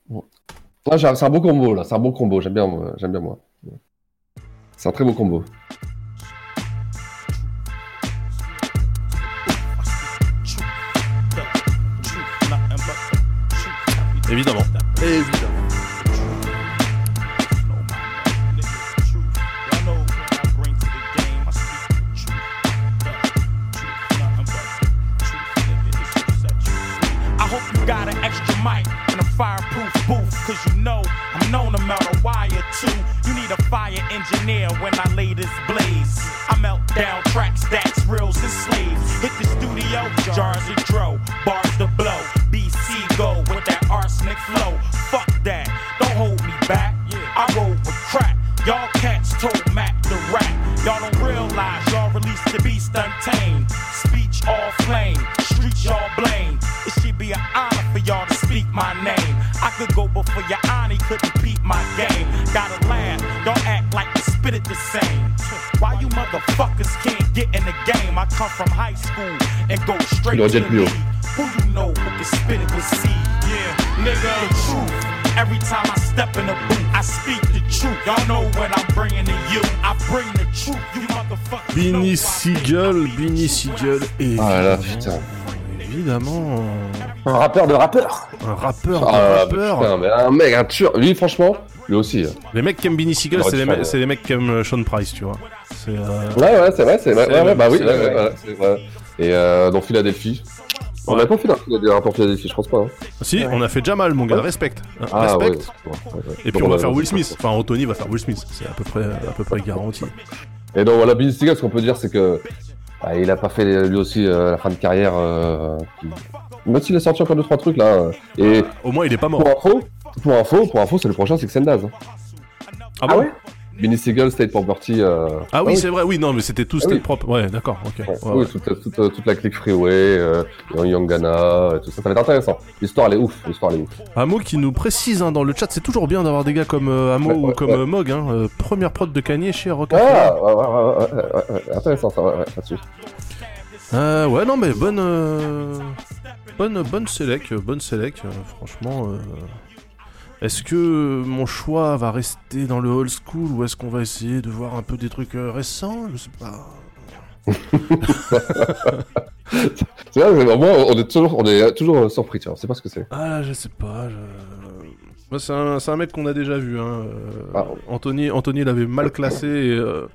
Ouais, c'est un beau combo là, c'est un bon combo, j'aime bien, moi, j'aime bien moi. C'est un très beau combo. Évidemment. Évidemment. The truth. Every time I step in the booth, I speak the truth. Y'all know what I'm bringing to you. I bring the truth. You motherfuckers. Benny Siegel, Benny Siegel et Ah là, putain. évidemment Un rappeur de rappeur. un rappeur, Ah de rappeur. putain, mais un mec, un tueur. Lui, franchement, lui aussi. hein. Les mecs qui aiment Siegel, Il aurait c'est les, me- les mecs qui aiment euh, Sean Price, tu vois. Euh, Ouais, ouais, c'est vrai, c'est vrai. Ouais, ouais, bah oui, ouais, ouais. Et euh, dans Philadelphie. On Ouais. a pas fait un- des rapports Philadelphie, je pense pas. hein. Si, on a fait Jamal, mon gars, respect. Ah, respect. ouais, ouais, ouais, ouais. Et puis Bon, on va bah, faire ouais. Will Smith. Enfin, Anthony va faire Will Smith. C'est à peu près, à peu près garanti. Et donc voilà, Siegel, ce qu'on peut dire, c'est que bah, il a pas fait lui aussi euh, la fin de carrière. Euh, qui- Même s'il a sorti encore deux trois trucs là. euh, Et Au moins, il est pas mort. pour info, pour info, pour info, c'est le prochain Six and Daz. hein. Ah, bon? Benny Siegel, State Property. euh, Ah oui, c'est vrai, oui, non, mais c'était tout, Ah c'était oui. Ouais, d'accord, ok. Ouais, oui, ouais. toute, toute, toute la clique Freeway, euh, Young Ghana, tout ça, ça va être intéressant. L'histoire elle est ouf, l'histoire elle est ouf. Amo qui nous précise hein, dans le chat, c'est toujours bien d'avoir des gars comme euh, Amo Ouais, ou ouais, comme ouais. euh, Mog. Hein, euh, première prod de Kanye chez Rock Ah, ouais, ouais, ouais, ouais, ouais, ouais, ouais, intéressant ça, ouais, ouais, là-dessus. Euh, ouais, non, mais bonne, euh, bonne, bonne sélec, euh, bonne sélec. euh, franchement, euh, est-ce que mon choix va rester dans le old school ou est-ce qu'on va essayer de voir un peu des trucs euh, récents? Je sais pas. C'est vrai, mais on est toujours, on est toujours surpris, tu vois, on sait pas ce que c'est. Ah là, je sais pas. je- c'est un, mec qu'on a déjà vu. Hein. euh, Ah. Anthony, Anthony l'avait mal classé et euh,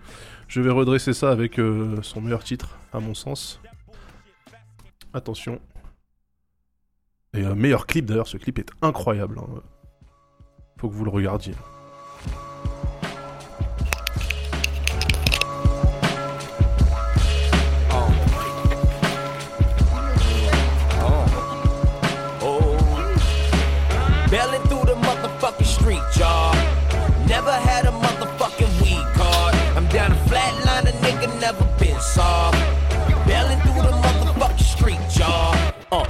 je vais redresser ça avec euh, son meilleur titre, à mon sens. Attention. Et euh, meilleur clip d'ailleurs, ce clip est incroyable. hein. Faut que vous le regardiez. Belling through the motherfucking street, y'all. Never had a motherfucking weed card. I'm down a flatline, a nigga never been soft. Belling through the motherfucking street, y'all. Uh,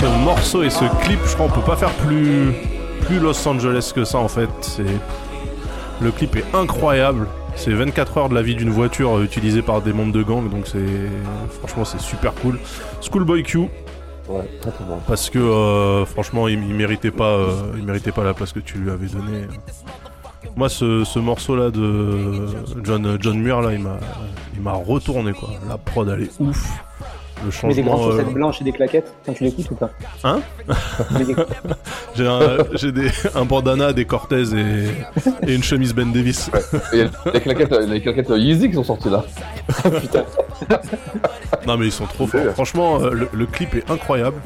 Ce morceau et ce clip, je crois, on peut pas faire plus, plus Los Angeles que ça en fait. C'est le clip est incroyable. C'est 24 heures de la vie d'une voiture euh, utilisée par des membres de gang, donc c'est franchement c'est super cool. Schoolboy Q. Ouais. Parce que euh, franchement, il, il méritait pas, euh, il méritait pas la place que tu lui avais donnée. Moi, ce, ce morceau-là de John John Muir là, il m'a, il m'a retourné quoi. La prod, elle est ouf. Le des grandes euh, chaussettes blanches et des claquettes quand tu l'écoutes ou pas Hein des- J'ai un, j'ai des, un bandana, des Cortez et, et une chemise Ben Davis. Et les claquettes, les claquettes Yeezy qui sont sorties là. Non mais ils sont trop forts. Franchement, euh, le, le clip est incroyable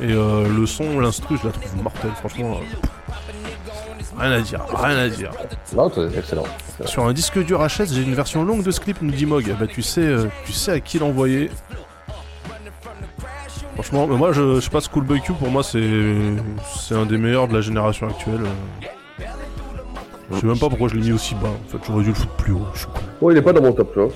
et euh, le son, l'instru, je la trouve mortelle. Franchement, euh, rien à dire, rien à dire. Non, c'est excellent. Sur un disque dur HS, j'ai une version longue de ce clip, nous dit Mog. Bah tu sais, euh, tu sais à qui l'envoyer. Franchement, mais moi je, je sais pas, Schoolboy Q pour moi c'est c'est un des meilleurs de la génération actuelle. Je sais même pas pourquoi je l'ai mis aussi bas. En fait, j'aurais dû le foutre plus haut. Je suis con. Oh, il est pas dans mon top, tu vois.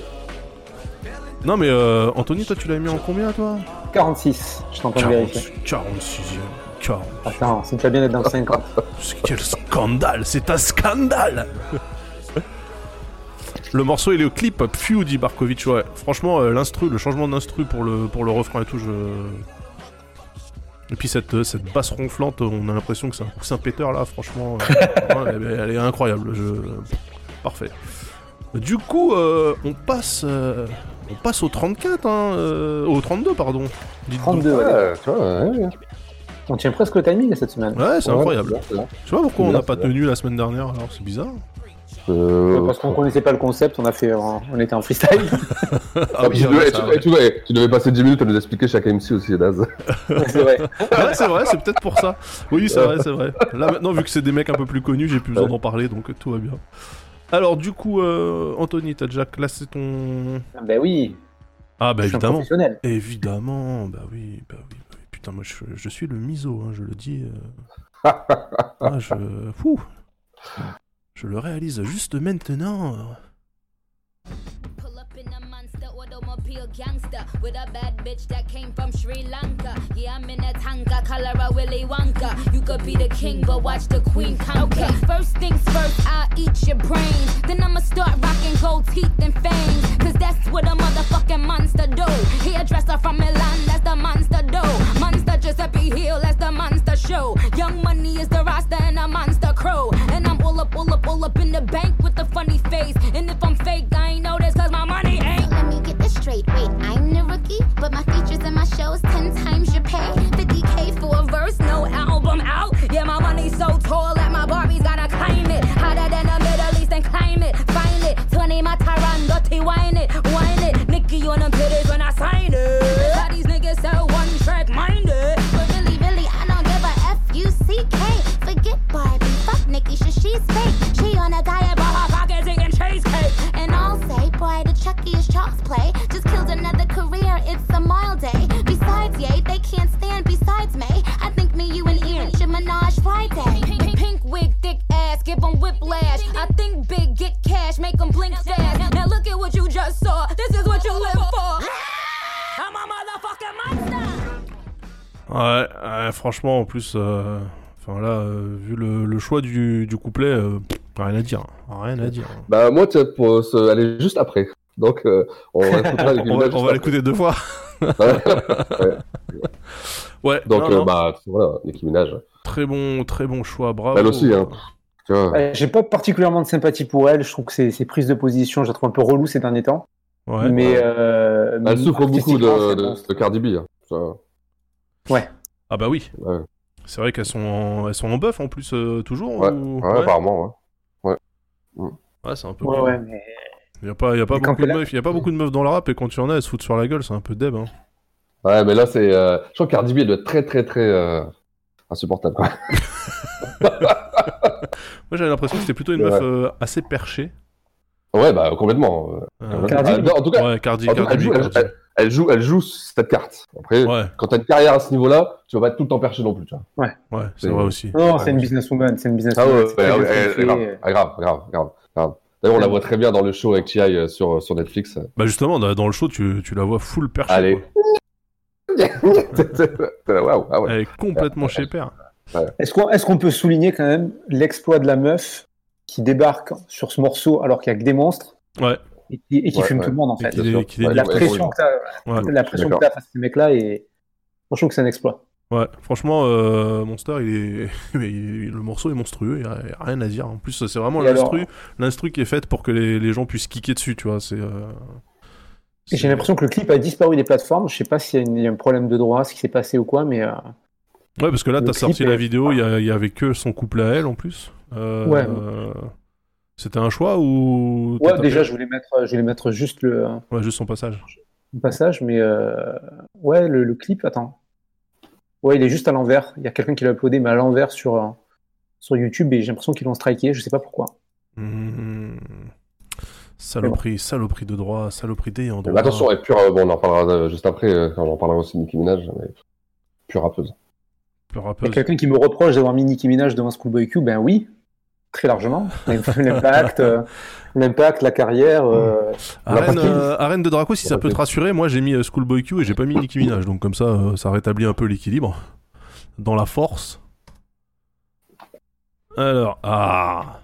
Non mais euh, Anthony, toi tu l'avais mis en combien toi? 46, je train de vérifier. 46 e 40. Attends, c'est déjà bien d'être dans le 50. Quel scandale, c'est un scandale Le morceau il est au clip, Pfiou dit Barkovitch, ouais. Franchement, euh, l'instru, le changement d'instru pour le, pour le refrain et tout, je... Et puis cette, cette basse ronflante, on a l'impression que c'est un coussin péteur là, franchement, euh, ouais, elle, est- elle est incroyable, je... Parfait. Du coup, euh, on passe... euh, on passe au 34, hein, euh, au 32, pardon. Dites donc. 32, ouais. Ouais, tu vois, ouais, ouais. On tient presque le timing cette semaine. Ouais, c'est incroyable. Je sais pas pourquoi on n'a pas tenu la semaine dernière, alors c'est bizarre. Euh, Parce qu'on connaissait pas le concept, on a fait, on était en freestyle. Ah oui, tu, devais, ça, tu- ouais. tu devais- tu devais passer 10 minutes à nous expliquer chaque MC aussi, Daz. c'est vrai. Ouais, c'est vrai, c'est peut-être pour ça. Oui, c'est vrai, c'est vrai. Là maintenant, vu que c'est des mecs un peu plus connus, j'ai plus besoin d'en parler, donc tout va bien. Alors, du coup, euh, Anthony, t'as déjà classé ton. Ben oui. Ah, bah Je suis un évidemment. Évidemment, bah oui, bah oui, bah oui. Putain, moi je, je suis le miso, hein, je le dis. euh. Ah, je. Fou Je le réalise juste maintenant. Gangster with a bad bitch that came from Sri Lanka. Yeah, I'm in a tanka, color a Willy Wonka. You could be the king, but watch the queen conquer. Okay, first things first, I'll eat your brains. Then I'ma start rocking gold teeth and fangs. Cause that's what a motherfucking monster do. Hairdresser from Milan, that's the monster do. Monster Giuseppe Hill, that's the monster show. Young money is the roster and a monster crow. And I'm all up, all up, all up in the bank with a funny face. And if I'm fake, I ain't know this cause my money ain't. Straight. Wait, I'm the rookie, but my features and my shows ten times your pay. 50k for a verse, no album out. Yeah, my money's so tall that my Barbies gotta climb it. Hotter than the Middle East and climb it. Find it. 20 my Tyron, dirty wine it. Wine it. Nicky on them titties when I sign it. How these niggas so one track minded. But really, really, I don't give a F U C K. Forget Barbie, fuck sure she's fake. Can't stand besides me. I think me, you, and Ian should menage Friday. Pink, pink, pink wig, thick ass, give 'em whiplash. I think big, get cash, make 'em blink fast. Now look at what you just saw. This is what you live for. I'm a motherfucking monster. Ouais, ouais, franchement, en plus, euh, enfin là, euh, vu le, le choix du, du couplet, euh, rien à dire, rien à dire. Bah, moi, pour aller juste après. Donc, euh, on écoutera les on va, on l'écouter deux fois. Ouais. Ouais, Donc, non, euh, non. bah, voilà, Nicki Minaj. Très bon, très bon choix, bravo. Elle aussi, hein. J'ai pas particulièrement de sympathie pour elle. Je trouve que ses, ses prises de position, je la trouve un peu relou ces derniers temps. Ouais. mais euh, Elle souffre beaucoup de, Cardi B. hein. Ça- Ouais. Ah bah oui. Ouais. C'est vrai qu'elles sont en, elles sont en buff en plus euh, toujours. Ouais, ou- ouais, apparemment, ouais. Ouais. Mm. Ouais, c'est un peu. Ouais, cool. ouais, mais Il y a pas, y a pas beaucoup de meufs, y a pas beaucoup de meufs dans le rap et quand il y en a, elles se foutent sur la gueule, c'est un peu deb. Hein. Ouais, mais là, c'est. euh, Je crois que Cardi B, elle doit être très, très, très euh, insupportable. quoi. Moi, j'avais l'impression que c'était plutôt une meuf Ouais. euh, assez perchée. Ouais, bah, complètement. Cardi B. En tout cas, Ouais, Cardi, en tout cas, Cardi elle, B, joue, Cardi. elle- elle joue, elle joue cette carte. Après, Ouais, quand t'as une carrière à ce niveau-là, tu vas pas être tout le temps perché non plus. Tu vois. ouais, c'est C'est- vrai aussi. non, c'est une businesswoman, c'est une Ah businesswoman. ouais, c'est très ouais, ouais, ah, grave, grave, grave, grave. D'ailleurs, on la voit très bien dans le show avec T.I. euh, sur, sur Netflix. Bah justement, dans le show, tu, tu la vois full perchée. Allez. Waouh, ah ouais. Elle est complètement chez père. Est-ce qu'on est qu'on peut souligner quand même l'exploit de la meuf qui débarque sur ce morceau alors qu'il y a que des monstres? Ouais. et qui, et qui Ouais, fume ouais. tout le monde en fait qui qui La pression que la pression que d'accord. t'as face à ces mecs-là et trouve que c'est un exploit. Ouais, franchement, euh, Monster, il est... le morceau est monstrueux, il y a, rien à dire. En plus, c'est vraiment alors l'instru, qui est faite pour que les, les gens puissent kicker dessus, tu vois. C'est, euh, J'ai l'impression que le clip a disparu des plateformes. Je sais pas s'il y, a une- il y a un problème de droit, ce qui s'est passé ou quoi, mais euh, Ouais, parce que là, t'as clip sorti est- la vidéo, il y, a- il y avait que son couple à elle en plus. Ouais. C'était un choix ou. ouais, déjà je voulais mettre, je voulais mettre juste le, Ouais, juste son passage. le passage, mais ouais, le, le clip, attends. Ouais, il est juste à l'envers. Il y a quelqu'un qui l'a uploadé, mais à l'envers sur, euh, sur YouTube, et j'ai l'impression qu'ils l'ont striké. Je sais pas pourquoi. Hmm. Saloperie, saloperie de droit, saloperie d'ayant Mais droit. attention, et pure, euh, bon, on en parlera euh, juste après, euh, quand on en parlera aussi de Nicki Minaj, mais pure rappeuse. Pure Il y a rappeuse. quelqu'un qui me reproche d'avoir mis Nicki Minaj devant Schoolboy Q, ben oui, très largement. L'impact, euh, l'impact, la carrière. euh, Arène, la partie- euh, Arène de Draco, si ça peut te rassurer, moi j'ai mis Schoolboy Q et j'ai pas mis Nicki Minaj, donc comme ça, euh, ça rétablit un peu l'équilibre dans la force. Alors, ah,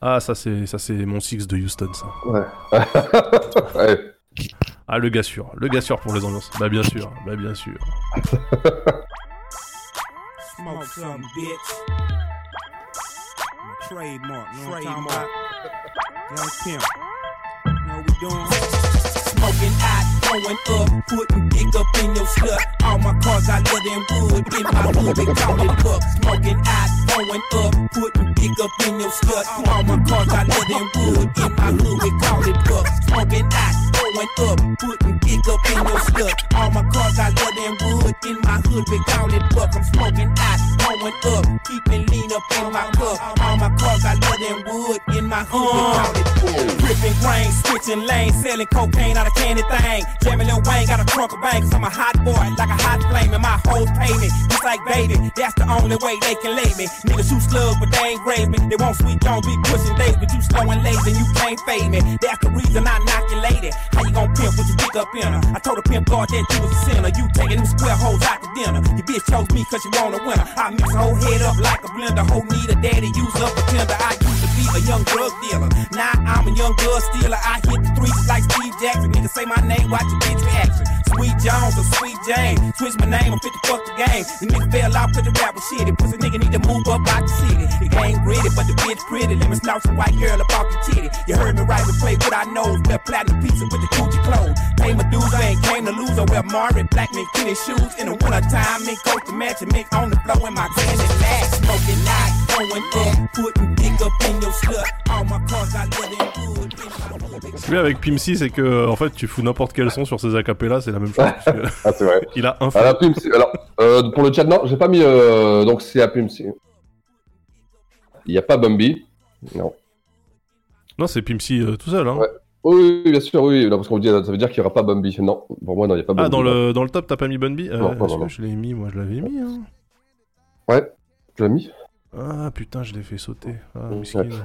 ah, ça c'est ça c'est mon six de Houston, ça. Ouais. ouais. Ah le gars sûr, le gars sûr pour les ambiances. Bah bien sûr, bah bien sûr. Smoke some, bitch. Trademark, trademark. Young Pimp. Know we doing? Smoking hot, going up, putting dick up in your slut. All my cars got leather and wood in my hood, they call it buck. Smoking hot, going up, putting dick up in your slut. All my cars got leather and wood in my hood, they call it buck. Smoking hot, going up, putting dick up in your slut. All my cars got leather and wood in my hood, they call it buck. I'm smoking hot, going up, keeping lean up in my cup. All my cars got leather and wood in my hood, they call it. Ripping grain, switching lanes, selling cocaine out of candy thing. Jamming Lil Wayne got a trunk of bank, cause I'm a hot boy, like a hot flame, and my hoes pay me. Just like baby, that's the only way they can lay me. Niggas shoot slugs, but they ain't grave me. They want sweet Jones, be pushing days, but you slow and lazy, you can't fade me. That's the reason I knock your lady. How you gon' pimp with your dick up in her? I told the pimp guard that you was a sinner. You taking them square hoes out to dinner. Your bitch chose me cause you want a winner. I mix her whole head up like a blender. Whole need a daddy, use up a tender. I used to be a young drug dealer. Now I'm a young drug stealer. I hit the threes like Steve Jackson. Niggas say my name, watch your bitch reaction. Sweet Jones or Sweet Jane. Switch my name, I'm fit to fuck the game. The nigga fell out, put the rapper shit. Pussy nigga need to move up out the city. The game gritty, but the bitch pretty. Let me snout some white girl off the titty. You heard me right, we play with our nose. Wear platinum pizza with the Gucci clothes. Pay my dues, I ain't came to lose. I wear Marvin black mink kitty shoes. In the winter time, mink coat to match and mink on the floor in my granny lash. Smoking night, going up, putting dick up in your slut. All my cars got leather and wood. Ce qui est avec c'est que en fait tu fous n'importe quel son sur ses acapellas, c'est la même chose. que Ah, c'est vrai. Il a un Alors, alors euh, pour le chat, non, j'ai pas mis. Euh, donc, c'est à Pimp C. Il n'y a pas Bumby. Non. Non, c'est Pim C euh, tout seul. Hein. Ouais. Oui, bien sûr, oui. Non, parce qu'on dit, euh, ça veut dire qu'il n'y aura pas Bambi. Non, pour moi, non, il n'y a pas Bambi. Ah, dans le, dans le top, t'as pas mis Bambi euh, non, non, non, que je l'ai mis Moi, je l'avais mis. Hein. Ouais, tu l'as mis? Ah, putain, je l'ai fait sauter. Ah,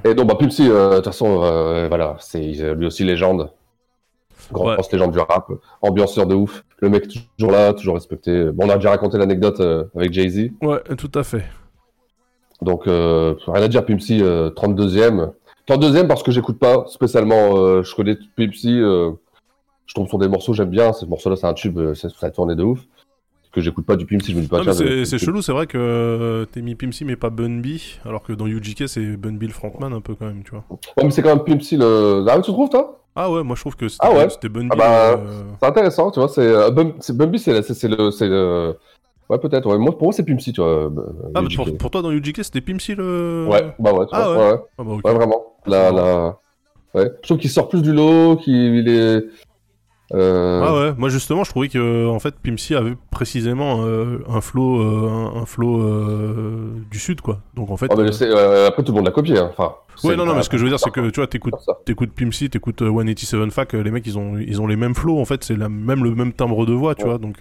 Et donc, bah, Pulsi, euh, de toute façon, euh, voilà, c'est lui aussi légende. Grand ouais. légende du rap, ambianceur de ouf. Le mec toujours là, toujours respecté. Bon, on a déjà raconté l'anecdote avec Jay-Z. Ouais, tout à fait. Donc, rien à dire, Pimsy, 32ème T'es en deuxième parce que j'écoute pas spécialement. Euh, je connais Pepsi. Euh, je tombe sur des morceaux, j'aime bien. Ce morceau-là, c'est un tube, euh, ça tourné de ouf. Que j'écoute pas du Pimsy, je me dis pas. Ah, c'est chelou, c'est vrai que t'es mis Pimsy mais pas Bunby, alors que dans UGK c'est Bunby le frontman un peu quand même, tu vois. Ouais, mais c'est quand même Pimsy le. Ah, tu trouves toi? Ah ouais, moi je trouve que c'était ah ouais? Bunby. Ah bah, c'est intéressant, tu vois. C'est Bunby, c'est le, le, Ouais, peut-être. Ouais. Moi, pour moi, c'est Pimp C, tu vois. euh, Ah, UGK. pour, pour toi dans UGK c'était Pim C le. Ouais, bah ouais, tu Ah vois, ouais. ouais. Ah bah. Ouais, vraiment. La, la... Ouais. Je trouve qu'il sort plus du lot, qu'il est. Euh... Ah ouais, moi justement je trouvais que en fait Pim C avait précisément euh, un flow, euh, un, un flow du sud quoi. Donc en fait. Ah, mais après, tout le monde l'a copié. hein. Enfin, Ouais, non, non, mais ce que je veux dire, c'est que tu vois, t'écoutes, t'écoutes Pim C, t'écoutes euh, 187 Fac, les mecs, ils ont, ils ont les mêmes flows, en fait, c'est la, même le même timbre de voix, tu vois, donc.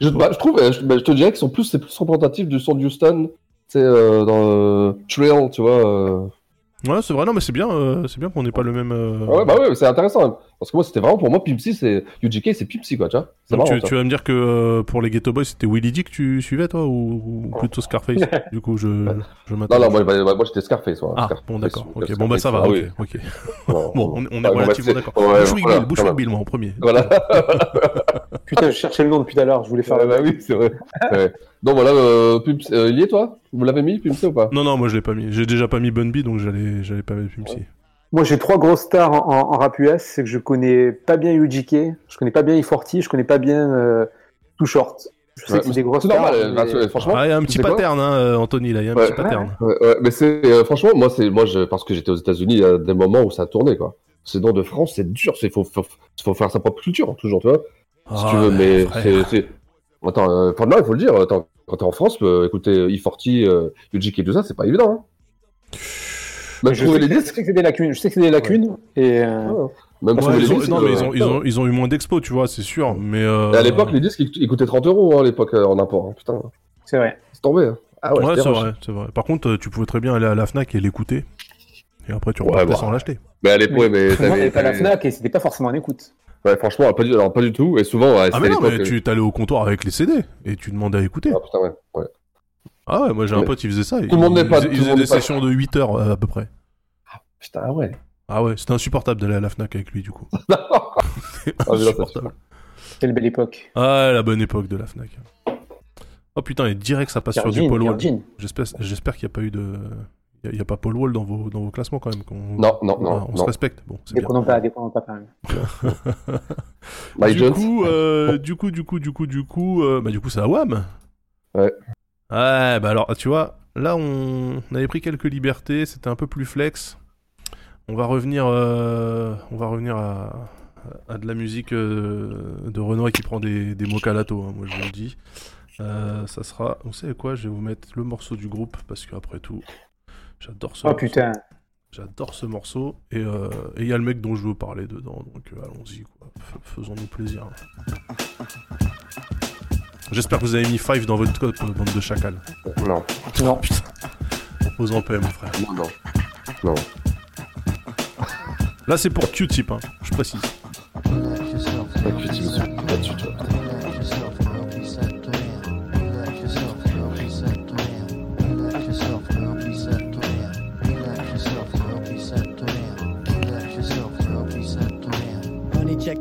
Je, bah, je trouve, euh, je, bah, je te dirais qu'ils sont plus, c'est plus représentatif du son de Houston, tu sais, euh, dans euh, Trail, tu vois. euh. Ouais, c'est vrai, non, mais c'est bien, euh, c'est bien qu'on ait pas le même. Ouais, bah ouais, c'est intéressant. même. Parce que moi, c'était vraiment pour moi, Pimp C, c'est UGK, c'est Pimp C, quoi, tu vois. C'est Donc, marrant, tu, vas me dire que pour les Ghetto Boys, c'était Willie D que tu suivais, toi, ou, ou plutôt Scarface? Du coup, je, je Non, m'attends. non, moi, moi, moi, j'étais Scarface. moi. Ah, Scarface, bon, d'accord. ouais, Ok, bon, bah ça va, Ah ok. Bon, on, on est bah, relativement c'est- d'accord. ouais, quand même. Bill, moi, en premier. Voilà. Putain, je cherchais le nom depuis tout à l'heure, je voulais faire Ouais, la bah oui, c'est vrai. Ouais. Donc voilà, euh, Pimp C, euh, il y est, toi? Vous l'avez mis, C, ou pas? Non, non, moi, je l'ai pas mis. J'ai déjà pas mis Bun B, donc j'allais, j'allais pas mettre Pim C. Moi, j'ai trois grosses stars en, en- en rap US. C'est que je connais pas bien UGK, je connais pas bien E40, je connais pas bien euh, Too Short. Je sais Ouais, que c'est des grosses c'est stars. normal, mais- franchement. Ah, il y a un petit pattern, hein, euh, Anthony, là, il y a un Ouais. petit pattern. Ouais, ouais, mais c'est euh, franchement moi c'est moi je parce que j'étais aux États-Unis il y a des moments où ça tournait quoi. C'est dans de France c'est dur c'est faut, faut faut faire sa propre culture toujours tu vois. Si Ah, tu veux mais c'est attends euh, enfin, non il faut le dire attends quand t'es en France euh, écouter E40 euh, UGK et tout ça c'est pas évident. Hein. Même je, trouver sais les que, disques je sais que c'est des lacunes. Je sais que c'est des lacunes. Et euh, même Ouais, trouver les ont- disques. non, mais ils ont, ils, ont, ils ont eu moins d'expo, tu vois, c'est sûr. Mais euh, à l'époque les disques ils coûtaient 30 euros hein, à l'époque euh, en import hein, putain. C'est vrai. C'est tombé. hein. Ah ouais, c'est vrai, c'est vrai. Par contre, tu pouvais très bien aller à la Fnac et l'écouter. Et après, tu Ouais, repartais bah. sans l'acheter. Mais à l'époque mais monde t'avais- n'avait pas la Fnac et c'était pas forcément en écoute. Ouais, franchement, pas du, alors, pas du tout. Et souvent, ouais, Ah, mais non, mais tu t'allais au comptoir avec les CD et tu demandais à écouter. Ah, putain, ouais. ouais. Ah ouais, moi j'ai un Mais- pote, il faisait ça. Tout le monde n'est pas- il faisait des sessions de 8 heures euh, à peu près. Putain, ah ouais. Ah ouais, c'était insupportable d'aller à la Fnac avec lui, du coup. Ah, insupportable. Quelle belle époque. Ah, la bonne époque de la Fnac. Oh putain, et direct ça passe sur du. J'espère, j'espère qu'il n'y a pas eu de. Il n'y a, pas Paul Wall dans vos, dans vos classements quand même. qu'on- Non, non, non, Ah, on se respecte. Bon, c'est bien. Dépendons pas, dépendons pas quand même. Du coup, euh, du coup, du coup, du coup, du coup, euh, bah du coup, c'est à Wham. Ouais. Ouais, bah alors, tu vois, là, on, on avait pris quelques libertés, c'était un peu plus flex. On va revenir, euh, on va revenir à, à de la musique euh, de Renoir qui prend des, des mots calato, hein, moi je vous le dis. Euh, ça sera, vous savez quoi, je vais vous mettre le morceau du groupe parce qu'après tout, j'adore ce Oh morceau. putain. J'adore ce morceau et euh, et il y a le mec dont je veux parler dedans, donc euh, allons-y, quoi. Faisons-nous plaisir. J'espère que vous avez mis 5 dans votre code, euh, bande de chacal. Non. Non. Putain. Pose en paix, mon frère. Non, non. Non. Là, c'est pour Q-tip, hein, je précise. Pas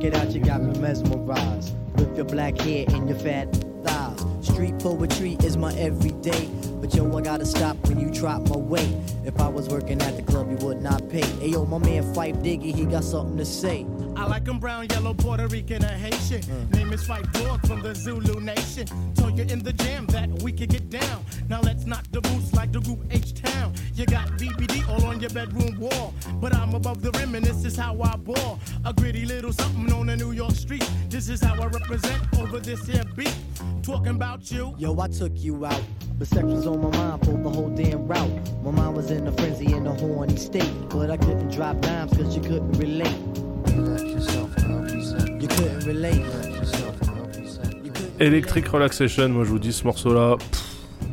it out, you got me mesmerized. With your black hair and your fat thighs. Street poetry is my everyday. But yo, I gotta stop when you drop my weight. If I was working at the club, you would not pay. Hey yo, my man Fife Diggy, he got something to say. I like 'em brown, yellow, Puerto Rican, or Haitian. Mm. Name is Fight Dog from the Zulu Nation. Told you in the jam that we could get down. Now let's knock the boots like the group H Town. You got BBD all on your bedroom wall. But I'm above the rim and this is how I ball. A gritty little something on the New York street. This is how I represent over this here beat. Talking about you. Yo, I took you out. But sex was on my mind for the whole damn route. My mind was in a frenzy in a horny state. But I couldn't drop dimes cause you couldn't relate. You couldn't relate. Electric Relaxation, moi je vous dis, ce morceau-là, pff,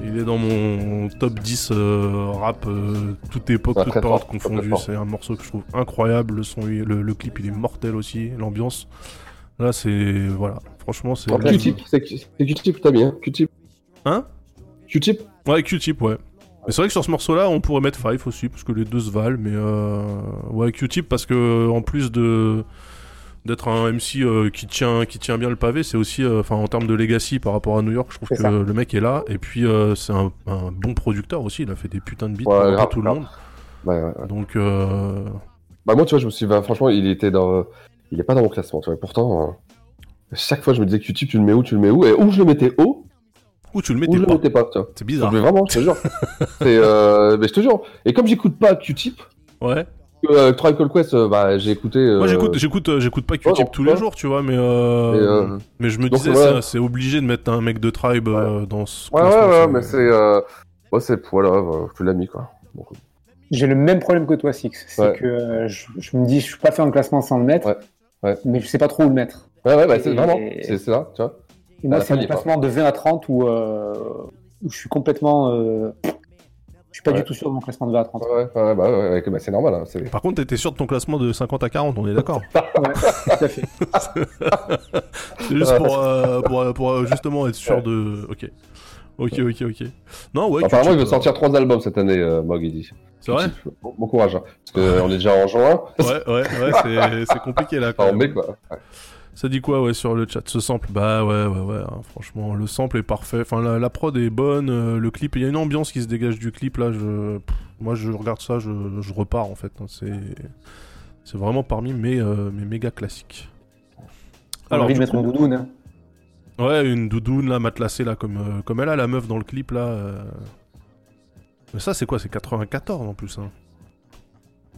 il est dans mon top 10 euh, rap, euh, toute époque, Ouais, toute période confondue. C'est un morceau que je trouve incroyable. Le, son, le, le clip, il est mortel aussi. L'ambiance, là, c'est. Voilà, franchement, c'est. Q-tip, c'est Q-tip, t'as hein Q-tip. Hein? Q-tip? Ouais, Q-tip, ouais. Mais c'est vrai que sur ce morceau-là, on pourrait mettre Five aussi, parce que les deux se valent, mais euh... ouais, Q-tip, parce que en plus de d'être un MC euh, qui tient qui tient bien le pavé, c'est aussi, euh, enfin en termes de legacy par rapport à New York, je trouve que ça. le mec est là, et puis euh, c'est un, un bon producteur aussi, il a fait des putains de beats Ouais, grave, tout le monde. Ouais, ouais. Donc euh... Bah, moi, tu vois, je me suis. bah, franchement, il était dans. Il est pas dans mon classement, tu vois. Pourtant, chaque fois, je me disais Q-tip, tu le mets où, tu le mets où? Et où je le mettais? Haut, Ou tu le ou mettais je le pas? mettais pas, tu vois. C'est bizarre. Mais vraiment, je te jure. Euh, mais je te jure. Et comme j'écoute pas Q-tip, Ouais. Euh, Trial Call Quest, euh, bah, j'ai écouté. euh, Moi j'écoute j'écoute euh, j'écoute pas Q-tip Ouais, tous les jours, tu vois, mais euh... Euh, mais je me donc, disais ouais. c'est- c'est obligé de mettre un mec de Tribe euh, dans ce Ouais, ouais, ouais, mais c'est. Euh... Ouais, c'est. Voilà, euh, je l'ai mis, quoi. Donc, J'ai le même problème que toi, Six. C'est Ouais. que euh, je, je me dis, je suis pas fait un classement sans le mettre, ouais. mais je sais pas trop où le mettre. Ouais, ouais, bah, c'est Et- vraiment. C'est c'est là, tu vois. Et moi, c'est un classement de 20 à 30 où, euh, où je suis complètement. Je suis pas Ouais. du tout sûr de mon classement de 20 à 30. Ouais, ouais, bah, ouais, ouais, bah, c'est normal. Hein. Par contre, t'étais sûr de ton classement de 50 à 40, on est d'accord Ouais, tout à fait. C'est juste pour, euh, pour, euh, pour, euh, justement être sûr de. Ok. Ok, ok, ok. Non, ouais. Apparemment, il veut sortir trois albums cette année, euh, Mog, il dit. C'est vrai Bon, bon courage, hein, parce qu'on est déjà en juin. Ouais, ouais, ouais, c'est- compliqué là quand en même. mai, quoi. Ça dit quoi, ouais, sur le chat Ce sample? Bah ouais, ouais, ouais. hein, franchement, le sample est parfait. Enfin, la, la prod est bonne. euh, le clip, il y a une ambiance qui se dégage du clip. Là, je, pff, moi, je regarde ça, je, je repars en fait. hein, C'est, c'est vraiment parmi mes, euh, mes méga classiques. On a envie de mettre coup- une doudoune. hein. Ouais, une doudoune là, matelassée là, comme, euh, comme elle a la meuf dans le clip là. Mais ça, c'est quoi? C'est 94 en plus. Hein.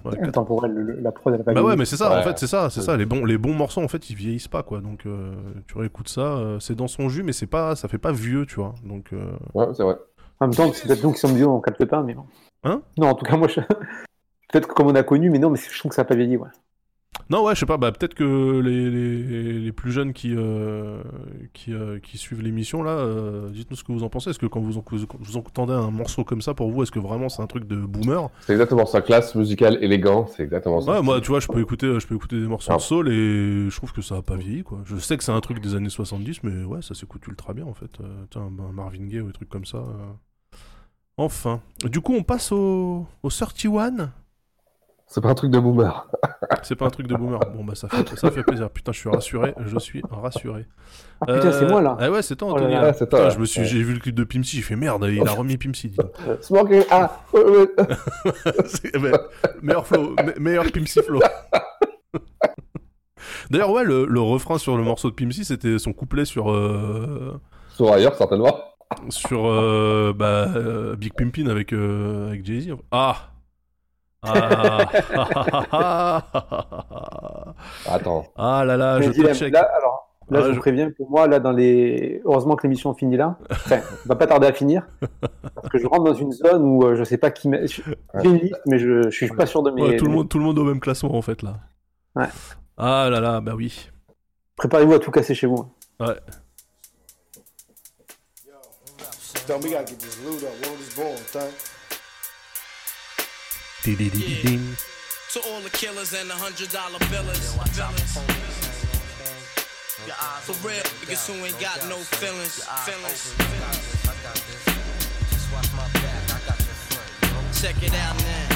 Ouais, Intemporel, le- le- la prod, elle a pas bah ouais, mais c'est ça, en fait, c'est ça, c'est ça. Les bons, les bons morceaux, en fait, ils vieillissent pas, quoi. Donc, euh, tu réécoutes ça, euh, c'est dans son jus, mais c'est pas, ça fait pas vieux, tu vois. Donc, euh, Ouais, c'est vrai. En même temps, c'est peut-être nous qui sommes vieux, on capte pas, mais bon. Hein? Non, en tout cas, moi, je... peut-être que comme on a connu, mais non, mais je trouve que ça n'a pas vieilli, ouais. Non, ouais, je sais pas. Bah, peut-être que les, les, les plus jeunes qui, euh, qui, euh, qui suivent l'émission là, euh, dites-nous ce que vous en pensez. Est-ce que quand vous, en- vous, vous entendez un morceau comme ça, pour vous, est-ce que vraiment c'est un truc de boomer? C'est exactement ça. Classe musicale, élégant, c'est exactement ça. Ouais, moi, tu vois, je peux écouter, je peux écouter des morceaux Ah. de soul et je trouve que ça a pas vieilli, quoi. Je sais que c'est un truc des années 70, mais ouais, ça s'écoute ultra bien, en fait. Tiens, un Marvin Gaye ou des trucs comme ça. Enfin. Du coup, on passe au, au 31. C'est pas un truc de boomer. C'est pas un truc de boomer. Bon, bah, ça fait, ça fait plaisir. Putain, je suis rassuré. Je suis rassuré. Ah, putain, c'est moi, là. Ah ouais, c'est toi, Oh là Anthony. là. là. Ouais, c'est toi, Putain, ouais. je me suis, Ouais. j'ai vu le clip de Pimsy, j'ai fait merde, il a remis Pimsy. Smoking. Ah, meilleur flow, me- meilleur Pimsy flow. D'ailleurs, ouais, le, le refrain sur le morceau de Pimsy, c'était son couplet sur. euh, Sur ailleurs, certainement. sur euh, bah, euh, Big Pimpin avec, euh, avec Jay-Z. Ah Ah Attends. Ah là là, je te check. Là, alors, là, Ah, je je- préviens, pour moi, là, dans les. Heureusement que l'émission finit là. Enfin, on va pas tarder à finir. Parce que je rentre dans une zone où euh, je sais pas qui. met- J'ai une liste, mais je, je suis pas sûr de mes. Ouais, tout, le monde, tout le monde au même classement en fait là. Ouais. Ah là là, bah oui. Préparez-vous à tout casser chez vous. Ouais. Dumb, To all the killers and the hundred dollar billers. For real, niggas who ain't got no feelings. feelings. Check it out now.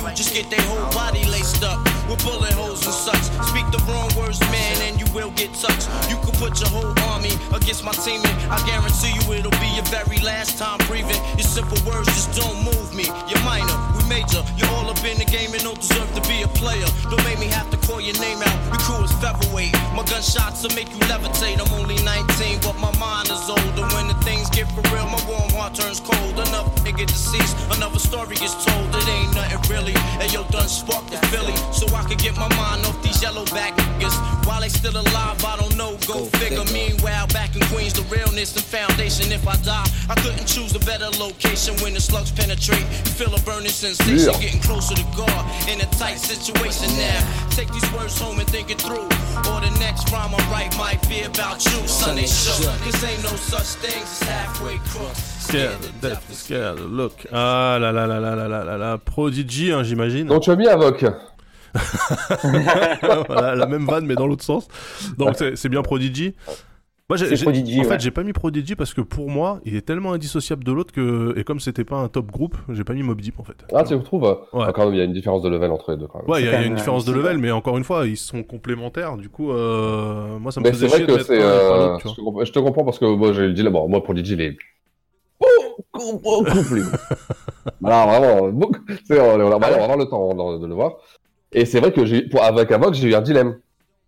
just get their whole body laced up with bullet holes and such. Speak the wrong words, man, and you will get touched. You could put your whole army against my team, and I guarantee you it'll be your very last time breathing. Your simple words just don't move me. You're minor, we major. You're all up in the game and don't deserve to be a player. Don't make me have to call your name out. Your crew is featherweight. My gunshots will make you levitate. I'm only 19, but my mind is older. When the things get for real, my warm heart turns cold. Enough nigga deceased, another story gets told. It ain't nothing really. And yo, done sparked the Philly, so I could get my mind off these yellow back niggas. While they still alive, I don't know. Go, figure. Meanwhile, back in Queens, the realness and foundation. If I die, I couldn't choose a better location when the slugs penetrate. Feel a burning sensation, Yeah. getting closer to God in a tight situation now. Take these words home and think it through. Or the next rhyme I write might be about you. Sunday show. Cause ain't no such things as halfway crooks. Scared, death, scared, look. Ah là là là là là là là là. Prodigy, hein, j'imagine. Donc tu as mis Avoc. voilà, la même vanne mais dans l'autre sens. Donc c'est bien Prodigy. Moi, j'ai- C'est j'ai- Prodigy, en fait, ouais. j'ai pas mis Prodigy parce que pour moi, il est tellement indissociable de l'autre que et comme c'était pas un top groupe, j'ai pas mis Mob Deep en fait. Ah, tu trouves? Ah, Quand même, il y a une différence de level entre les deux. Quand même. Ouais, il y, y a une différence de level, mais encore une fois, ils sont complémentaires. Du coup, euh, moi, ça me Mais faisait c'est vrai chier de que mettre un euh, l'autre, tu je, te comprends, je te comprends parce que moi, j'ai le dilemme. Bon, moi, DJ, il est. Beaucoup plus. voilà, vraiment. beaucoup- on, on, on va avoir le temps de, de le voir. Et c'est vrai que j'ai, pour, avec Avoc, j'ai eu un dilemme.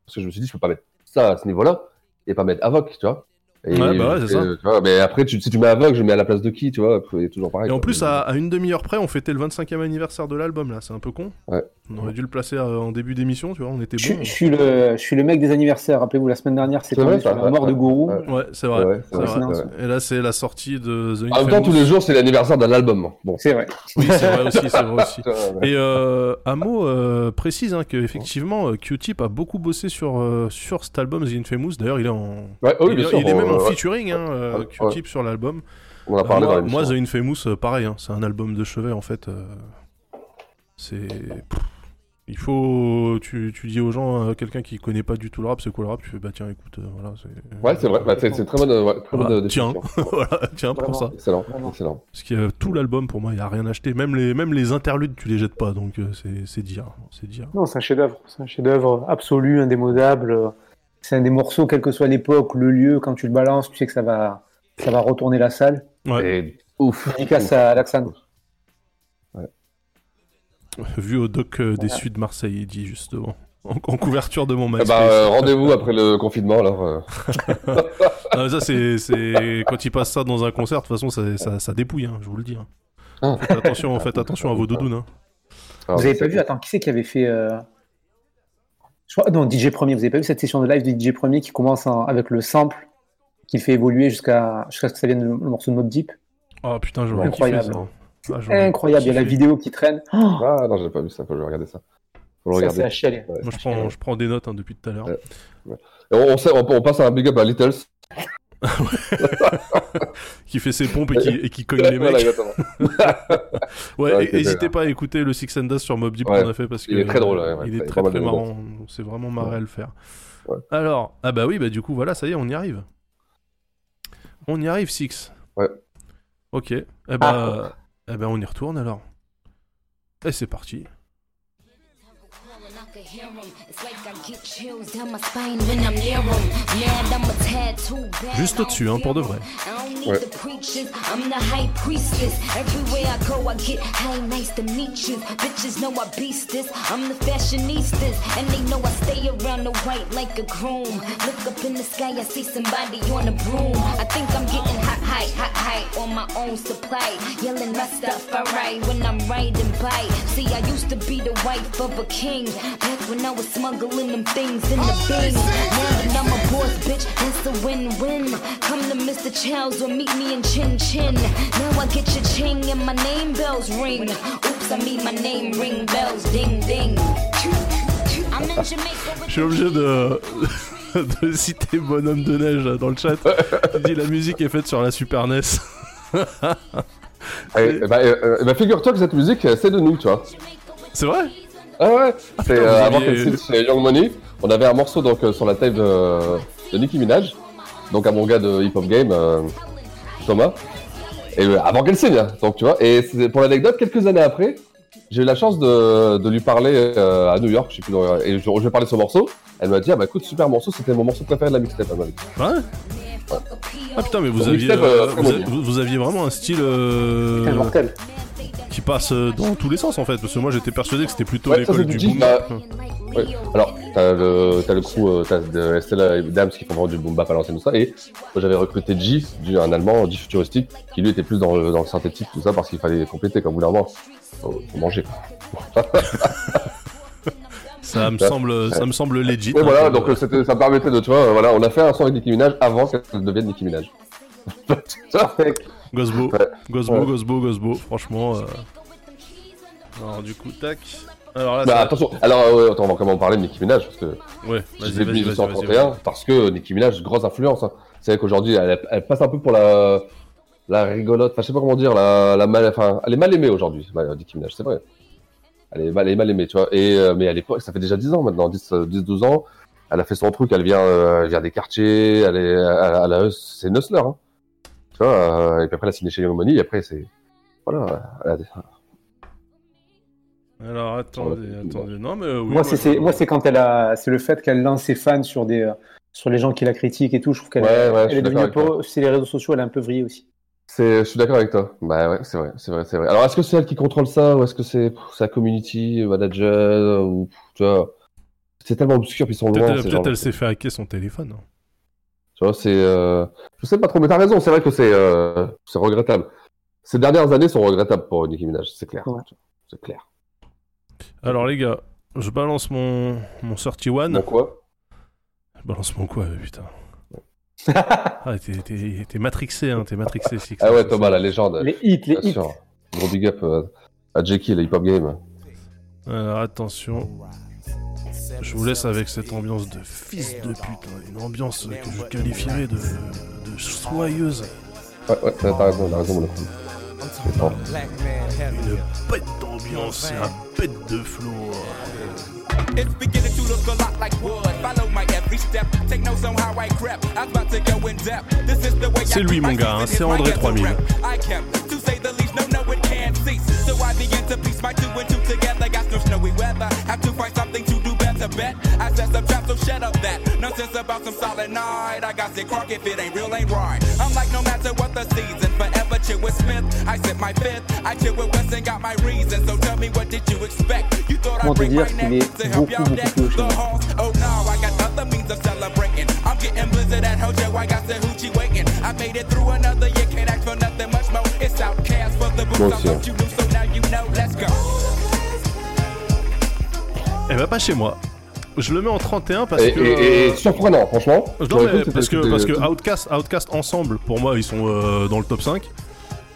Parce que je me suis dit, je peux pas mettre ça à ce niveau-là et pas mettre Avoc, tu vois. Et, Ouais, bah ouais, c'est et, ça. tu vois, mais après, tu, si tu mets aveugle, je mets à la place de qui, tu vois, c'est toujours pareil. Et en quoi. plus, à, à une demi-heure près, on fêtait le 25e anniversaire de l'album, là. C'est un peu con. Ouais. On aurait dû le placer euh, en début d'émission, tu vois. On était Je, bon. je suis le, je suis le mec des anniversaires. Rappelez-vous, la semaine dernière, ça, la ouais, mort de Gourou. ouais. Ouais, c'est vrai. Ouais, c'est ouais, vrai. c'est vrai. Et là, c'est la sortie de The En même temps, tous les jours, c'est l'anniversaire d'un album. Bon. C'est vrai. Oui, c'est vrai aussi, c'est vrai aussi. Et euh, Amo euh, précise hein, qu'effectivement, euh, Q-Tip a beaucoup bossé sur, euh, sur cet album The Infamous. D'ailleurs, il est en. Ouais, oui, il, bien est- sûr, il est même en ouais. featuring, hein, euh, Ouais. Q-Tip sur l'album. On en a parlé moi, dans moi, The Infamous, euh, pareil, hein, c'est un album de chevet en fait. euh, c'est. Il faut. Tu, tu dis aux gens, euh, quelqu'un qui connaît pas du tout le rap, c'est quoi le rap Tu fais, bah tiens, écoute, euh, voilà. c'est- Ouais, c'est vrai. Bah, c'est c'est très bonne, ouais, très bonne Voilà, euh, tiens, voilà, tiens pour ça. Excellent, excellent. Parce que euh, tout l'album, pour moi, il n'y a rien acheté. Même les, même les interludes, tu les jettes pas, donc euh, c'est c'est dire. C'est dire. Non, c'est un chef-d'œuvre. C'est un chef-d'œuvre absolu, indémodable. C'est un des morceaux, quelle que soit l'époque, le lieu, quand tu le balances, tu sais que ça va, ça va retourner la salle. Ouais. Et ouf. Dédicace à Alaxane. Vu au doc euh, des Suds de Marseille, il dit justement. En, en couverture de mon Eh MySpace. bah, euh, rendez-vous après le confinement, alors. euh. Ah, ça, c'est, c'est... Quand il passe ça dans un concert, de toute façon, ça, ça, ça dépouille, hein, je vous le dis. hein. Ah. Faites, attention, faites attention à vos doudounes. hein. Alors, Vous avez pas vu, attends, qui c'est qui avait fait. Je crois, non, DJ Premier. Vous avez pas vu cette session de live de DJ Premier qui commence en- avec le sample, qui fait évoluer jusqu'à jusqu'à ce que ça vienne le, le morceau de Mob Deep? Oh putain, j'aurais Incroyable. kiffé ça. Ah, j'aurais Incroyable, il y a la vidéo qui traîne. Oh, Ah non, j'ai pas vu ça, faut que je regarde ça. Faut le Ça, regarder. c'est. Ouais. Moi, je prends, je prends des notes hein, depuis tout à l'heure. Ouais. On- on passe à un big up à Littles. qui fait ses pompes et qui, et qui cogne les Voilà, mecs. exactement. ouais, n'hésitez pas à écouter le Six and Dust sur Mob Deep qu'on a fait parce que Il est très drôle, il est très très marrant. C'est vraiment marrant Ouais. à le faire. Alors, ah bah oui, bah du coup voilà, ça y est, on y arrive. On y arrive, Six. Ouais. Ok. Eh bah, eh ben on y retourne alors. Et c'est parti. Juste au-dessus, hein, pour de vrai. Ouais. I'm the high priestess. Everywhere I go, I get hey, nice to meet you. Bitches know I beast this. I'm the fashionistas, and they know I stay around the white like a groom. Look up in the sky, I see somebody on a broom. I think I'm getting hot, high, hot, high on my own supply. Yelling my stuff, alright, when I'm riding by. See, I used to be the wife of a king. Back when I was smuggling them things in the bing. Now that I'm a boss, bitch, it's a win-win. Come to Mr. Chow's or meet me in Chin Chin. Now I get your ching and my name bells ring. Oops, I mean my name ring bells, ding ding. I'm in Jamaica with Je suis obligé de, de citer Bonhomme de Neige dans le chat. Il dit la musique est faite sur la Super NES. Eh, eh bah, euh, euh, bah, figure-toi que cette musique, c'est de nous, tu vois. C'est vrai? Ah ouais C'est euh, avant qu'elle signe chez Young Money, on avait un morceau donc, euh, sur la tape de, de Nicki Minaj, donc à mon gars de Hip Hop Game, euh, Thomas, et euh, avant qu'elle signe, hein, donc tu vois. Et c'est- pour l'anecdote, quelques années après, j'ai eu la chance de, de lui parler euh, à New York, je sais plus, dans- et je, je lui ai parlé de ce morceau. Elle m'a dit, ah bah écoute, super morceau, c'était mon morceau préféré de la mixtape. elle m'a dit. Ouais Ah putain, mais vous Son aviez, mixtape, euh, euh, vous, bon. a- vous- vous aviez vraiment un style euh, C'est mortel. Qui passe euh, dans tous les sens en fait. Parce que moi j'étais persuadé que c'était plutôt Ouais, l'école du boom. G, bah, Ouais. Alors, t'as le, t'as le crew, euh, t'as de Estella et Dams qui font vraiment du boom bap à l'ancienne, tout ça. Et moi, j'avais recruté G, du- un allemand, G futuristique, qui lui était plus dans le, dans le synthétique, tout ça, parce qu'il fallait compléter, comme vous moment. Faut, faut manger. Ça me semble, ça me semble legit. Et hein, voilà, donc euh, ça me permettait de, tu vois, euh, voilà, on a fait un son avec Nicki Minaj avant qu'elle devienne Nicki Minaj. Gosbo, Ouais. Gosbo, Ouais. Gosbo, Gosbo, franchement. euh, Alors du coup, tac. Alors là, Bah, attention, alors, euh, attends, on va comment parler de Nicki Minaj, parce que Ouais, je disais vas-y, vas-y, 1931, vas-y. parce que Nicki Minaj, grosse influence. Hein. C'est vrai qu'aujourd'hui, elle, elle passe un peu pour la, la rigolote, enfin, je sais pas comment dire, la, la mal, enfin, elle est mal aimée aujourd'hui, Nicki Minaj, c'est vrai. Elle est mal, elle est mal aimée, tu vois. Et, euh, mais à l'époque, ça fait déjà 10 ans maintenant, 10, euh, 10 12 ans. Elle a fait son truc, elle vient, euh, elle vient des quartiers, elle est, elle, elle a- c'est une hustler, hein. Tu vois, euh, et puis après, elle a signé chez Young Money, et après, c'est, voilà, elle a des- Alors attendez, attendez. Non mais euh, oui, moi, c'est, je- quand elle a, c'est le fait qu'elle lance ses fans sur des, euh, sur les gens qui la critiquent et tout. Je trouve qu'elle Ouais, ouais, est devenue peu, c'est les réseaux sociaux, elle a un peu vrillé aussi. C'est, je suis d'accord avec toi. Bah ouais, c'est vrai, c'est vrai, c'est vrai. Alors est-ce que c'est elle qui contrôle ça ou est-ce que c'est sa community manager ou tu vois C'est tellement obscur puis ils sont Peut-être loin. peut-être elle s'est fait hacker son téléphone. hein. Tu vois, c'est. euh, Je sais pas trop, mais t'as raison, c'est vrai que c'est euh, c'est regrettable. Ces dernières années sont regrettables pour Nicki Minaj, c'est clair. C'est clair. Alors les gars, je balance mon, mon 31. Mon quoi? Je balance mon quoi, putain. ah, t'es- matrixé, hein, t'es matrixé, Six. Ah ouais, Thomas, la légende. Les hits, les hits. Gros big up euh, à Jackie, la hip hop game. Alors attention. Je vous laisse avec cette ambiance de fils de pute, hein, une ambiance que je qualifierais de, de soyeuse. Ouais, ouais, t'as raison, t'as raison, mon ami. C'est fort. Une bête d'ambiance et un bête de flow. It's beginning to look a lot like wood. Follow my every step. Take notes on how I crept. I'm about to go in depth. This is the way C'est I lui, mon gars, hein, c'est André ghetto 3000. rep. I kept, to say the least, no, no, it can't cease. So I begin to piece my two and two together. Got no snowy weather. Have to find something to do better. Bet I set some traps, so shut up that. Nonsense about some solid night. I got sick crock if it ain't real, ain't right. I'm like, no matter what the season, forever chill with Smith. I sip my fifth. I chill with West and got my reasons. So tell me, what did you expect? You thought I'd te break my neck est to help beaucoup, y'all beaucoup deck plus haut the moi. halls. Oh no, I got other means of celebrating. I'm getting blizzard at Hojo, I got the hoochie waiting. I made it through another year, can't ask for nothing much more. It's outcast for the Moi boots, aussi, I thought you knew, so now you know, let's go. Eh ben pas chez moi. Je le mets en 31 parce Et, que. et- et euh, surprenant, franchement. Non, mais parce que, parce que Outcast, Outcast ensemble, pour moi, ils sont euh, dans le top 5.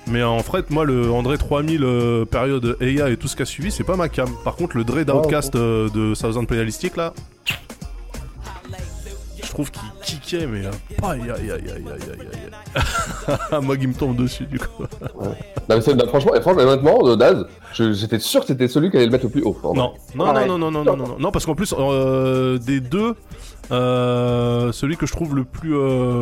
Mais en fait, moi, le André 3000 euh, période EIA et tout ce qui a suivi, c'est pas ma cam. Par contre, le Dre d'Outcast euh, de Thousand Playalistic, là, je trouve qu'il kickait, mais hein. aïe aïe aïe aïe aïe aïe Moi qui me tombe dessus, du coup. ouais. non, mais là, franchement, et franchement, honnêtement, Daz, j'étais sûr que c'était celui qui allait le mettre le plus haut. Hein, non, non, non, non, non, non, non, non, non, parce qu'en plus, euh, des deux, euh, celui que je trouve le plus. Euh...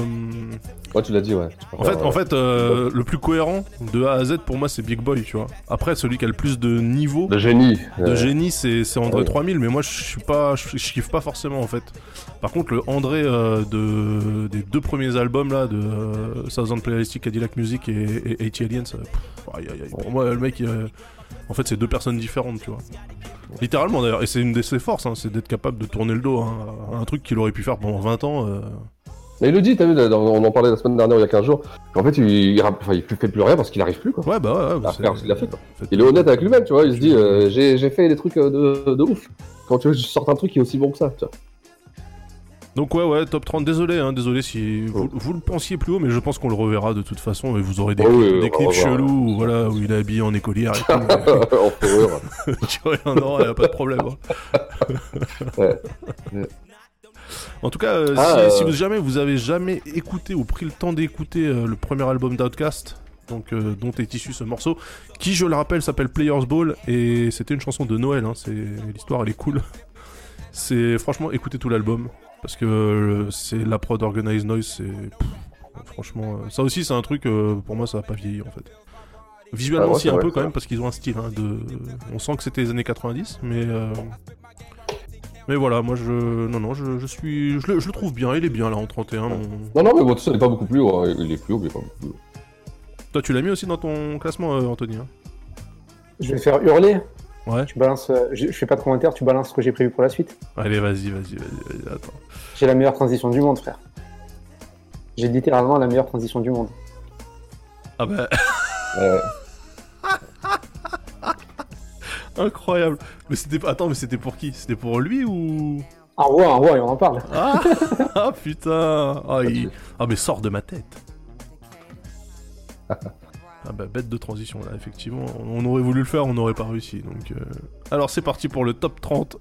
Ouais, tu l'as dit, ouais. En fait, en fait euh, le plus cohérent de A à Z pour moi, c'est Big Boy, tu vois. Après, celui qui a le plus de niveau. De génie. De ouais. génie, c'est c'est André ouais. 3000, mais moi, je suis pas, je, kiffe pas forcément, en fait. Par contre, le André euh, de de, des deux premiers albums, là, de euh, Thousand Playalistic, Cadillac Music et, et 80 Aliens, ça- pff, aïe, aïe, aïe. Pour moi, le mec, euh, en fait, c'est deux personnes différentes, tu vois. Littéralement d'ailleurs, et c'est une de ses forces, hein, c'est d'être capable de tourner le dos hein, à un truc qu'il aurait pu faire pendant 20 ans. euh. Mais il le dit, t'as vu, on en parlait la semaine dernière, il y a 15 jours. En fait, il, il, rapp- enfin, il fait plus rien parce qu'il arrive plus, quoi. Ouais, bah ouais, fait ce qu'il a fait, quoi. Il est honnête avec lui-même, tu vois. Il se dit, euh, j'ai j'ai fait des trucs euh, de, de ouf. Quand tu veux que je sorte un truc qui est aussi bon que ça, tu vois. Donc ouais, ouais, top 30, désolé, hein, désolé si vous, vous le pensiez plus haut, mais je pense qu'on le reverra de toute façon, et vous aurez des Oh clips, oui, des chelous, où, voilà, où il est habillé en écolière et tout. En fourrure. tu pas de problème. hein. Ouais. En tout cas, euh, Ah, si, euh, si vous jamais vous avez jamais écouté ou pris le temps d'écouter euh, le premier album d'Outcast, donc dont est issu ce morceau, qui je le rappelle s'appelle Players Ball et c'était une chanson de Noël. hein, c'est l'histoire, elle est cool. C'est franchement écoutez tout l'album parce que euh, c'est la prod Organized Noise, c'est franchement euh, ça aussi c'est un truc euh, pour moi ça va pas vieillir en fait. Visuellement Ah ouais, si un vrai, peu quand même parce qu'ils ont un style hein, de on sent que c'était les années 90 mais euh, mais voilà, moi je. Non, non, je, je suis. Je le, je le trouve bien, il est bien là en 31. mon- Non, non, mais bon, tout ça n'est pas beaucoup plus haut. hein. Il est plus haut, mais pas beaucoup plus haut. Toi, tu l'as mis aussi dans ton classement, euh, Anthony hein? Je vais faire hurler. Ouais. Tu balances, euh, je, je fais pas de commentaire, tu balances ce que j'ai prévu pour la suite. Allez, vas-y, vas-y, vas-y, vas-y, attends. J'ai la meilleure transition du monde, frère. J'ai littéralement la meilleure transition du monde. Ah bah. Ouais. Incroyable. Mais c'était pas. Attends, mais c'était pour qui? C'était pour lui ou? Un roi, un roi, et on en parle. Ah, ah, putain ah, il- ah, mais sors de ma tête Ah bah bête de transition là, effectivement. On aurait voulu le faire, on n'aurait pas réussi. Donc, euh, Alors c'est parti pour le top 30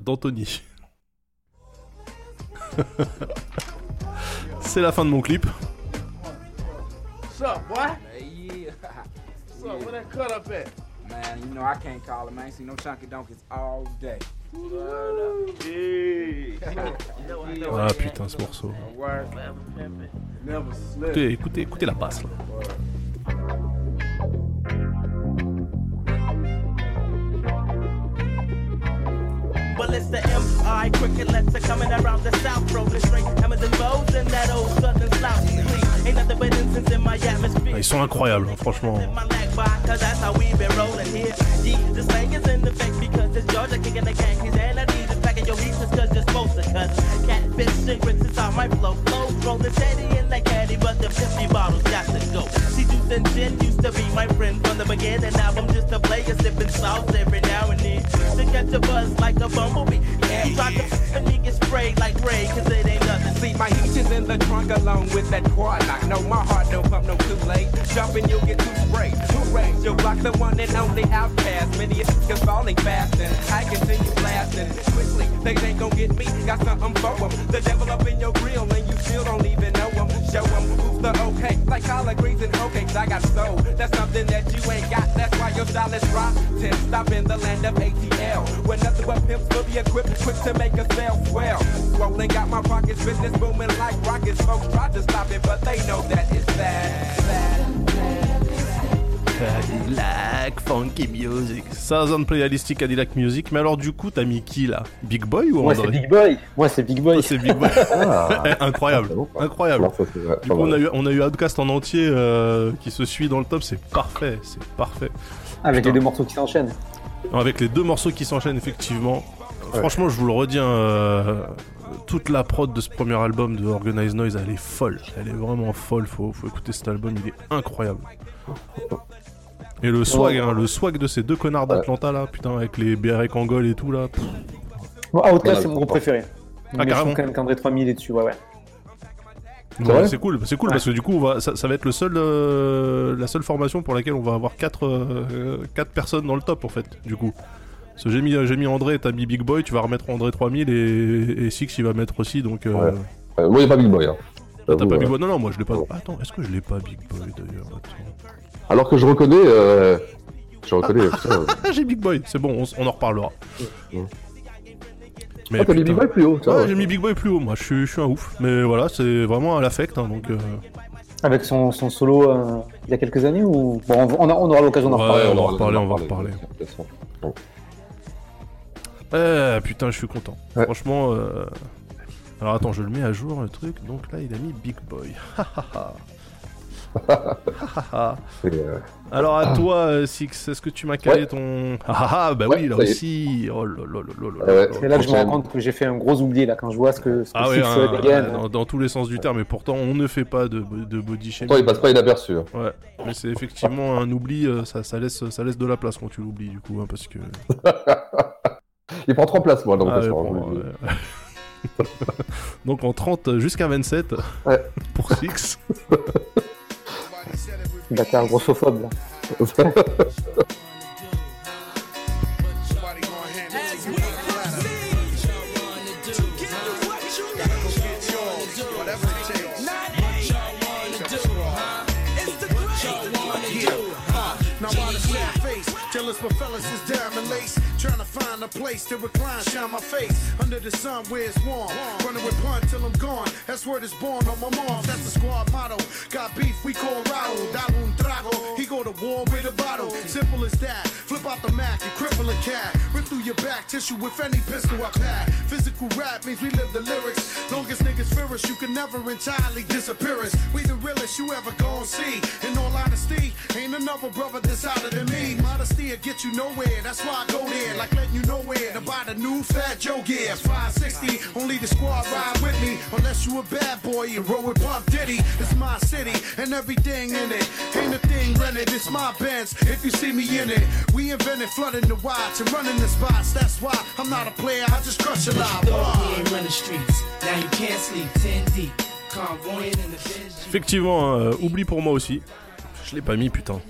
d'Anthony. c'est la fin de mon clip. What's up, boy? Yeah. What's up? Where that cut up at? Man, you know I can't call him. I ain't seen no chunky donkeys all day. Ah putain ce morceau. Écoutez, écoutez la basse là. Well, it's the MI crickets are coming around the south, rolling straight hammers and bows and that old southern slouch. Ain't nothing but incense in my atmosphere. Ils sont incroyables, franchement. My lag by, cause that's how we been rolling here. The slang is in effect because it's Georgia kicking the and I need to pack in your just cause you're supposed to. Cause catfish secrets inside my flow. Flows rolling steady in like caddy, but the 50 bottles got to go. See, juice and gin used to be my friend from the beginning. Now I'm just a player sipping sauce every now and then. To catch a buzz like a bumblebee. You try to f- and you get sprayed like Ray, cause it ain't nothing. See, my heat is in the trunk along with that quad knock. No, my heart don't pump no too late. Jumping, you'll get too sprayed. Hooray, you'll block the one and only outcast. Many is falling fast and I continue blasting quickly. They ain't gon' get me, got something for 'em. The devil up in your grill and you still don't even know 'em. Show 'em who's the okay. Like collard greens and hoe I got soul. That's something that you ain't got. That's why your style is rotten. Stop in the land of ATL. Where nothing but pimps fully equipped, quick to make a sale swell. Swollen, got my pockets, business booming like rockets. Folks tried to stop it, but they know that it's bad. Cadillac, funky music. Ça, zone playlist Cadillac Music. Mais alors, du coup, t'as mis qui là? Big Boy ou Moi, André c'est Big Boy. Moi, c'est Big Boy. Toi, c'est Big Boy. Ah. Incroyable, incroyable. Non, ça, c'est vrai. Du coup, on a eu, on a eu Outcast en entier euh, qui se suit dans le top. C'est parfait, c'est parfait. Avec Putain. les deux morceaux qui s'enchaînent. Avec les deux morceaux qui s'enchaînent, effectivement. Franchement, je vous le redis, hein, euh, toute la prod de ce premier album de Organized Noise, elle est folle. Elle est vraiment folle. Faut, faut écouter cet album, il est incroyable. Et le swag, hein, le swag de ces deux connards d'Atlanta là, putain, avec les BRK Angol et tout là. pff. Bon, c'est mon groupe préféré. Ah, Mais je carrément. trouve quand même qu'André 3000 est dessus, ouais, ouais. C'est cool, c'est cool Ouais. parce que du coup, on va, ça, ça va être le seul, euh, la seule formation pour laquelle on va avoir 4 quatre personnes dans le top en fait. Du coup, parce que j'ai mis, j'ai mis André, t'as mis Big Boy, tu vas remettre André 3000 et, et Six il va mettre aussi. Donc, euh, Ouais. Euh, moi, il n'y a pas Big Boy. Hein. Ah, t'as pas euh, Big Boy? Non, non, moi je l'ai pas. Attends, est-ce que je l'ai pas Big Boy d'ailleurs? Attends. Alors que je reconnais. euh, Je reconnais. euh, Ah, j'ai Big Boy, c'est bon, on, on en reparlera. Ah, t'as mis Big Boy plus haut, ça, Ouais, ouais. j'ai mis Big Boy plus haut, moi je suis, je suis un ouf. Mais voilà, c'est vraiment à l'affect, hein, donc. euh, Avec son, son solo euh, il y a quelques années ou bon, on, on a- on aura l'occasion d'en Ouais, reparler. on va en reparler, on va en reparler. Eh putain, je suis content. Franchement, euh... alors attends, je le mets à jour le truc. Donc là, il a mis Big Boy. Euh, alors à toi, euh, Six, est-ce que tu m'as calé Ouais. ton. Ah ah, bah Ouais, oui, là aussi. Oh là là là Ah C'est là que je me rends compte que j'ai fait un gros oubli là quand je vois ce que, ce que Ah ouais, Six hein, euh, dégaine. dans, dans tous les sens du terme, et pourtant on ne fait pas de, de body shaming. Pourtant, il passe pas inaperçu. hein. Ouais, mais c'est effectivement un oubli, euh, ça, ça, laisse, ça laisse de la place quand tu l'oublies du coup, hein, parce que. Il prend 3 places, moi, dans Ah ouais, bon, le dis. ouais. Donc en 30 jusqu'à 27 pour Six. Bâtard grossophobe là. Fellas is down. Trying to find a place to recline, shine my face under the sun where it's warm. Running with pun till I'm gone. That's where it's born on my mom. That's the squad motto. Got beef, we call Raul. Un trago. He go to war with a bottle. Simple as that. Flip out the Mac and cripple a cat. Rip through your back tissue with any pistol I pack. Physical rap means we live the lyrics. Longest niggas fear us, you can never entirely disappear us. We the realest you ever gon' see. In all honesty, ain't another brother that's hotter than me. Modesty will get you nowhere, that's why I go there. Like letting you know where to buy the new Fat Joe gear. 560, only the squad ride with me. Unless you a bad boy and roll with Pump Diddy. It's my city and everything in it. Ain't a thing rented, it's my Benz. If you see me in it, we invented flooding the watch and running the spots. That's why I'm not a player, I just crush a lot. Run the streets. Now you can't sleep 10 deep. In. Effectivement, euh, oubli pour moi aussi. Je l'ai pas mis, putain.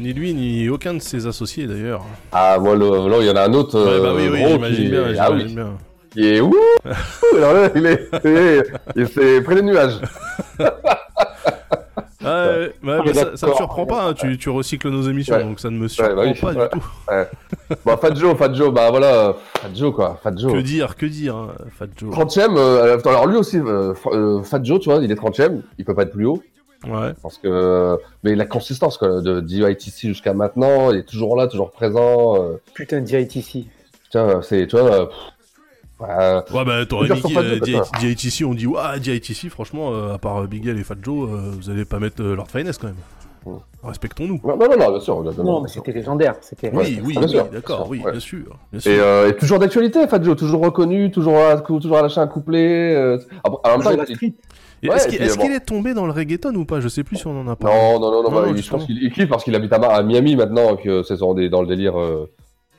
Ni lui, ni aucun de ses associés d'ailleurs. Ah, moi, le- là, il y en a un autre. Ouais, bah oui, euh, oui, gros j'imagine qui- bien, Ah oui. bien. Qui est ouh Alors là, il est. il est- il s'est près des nuages. Ouais, ouais, mais ça, ça me surprend pas, hein, tu, tu recycles nos émissions, Ouais. donc ça ne me Ouais, surprend bah oui, pas du tout. Bon, Fat Joe, Fat Joe, bah voilà, Fat Joe quoi, Fat Joe. Que dire, que dire, hein, Fat Joe 30ème, euh, alors lui aussi, euh, euh, Fat Joe, tu vois, il est 30ème, il peut pas être plus haut. Ouais. Parce que. Mais la consistance quoi, de DITC jusqu'à maintenant, il est toujours là, toujours présent. euh, Putain, DITC. putain, c'est, tu vois. euh, pff, ouais, Ouais, bah t'aurais Faut mis dire qui, sur Fat euh, Joe, DI- quoi. DITC, on dit, ouais, DITC, franchement, euh, à part euh, Big L et Fat Joe, euh, vous allez pas mettre euh, Lord Finesse quand même. Respectons-nous. Non, non, non, bien sûr. Non, mais c'était légendaire. C'était Oui, oui, bien oui, sûr, d'accord, oui, ouais. bien sûr. bien sûr. Et, euh, et toujours d'actualité, Fat Joe, toujours reconnu, toujours à, toujours à lâcher un couplet. Euh... ah, bon, en même temps, il- Et Ouais, est-ce qu'il bon. est tombé dans le reggaeton ou pas? Je sais plus si on en a parlé. Non, non, non, non, bah, il- je justement. pense qu'il il kiffe parce qu'il habite à, Miami maintenant, et que c'est dans, des- dans le délire euh,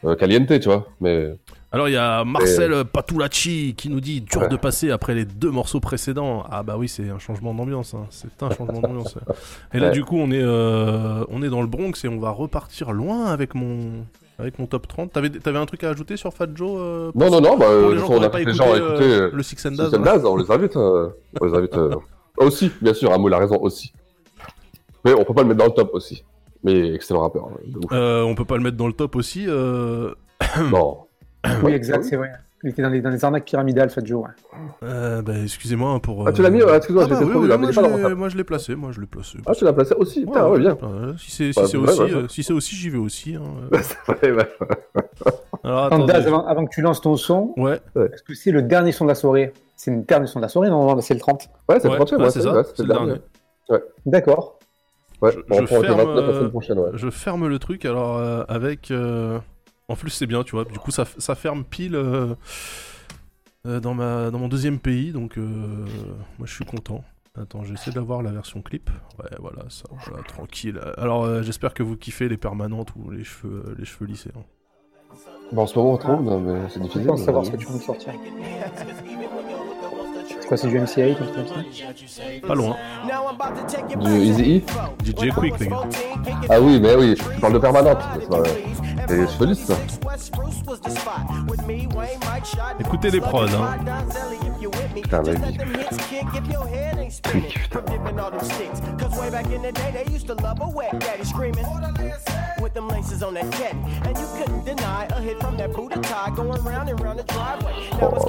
euh, caliente, tu vois. Mais Alors il y a Marcel Patulacci qui nous dit dur de passer après les deux morceaux précédents. Ah bah oui, c'est un changement d'ambiance. hein. C'est un changement d'ambiance. Et là Ouais. du coup on est euh, on est dans le Bronx et on va repartir loin avec mon avec mon top 30. T'avais t'avais un truc à ajouter sur Fat Joe euh, non, non, non, bah, pour euh, les gens on a pas les gens à écouter euh, le Six and Six Daz, and. Daz, on les invite, euh, on les invite euh, aussi, bien sûr. Amou il a raison aussi. Mais on peut pas le mettre dans le top aussi. Mais excellent rappeur. hein. Euh, on peut pas le mettre dans le top aussi. euh, non. Oui, exact, c'est vrai. Il était dans les, dans les arnaques pyramidales, Fat Joe. ouais. Euh, bah, excusez-moi hein, pour. Ah, tu l'as mis Ouais, excuse-moi, ah, bah, oui, oui, moi, je l'ai- top. moi je l'ai placé, moi je l'ai placé. Ah, tu l'as placé aussi Putain, ouais, bien. Euh, si c'est si Ouais, c'est ouais, aussi, ouais. euh, si c'est aussi, j'y vais aussi. hein, euh. Alors Attends, attendez. Daz, avant, avant que tu lances ton son, Ouais. est-ce que c'est le dernier son de la soirée? C'est le dernier son de la soirée, normalement, c'est le 30. Ouais, c'est le Ouais, 30 ouais, ouais, c'est ça, ouais, c'est le dernier. Ouais. D'accord. Ouais, Je, ferme, 29 la semaine euh, prochaine, ouais. je ferme le truc alors euh, avec. En plus c'est bien, tu vois. Du coup ça, ça ferme pile euh, euh, dans ma dans mon deuxième pays, donc euh, moi je suis content. Attends, j'essaie d'avoir la version clip. Ouais, voilà, ça, voilà, tranquille. Alors euh, j'espère que vous kiffez les permanentes ou les cheveux les cheveux lissés. hein. Bon, en ce moment, on non, mais c'est difficile. pense savoir ce que tu veux me sortir. C'est quoi, c'est du MC8 un truc comme ça Pas loin. Du Easy E DJ Quick les gars. Ah oui, mais oui, tu parles de permanente. c'est ça. Écoutez les prods, hein. Putain, la vie. Putain. Cause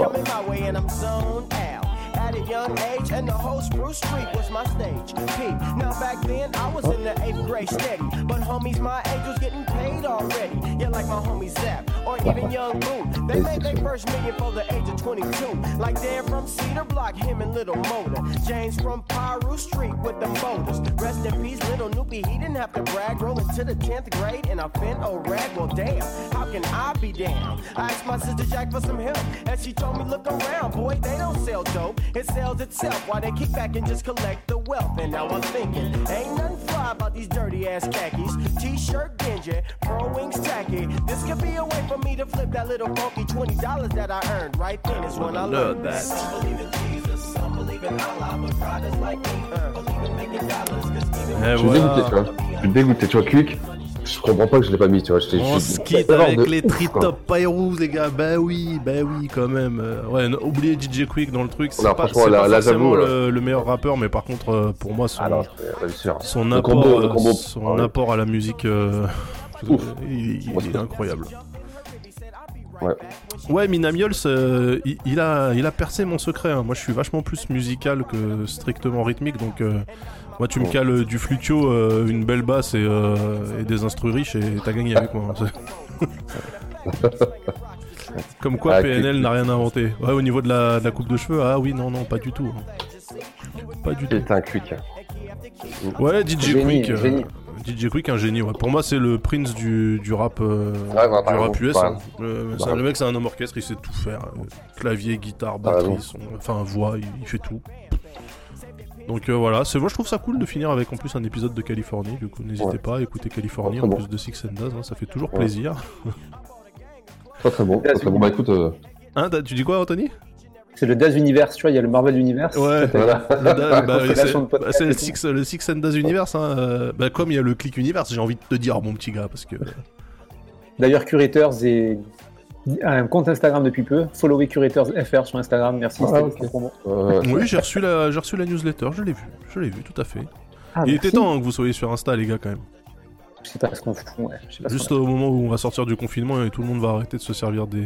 a a. At a young age, and the whole Spruce Street was my stage. Peep. Now back then, I was in the eighth grade steady. But homies my age was getting paid already. Yeah, like my homie Zap, or even Young Boo. They made their first million for the age of 22. Like Dan from Cedar Block, him and Little Motor. James from Piru Street with the boulders. Rest in peace, Little Noopy, he didn't have to brag. Rolling to the 10th grade and I fin rag. Well, damn, how can I be down? I asked my sister Jack for some help, and she told me, look around, boy, they don't sell dope. It sells itself while they kick back and just collect the wealth. And now I'm thinking, ain't nothing fly about these dirty ass khakis. T-shirt dingy, pro wings tacky. This could be a way for me to flip that little funky $20 that I earned. Right then is when I Love learned that. Some believe in Jesus, some believe in Allah, but riders like me uh, believe in making dollars. Cause even Eh Je suis voilà. dégoûté, tu vois. Je suis dégoûté, tu vois, Quick. Je comprends pas que je l'ai pas mis, tu vois. On je se quitte erreur avec de les. Tritop Pyros, les gars. Bah oui, bah oui, quand même. Euh, Ouais, oubliez DJ Quick dans le truc. C'est pas, pas forcément le, le meilleur rappeur, mais par contre, euh, pour moi, son, non, je- bien sûr. son, Le apport, combo, le euh, combo. son Ouais. apport à la musique, euh, il, il- il est incroyable. Ouais. Ouais, Minamiols, euh, il, il a, il a percé mon secret. hein. Moi, je suis vachement plus musical que strictement rythmique. Donc, euh, moi, tu me cales euh, du flutio, euh, une belle basse et, euh, et des instrus riches et t'as gagné avec moi. hein. Comme quoi, Ah, PNL n'a rien inventé. Ouais, au niveau de la, de la coupe de cheveux, ah oui, non, non, pas du tout. hein. Pas du tout. C'est un Quick. Ouais, DJ Génie, Quick. euh, génie. DJ Quick, un génie. Ouais. Pour moi, c'est le prince du, du rap, euh, Ouais, du rap exemple, US. par hein. Le, Par c'est- le mec, c'est un homme orchestre, il sait tout faire. euh, Clavier, guitare, Par batterie, son- enfin voix, il, il fait tout. Donc euh, voilà, c'est moi je trouve ça cool de finir avec en plus un épisode de Californie. Du coup, n'hésitez Ouais. pas à écouter Californie en bon. plus de Six and Daz, hein, ça fait toujours Ouais. plaisir. Très très bon. Très, très bon. Bah écoute, euh, Hein, tu dis quoi, Anthony? C'est le Daz Universe, tu vois, il y a le Marvel Universe. Ouais, Voilà. Bah, c'est bah, c'est le et. Six, le Six and Daz Universe. Hein, euh, bah, comme il y a le Click Universe, j'ai envie de te dire, mon petit gars, parce que. D'ailleurs, Curators est a un compte Instagram depuis peu. Followez Curators FR sur Instagram. Merci. Ah, c'était ok. une promo. euh, Oui, j'ai reçu la, j'ai reçu la newsletter, je l'ai vu, je l'ai vu, tout à fait. Ah, Il merci. était temps hein, que vous soyez sur Insta, les gars, quand même. Je sais pas ce qu'on fout. Ouais. Ce Juste qu'on- au moment où on va sortir du confinement et tout le monde va arrêter de se servir des,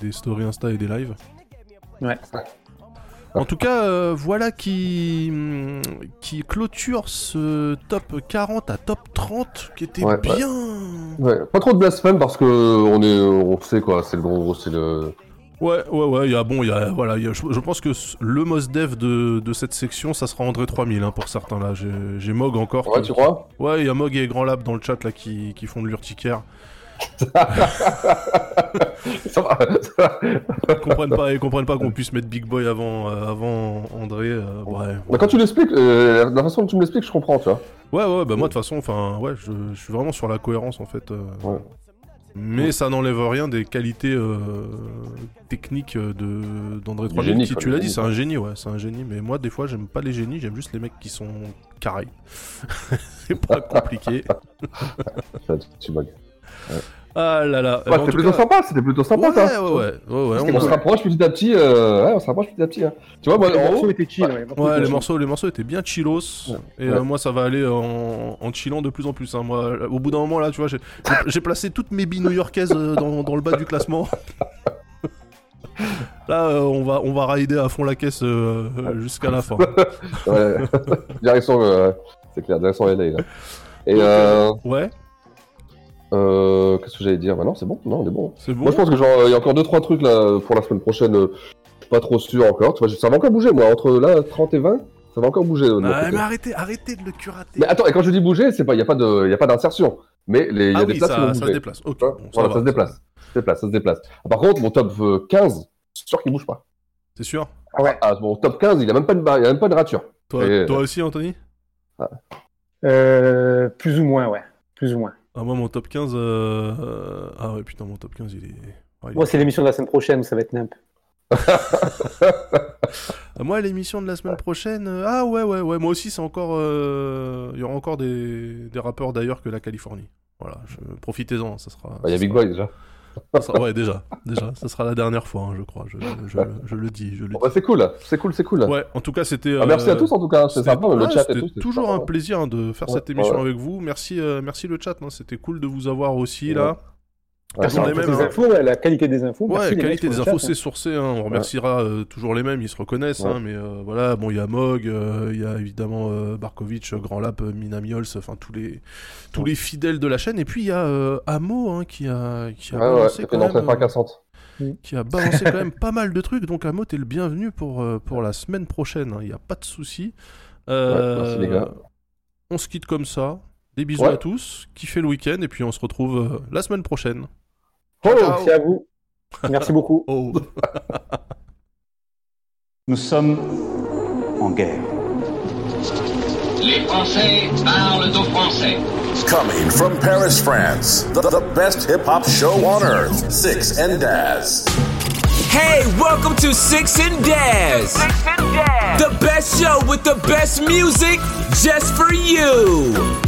des stories Insta et des lives. Ouais. En tout cas, euh, voilà qui, hum, qui clôture ce top 40 à top 30 qui était Ouais, bien. Ouais, pas trop de blasphème parce que on est, on sait quoi, c'est le gros, c'est le, Ouais, ouais, ouais, il y a, bon, il y a, voilà, il y a- je, je pense que le most dev de, de cette section, ça sera André 3000 hein, pour certains là. J'ai Mog encore. Ouais, tu crois? Ouais, il y a Mog et Grand Lab dans le chat là qui, qui font de l'urticaire. ils comprennent pas, ils comprennent pas qu'on puisse mettre Big Boy avant, euh, avant André. euh, ouais. Bah, quand tu l'expliques, euh, la façon dont tu me l'expliques, je comprends, tu vois. Ouais, ouais, bah moi de toute façon, enfin, ouais, je, je suis vraiment sur la cohérence en fait. euh, Mais ça n'enlève rien des qualités techniques de d'André 3000. génie, qui, quoi, tu l'as dit, c'est un génie, ouais, c'est un génie. Mais moi, des fois, j'aime pas les génies, j'aime juste les mecs qui sont carrés. c'est pas compliqué. tu bugs. Ah là là. Ouais, c'était plutôt cas- sympa, c'était plutôt sympa Ouais, ça. ouais, ouais, ouais, ouais, on, on- se rapproche petit à petit, euh, ouais, on se rapproche petit à petit. hein. Tu vois, moi, Les morceaux étaient chill, ouais. morceaux Ouais, les morceaux, les morceaux étaient bien chillos. Et Ouais. euh, moi, ça va aller en, en chillant de plus en plus. hein. Moi, au bout d'un moment, là, tu vois, j'ai placé toutes mes billes new-yorkaises euh, dans, dans le bas du classement. Là, euh, on va, on va rider à fond la caisse euh, euh, jusqu'à la fin. ouais, direction, euh, c'est clair, direction LA là. Et Donc, euh, euh, ouais. Euh, qu'est-ce que j'allais dire Bah non, c'est bon, non, on est bon. C'est bon. Moi, je pense que genre, il y a encore deux trois trucs là pour la semaine prochaine. euh, je suis pas trop sûr encore. Tu vois, ça va encore bouger, moi, entre là 30 et 20, ça va encore bouger. de Ah, mais arrêtez, arrêtez de le curater. Mais attends, et quand je dis bouger, c'est pas, il y a pas de, il y a pas d'insertion, mais les, il y a Ah des oui, places ça- qui vont ça se déplace. Ok, Tu vois bon, ça voilà, va, ça se déplace, ça se déplace, ça se déplace. Ah, par contre, mon top euh, 15, c'est sûr qu'il bouge pas. C'est sûr. Ah ouais. Ah, mon top 15, il a même pas une, barre- il a même pas une rature. Toi, Et- toi aussi, Anthony? Euh, plus ou moins, ouais. Plus ou moins. Ah, Moi, mon top 15. euh, Ah ouais, putain, mon top 15, il est. ouais, il est- Moi, c'est l'émission de la semaine prochaine où ça va être nimp. Ah, Moi, l'émission de la semaine prochaine. euh, Ah ouais, ouais, ouais. Moi aussi, c'est encore. euh, Il y aura encore des, des rappeurs d'ailleurs que la Californie. Voilà, je- profitez-en, ça sera. Bah, Il y a Big sera- Boy déjà. sera- Ouais, déjà, déjà. Ça sera la dernière fois, hein, je crois. Je, je- je le dis, je le dis. bah, c'est cool, c'est cool, c'est cool. Ouais, en tout cas, c'était. Ah, merci euh, à tous en tout cas, c'est c'était- sympa, le chat et c'était tout. toujours sympa, un plaisir hein, de faire Ouais, cette émission ouais. avec vous. Merci, euh, merci le chat. hein, C'était cool de vous avoir aussi là. Ouais, les mêmes. Hein. infos, la qualité des infos. Ouais, qualité des c'est sourcé. hein, On remerciera euh, toujours les mêmes, ils se reconnaissent. Ouais. hein, mais euh, voilà, bon, il y a Mog, euh, il y a évidemment Barkovic, Grand Lap, Minamiols, enfin tous les tous les fidèles de la chaîne. Et puis il y a Amo qui a qui a balancé quand même, fracassante. qui a balancé quand même pas mal de trucs. Donc Amo, t'es le bienvenu pour pour la semaine prochaine. Il n'y a pas de souci. Merci, les gars. On se quitte comme ça. Des bisous à tous. Kiffez le week-end et puis on se retrouve la semaine prochaine. Oh, merci à vous. Merci beaucoup. Oh. Nous sommes en guerre. Les Français parlent aux Français. Coming from Paris, France, the, the best hip hop show on earth, Six and Daz. Hey, welcome to Six and Daz. The best show with the best music just for you.